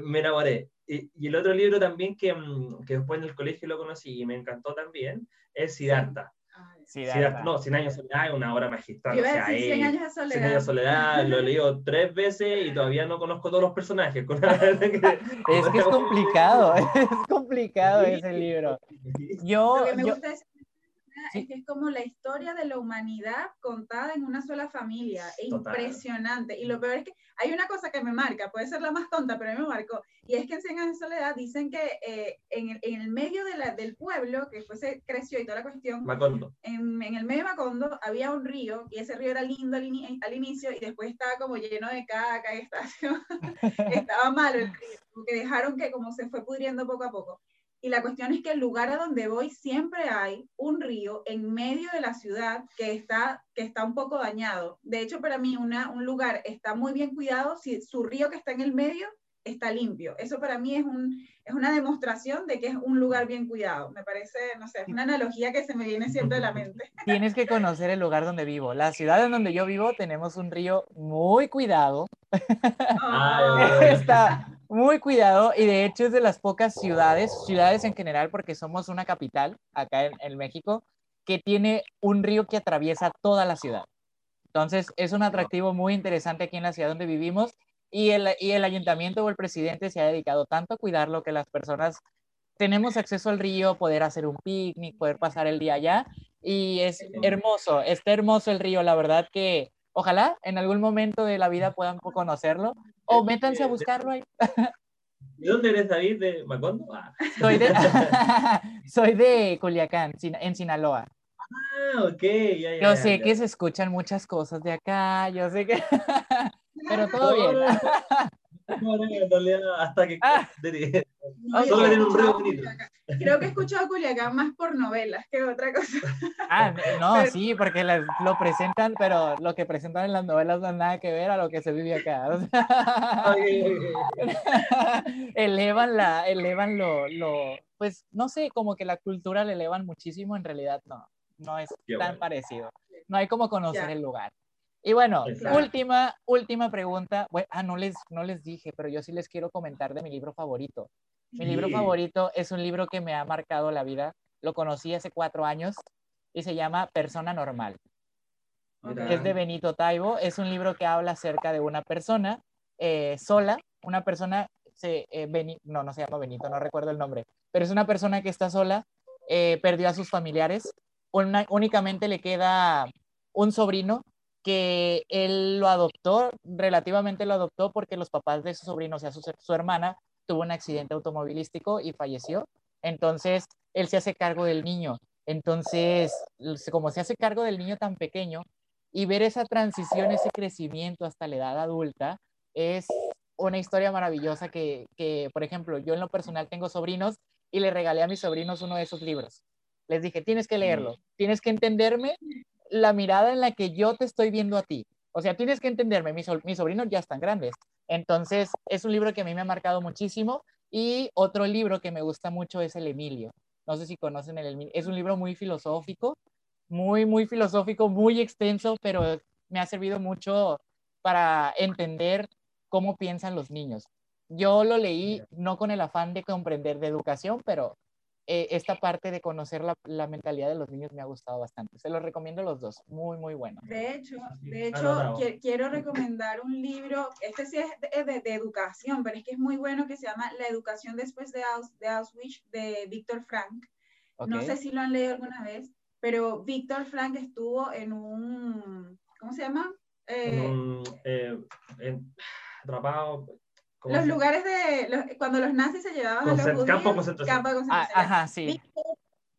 me enamoré. Y, y, el otro libro también que, mm, que después en el colegio lo conocí y me encantó también es Siddhartha. Siddhartha. no, 100 años de soledad es una obra magistral. O sea, 100 años de soledad. 100 años de soledad, lo he [LAUGHS] leído tres veces y todavía no conozco todos los personajes. es que es complicado, [LAUGHS] es complicado ese libro. Yo, lo que me gusta es es que es como la historia de la humanidad contada en una sola familia. Es impresionante. Y lo peor es que hay una cosa que me marca, puede ser la más tonta, pero a mí me marcó. Y es que en Cien años de soledad dicen que eh, en, el, en, el, medio de la, del pueblo, que después se creció y toda la cuestión, Macondo. En, en, el medio de Macondo había un río y ese río era lindo al, in, al inicio y después estaba como lleno de caca y estación. [LAUGHS] estaba malo el río, porque dejaron que como se fue pudriendo poco a poco. Y la cuestión es que el lugar a donde voy siempre hay un río en medio de la ciudad que está, que está un poco dañado. De hecho, para mí una, un lugar está muy bien cuidado si su río que está en el medio está limpio. Eso para mí es, un, es una demostración de que es un lugar bien cuidado. Me parece, no sé, es una analogía que se me viene siempre de la mente. [LAUGHS] Tienes que conocer el lugar donde vivo. La ciudad en donde yo vivo tenemos un río muy cuidado. [LAUGHS] está muy cuidado y de hecho es de las pocas ciudades, ciudades en general, porque somos una capital acá en, en México, que tiene un río que atraviesa toda la ciudad. Entonces es un atractivo muy interesante aquí en la ciudad donde vivimos y el, y el ayuntamiento o el presidente se ha dedicado tanto a cuidarlo que las personas tenemos acceso al río, poder hacer un picnic, poder pasar el día allá. Y es hermoso, está hermoso el río, la verdad que ojalá en algún momento de la vida puedan conocerlo o métanse a buscarlo ahí. [LAUGHS] ¿De dónde eres David? ¿De Macondo? Ah. Soy, de, [LAUGHS] [LAUGHS] soy de Culiacán, en Sinaloa. Ah, ok. Ya, ya, yo sé ya, que se escuchan muchas cosas de acá, yo sé que... Pero todo bien. Hasta que ah. solo en un río bonito. Creo que he escuchado Culiacán más por novelas que otra cosa. Ah, no, pero... sí, porque las, lo presentan, pero lo que presentan en las novelas no tiene nada que ver a lo que se vive acá. O sea, [LAUGHS] elevan la, elevan lo, lo, pues no sé, como que la cultura le elevan muchísimo, en realidad no, no es Qué tan bueno. parecido. No hay como conocer ya. el lugar. Y bueno, Exacto. última, última pregunta. Bueno, ah, no les, no les dije, pero yo sí les quiero comentar de mi libro favorito. Mi sí. libro favorito es un libro que me ha marcado la vida. Lo conocí hace cuatro años y se llama Persona Normal. Okay. Es de Benito Taibo. Es un libro que habla acerca de una persona eh, sola, una persona, se, eh, Beni, no, no se llama Benito, no recuerdo el nombre, pero es una persona que está sola, eh, perdió a sus familiares, una, únicamente le queda un sobrino que él lo adoptó, relativamente lo adoptó porque los papás de su sobrino, o sea, su, su, hermana, tuvo un accidente automovilístico y falleció. Entonces, él se hace cargo del niño. Entonces, como se hace cargo del niño tan pequeño y ver esa transición, ese crecimiento hasta la edad adulta, es una historia maravillosa que, que, por ejemplo, yo en lo personal tengo sobrinos y le regalé a mis sobrinos uno de esos libros. Les dije, tienes que leerlo, tienes que entenderme la mirada en la que yo te estoy viendo a ti. O sea, tienes que entenderme, mis, mis sobrinos ya están grandes. Entonces, es un libro que a mí me ha marcado muchísimo. Y otro libro que me gusta mucho es El Emilio. No sé si conocen el Emilio. Es un libro muy filosófico, muy, muy filosófico, muy extenso, pero me ha servido mucho para entender cómo piensan los niños. Yo lo leí no con el afán de comprender de educación, pero eh, esta parte de conocer la, la, mentalidad de los niños me ha gustado bastante. Se los recomiendo los dos, muy, muy bueno. De hecho, de hecho quiero [LAUGHS] recomendar un libro, este sí es de, de, educación, pero es que es muy bueno, que se llama La educación después de, de Auschwitz, de Víctor Frank. No sé si lo han leído alguna vez, pero Víctor Frank estuvo en un, ¿cómo se llama? Eh, eh, atrapado, los lugares de cuando los nazis se llevaban a los judíos, campo de concentración. Ah, ajá, sí.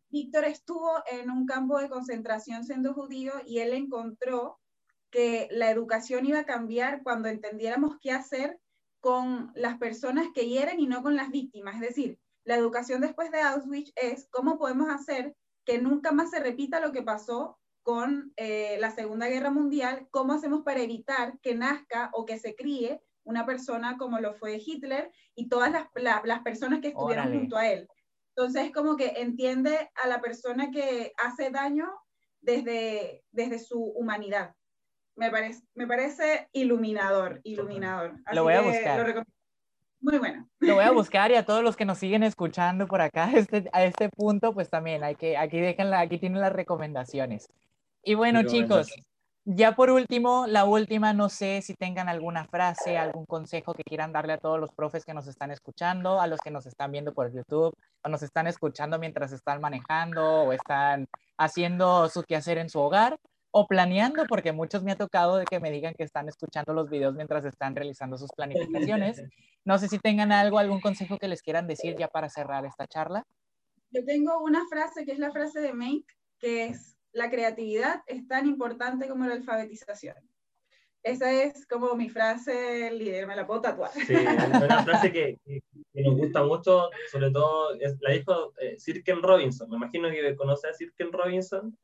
Víctor, estuvo en un campo de concentración siendo judío y él encontró que la educación iba a cambiar cuando entendiéramos qué hacer con las personas que hieren y no con las víctimas. Es decir, la educación después de Auschwitz es cómo podemos hacer que nunca más se repita lo que pasó con eh, la Segunda Guerra Mundial, cómo hacemos para evitar que nazca o que se críe una persona como lo fue Hitler y todas las, las personas que estuvieron junto a él. Entonces, como que entiende a la persona que hace daño desde, desde su humanidad. Me parece, me parece iluminador, iluminador. lo voy a buscar. muy bueno. Lo voy a [LAUGHS] buscar y a todos los que nos siguen escuchando por acá [LAUGHS] este, a este punto, pues también hay que, aquí, dejan aquí tienen las recomendaciones. Y bueno, chicos, ya por último, la última, no sé si tengan alguna frase, algún consejo que quieran darle a todos los profes que nos están escuchando, a los que nos están viendo por YouTube, o nos están escuchando mientras están manejando o están haciendo su quehacer en su hogar o planeando, porque muchos me ha tocado de que me digan que están escuchando los videos mientras están realizando sus planificaciones. [LAUGHS] No sé si tengan algo, algún consejo que les quieran decir ya para cerrar esta charla. Yo tengo una frase que es la frase de Make, que es la creatividad es tan importante como la alfabetización. Esa es como mi frase líder, me la puedo tatuar. Sí, es una frase que, nos gusta mucho, sobre todo la dijo eh, Sirken Robinson, me imagino que conoce a Sirken Robinson.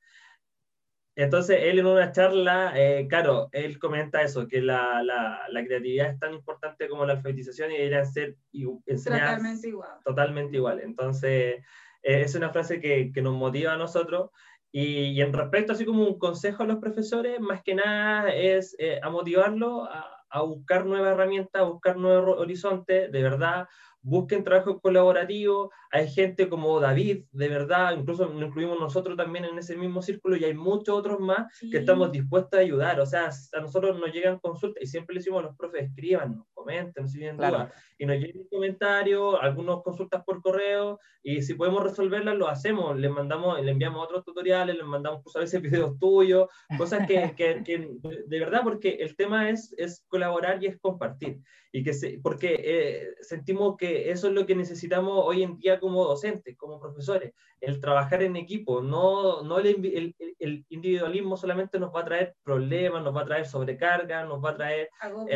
Entonces, él en una charla, eh, claro, él comenta eso, que la, la, la, creatividad es tan importante como la alfabetización y deberían ser enseñadas totalmente igual. Totalmente igual. Entonces, eh, es una frase que, que, nos motiva a nosotros y, en respecto, así como un consejo a los profesores, más que nada es eh, a motivarlos a, a, buscar nuevas herramientas, a buscar nuevos horizontes, de verdad, busquen trabajo colaborativo, hay gente como David, de verdad, incluso nos incluimos nosotros también en ese mismo círculo y hay muchos otros más que estamos dispuestos a ayudar, o sea, a nosotros nos llegan consultas y siempre le decimos a los profes, escriban, comenten, si tienen dudas, y nos llegan comentarios, algunas consultas por correo, y si podemos resolverlas, lo hacemos, les mandamos, le enviamos otros tutoriales, les mandamos pues, a veces [LAUGHS] videos tuyos, cosas que, que, que, de verdad, porque el tema es, es colaborar y es compartir, y que se, porque eh, sentimos que eso es lo que necesitamos hoy en día como docentes, como profesores, el trabajar en equipo, no, no el, el, individualismo solamente nos va a traer problemas, nos va a traer sobrecarga, nos va a traer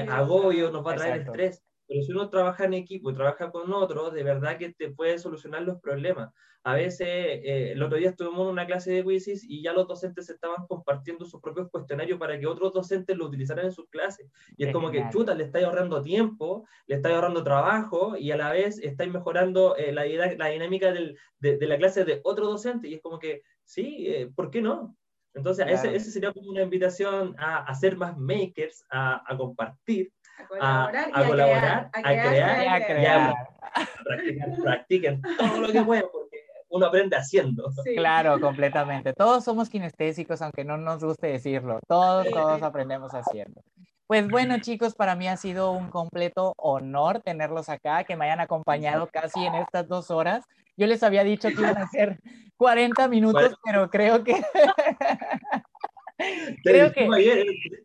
agobio, eh, nos va a traer estrés. Pero si uno trabaja en equipo y trabaja con otros, de verdad que te puede solucionar los problemas. A veces, eh, el otro día estuvimos en una clase de quizzes y ya los docentes estaban compartiendo sus propios cuestionarios para que otros docentes lo utilizaran en sus clases. Y es como que, chuta, le estáis ahorrando tiempo, le estáis ahorrando trabajo y a la vez estáis mejorando eh, la, la, dinámica del, de, de, la clase de otro docente. Y es como que, sí, eh, ¿por qué no? Entonces, ese, ese, sería como una invitación a, a ser más makers, a, a compartir a colaborar, a, colaborar, a crear, a crear, practicar, practiquen todo lo que puedan porque uno aprende haciendo. Claro, completamente. Todos somos kinestésicos, aunque no nos guste decirlo. Todos, todos aprendemos haciendo. Pues bueno, chicos, para mí ha sido un completo honor tenerlos acá, que me hayan acompañado casi en estas dos horas. Yo les había dicho que iban a ser 40 minutos, pero creo que [LAUGHS] Creo que.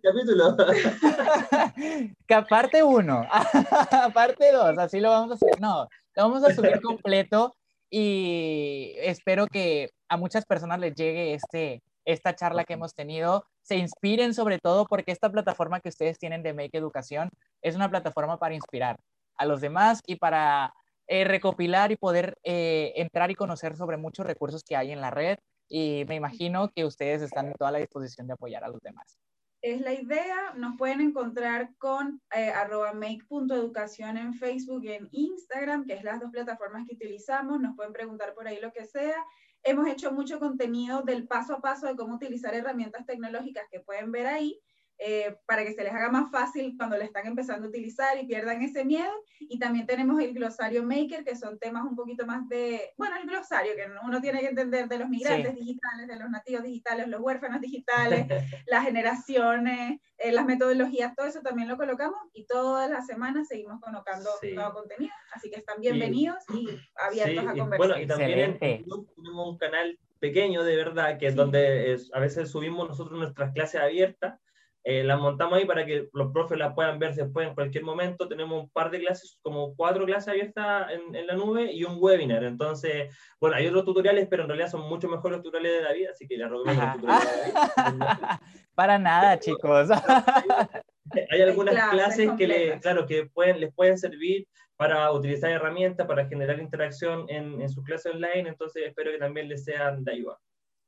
capítulo. [LAUGHS] parte uno, [LAUGHS] parte dos, así lo vamos a hacer. No, lo vamos a subir completo y espero que a muchas personas les llegue este, esta charla que hemos tenido, se inspiren sobre todo porque esta plataforma que ustedes tienen de Make Educación es una plataforma para inspirar a los demás y para eh, recopilar y poder eh, entrar y conocer sobre muchos recursos que hay en la red y me imagino que ustedes están en toda la disposición de apoyar a los demás. Es la idea, nos pueden encontrar con eh, arroba make.educación en Facebook y en Instagram, que es las dos plataformas que utilizamos, nos pueden preguntar por ahí lo que sea. Hemos hecho mucho contenido del paso a paso de cómo utilizar herramientas tecnológicas que pueden ver ahí, eh, para que se les haga más fácil cuando le están empezando a utilizar y pierdan ese miedo. Y también tenemos el glosario Maker, que son temas un poquito más de, bueno, el glosario que uno tiene que entender de los migrantes digitales, de los nativos digitales, los huérfanos digitales, [LAUGHS] las generaciones, eh, las metodologías, todo eso también lo colocamos y todas las semanas seguimos colocando nuevo contenido. Así que están bienvenidos y, abiertos a conversar. Bueno, y también tenemos un canal pequeño de verdad, que es donde a veces subimos nosotros nuestras clases abiertas eh, las montamos ahí para que los profes las puedan ver después en cualquier momento. Tenemos un par de clases, como cuatro clases abiertas en, en, la nube y un webinar. Entonces, bueno, hay otros tutoriales, pero en realidad son mucho mejores los tutoriales de David, así que les recomiendo los tutoriales de David. [LAUGHS] para nada, chicos. [LAUGHS] hay algunas clases que, le, claro, que pueden, les pueden servir para utilizar herramientas, para generar interacción en, en sus clases online, entonces espero que también les sean de ayuda.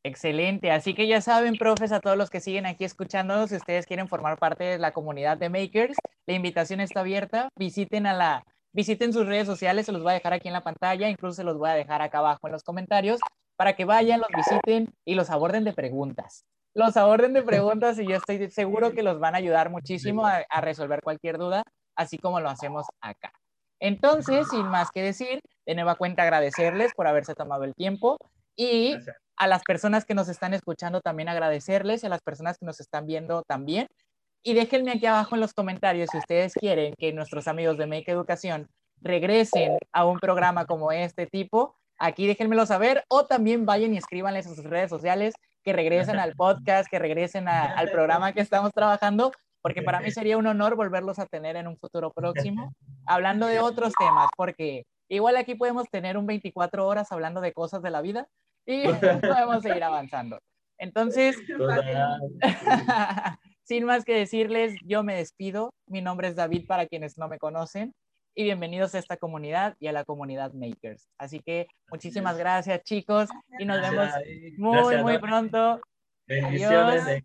Excelente, así que ya saben, profes, a todos los que siguen aquí escuchándonos, si ustedes quieren formar parte de la comunidad de Makers, la invitación está abierta, visiten a la, visiten sus redes sociales, se los voy a dejar aquí en la pantalla, incluso se los voy a dejar acá abajo en los comentarios, para que vayan, los visiten y los aborden de preguntas. Los aborden de preguntas y yo estoy seguro que los van a ayudar muchísimo a, a resolver cualquier duda, así como lo hacemos acá. Entonces, sin más que decir, de nueva cuenta agradecerles por haberse tomado el tiempo y a las personas que nos están escuchando también agradecerles y a las personas que nos están viendo también. Y déjenme aquí abajo en los comentarios si ustedes quieren que nuestros amigos de Make Educación regresen a un programa como este tipo. Aquí déjenmelo saber o también vayan y escríbanles en sus redes sociales que regresen al podcast, que regresen al programa que estamos trabajando, porque para mí sería un honor volverlos a tener en un futuro próximo, [LAUGHS] hablando de otros temas, porque igual aquí podemos tener un 24 horas hablando de cosas de la vida, y [LAUGHS] [LAUGHS] podemos seguir avanzando. Entonces, [LAUGHS] sin más que decirles, yo me despido. Mi nombre es David para quienes no me conocen y bienvenidos a esta comunidad y a la comunidad Makers. Así que muchísimas gracias chicos y nos vemos muy, muy pronto. Bendiciones.